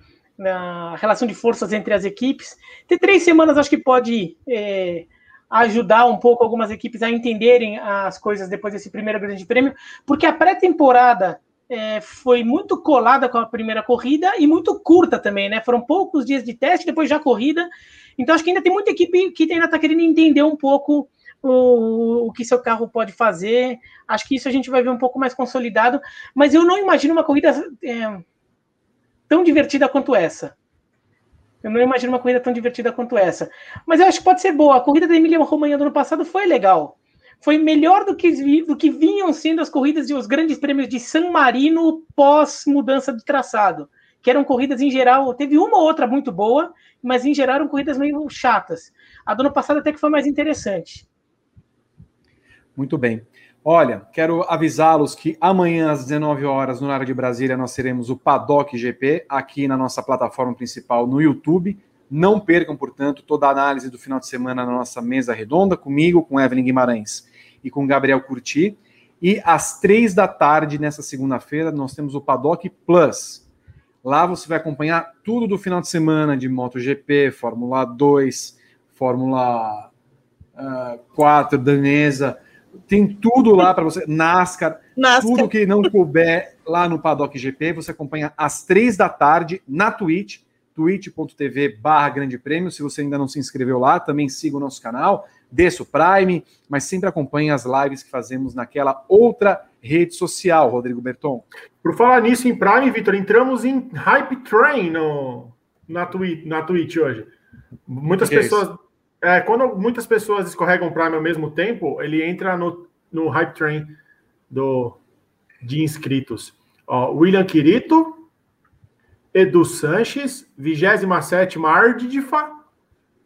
relação de forças entre as equipes. Ter três semanas acho que pode é, ajudar um pouco algumas equipes a entenderem as coisas depois desse primeiro grande prêmio, porque a pré-temporada é, foi muito colada com a primeira corrida e muito curta também, né? Foram poucos dias de teste, depois já corrida. Então acho que ainda tem muita equipe que ainda está querendo entender um pouco o, o que seu carro pode fazer. Acho que isso a gente vai ver um pouco mais consolidado, mas eu não imagino uma corrida é, tão divertida quanto essa. Eu não imagino uma corrida tão divertida quanto essa. Mas eu acho que pode ser boa. A corrida da Emília Romagna do ano passado foi legal. Foi melhor do que, do que vinham sendo as corridas de os grandes prêmios de San Marino pós mudança de traçado. Que eram corridas em geral. Teve uma ou outra muito boa, mas em geral eram corridas meio chatas. A do ano passado até que foi mais interessante. Muito bem. Olha, quero avisá-los que amanhã às 19 horas, no horário de Brasília, nós teremos o Paddock GP aqui na nossa plataforma principal no YouTube. Não percam, portanto, toda a análise do final de semana na nossa mesa redonda, comigo, com Evelyn Guimarães e com Gabriel Curti. E às três da tarde, nessa segunda-feira, nós temos o Paddock Plus. Lá você vai acompanhar tudo do final de semana de MotoGP, Fórmula 2, Fórmula uh, 4, danesa tem tudo lá para você. NASCAR, NASCAR, tudo que não couber lá no Paddock GP, você acompanha às três da tarde na Twitch, twitch.tv barra grande prêmio. Se você ainda não se inscreveu lá, também siga o nosso canal, desça o Prime, mas sempre acompanhe as lives que fazemos naquela outra rede social, Rodrigo Berton. Por falar nisso em Prime, Vitor, entramos em Hype Train no, na, Twitch, na Twitch hoje. Muitas que pessoas. É é, quando muitas pessoas escorregam Prime ao mesmo tempo, ele entra no, no hype train do, de inscritos. Ó, William Quirito, Edu Sanches, 27 Ardfa,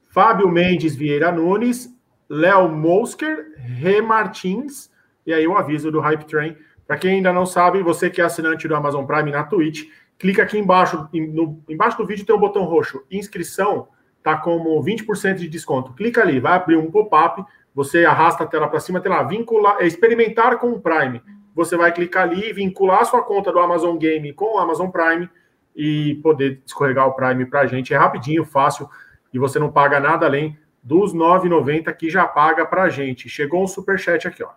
Fábio Mendes Vieira Nunes, Léo Mosker, Rê Martins, e aí o aviso do Hype Train. Para quem ainda não sabe, você que é assinante do Amazon Prime na Twitch, clica aqui embaixo, no, embaixo do vídeo tem um botão roxo, inscrição, tá como 20% de desconto. Clica ali, vai abrir um pop-up, você arrasta a tela para cima, tem lá, vincular, é experimentar com o Prime. Você vai clicar ali, vincular a sua conta do Amazon Game com o Amazon Prime e poder escorregar o Prime para a gente. É rapidinho, fácil, e você não paga nada além dos 9,90 que já paga para a gente. Chegou um superchat aqui, ó.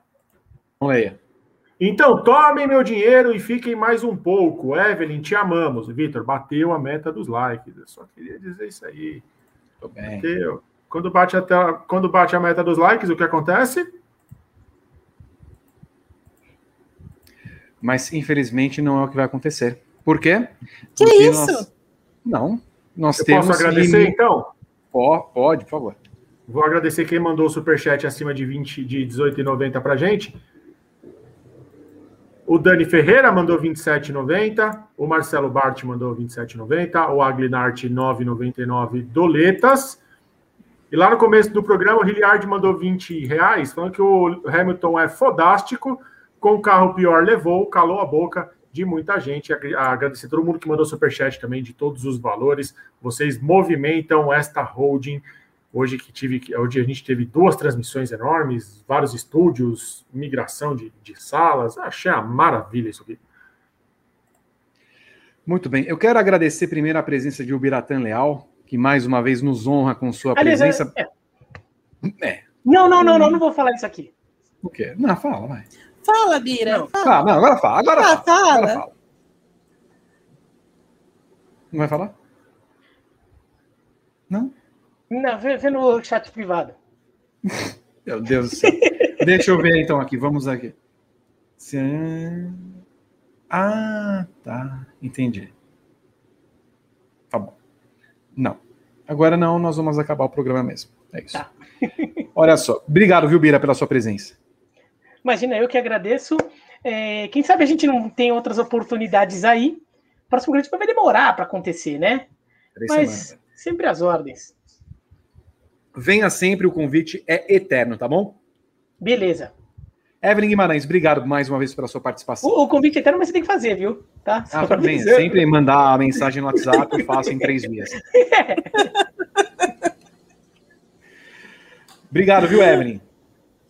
Vamos. Então, tomem meu dinheiro e fiquem mais um pouco. Evelyn, te amamos. Vitor, bateu a meta dos likes. Eu só queria dizer isso aí. Porque quando bate, até, quando bate a meta dos likes, o que acontece? Mas infelizmente não é o que vai acontecer. Por quê? Que Porque isso? Nós... Não. Nós Eu temos. Posso agradecer, então? Pode, pode, por favor. Vou agradecer quem mandou o superchat acima de 20, de 18,90 para gente. O Dani Ferreira mandou 27,90. O Marcelo Bart mandou 27,90. O Aglinart 9,99 doletas. E lá no começo do programa, o Hilliard mandou 20 reais, falando que o Hamilton é fodástico, com o carro pior levou, calou a boca de muita gente. Agradecer a todo mundo que mandou superchat também, de todos os valores. Vocês movimentam esta holding Hoje que tive, hoje a gente teve duas transmissões enormes, vários estúdios, migração de, de salas. Achei uma maravilha isso aqui. Muito bem. Eu quero agradecer primeiro a presença de Ubiratan Leal, que mais uma vez nos honra com sua Aliás, presença. É... É. Não, não, não, não, não vou falar isso aqui. O quê? Não, fala, vai. Fala, Bira. Não, fala. Ah, não, agora fala. Agora, ah, fala, fala. agora fala. Não vai falar? Não? Não, vê, no chat privado. *laughs* Meu Deus do céu. Deixa eu ver então aqui, vamos aqui. Ah, tá. Entendi. Tá bom. Não. Agora não, nós vamos acabar o programa mesmo. É isso. Tá. *laughs* Olha só. Obrigado, viu, Bira, pela sua presença. Imagina, eu que agradeço. É, quem sabe a gente não tem outras oportunidades aí. O próximo grande vai demorar para acontecer, né? Três Mas semanas. sempre as ordens. Venha sempre, o convite é eterno, tá bom? Beleza. Evelyn Guimarães, obrigado mais uma vez pela sua participação. O, o convite é eterno, mas você tem que fazer, viu? Tá? Ah, bem. Sempre mandar a mensagem no WhatsApp, eu faço em três dias. *laughs* Obrigado, viu, Evelyn?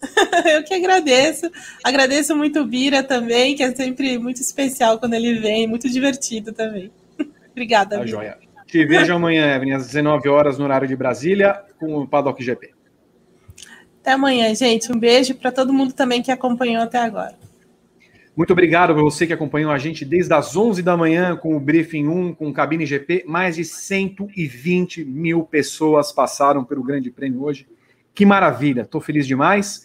*laughs* Eu que agradeço. Agradeço muito o Bira também, que é sempre muito especial quando ele vem, muito divertido também. *laughs* Obrigada, tá Bira. Joia. Te vejo amanhã, Evelyn, às 19 horas no horário de Brasília, com o Paddock GP. Até amanhã, gente. Um beijo para todo mundo também que acompanhou até agora. Muito obrigado para você que acompanhou a gente desde as 11 da manhã com o Briefing 1, com o Cabine GP. Mais de 120 mil pessoas passaram pelo Grande Prêmio hoje. Que maravilha, estou feliz demais.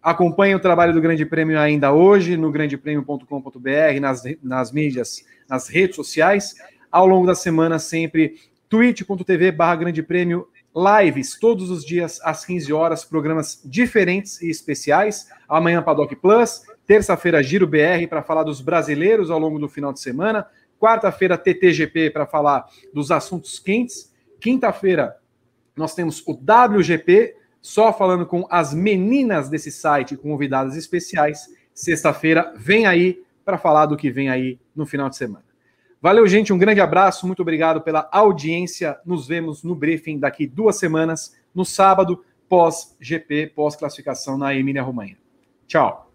Acompanhe o trabalho do Grande Prêmio ainda hoje no grandepremio.com.br, nas, nas mídias, nas redes sociais. Ao longo da semana, sempre twitch.tv barra Grande Prêmio, lives todos os dias às 15 horas, programas diferentes e especiais. Amanhã, Paddock Plus, Terça-feira, Giro BR para falar dos brasileiros ao longo do final de semana. Quarta-feira, TTGP para falar dos assuntos quentes. Quinta-feira, nós temos o WGP, só falando com as meninas desse site, com convidadas especiais. Sexta-feira, vem aí para falar do que vem aí no final de semana. Valeu, gente. Um grande abraço. Muito obrigado pela audiência. Nos vemos no briefing daqui duas semanas, no sábado, pós-GP, pós-classificação na Emília Romanha. Tchau.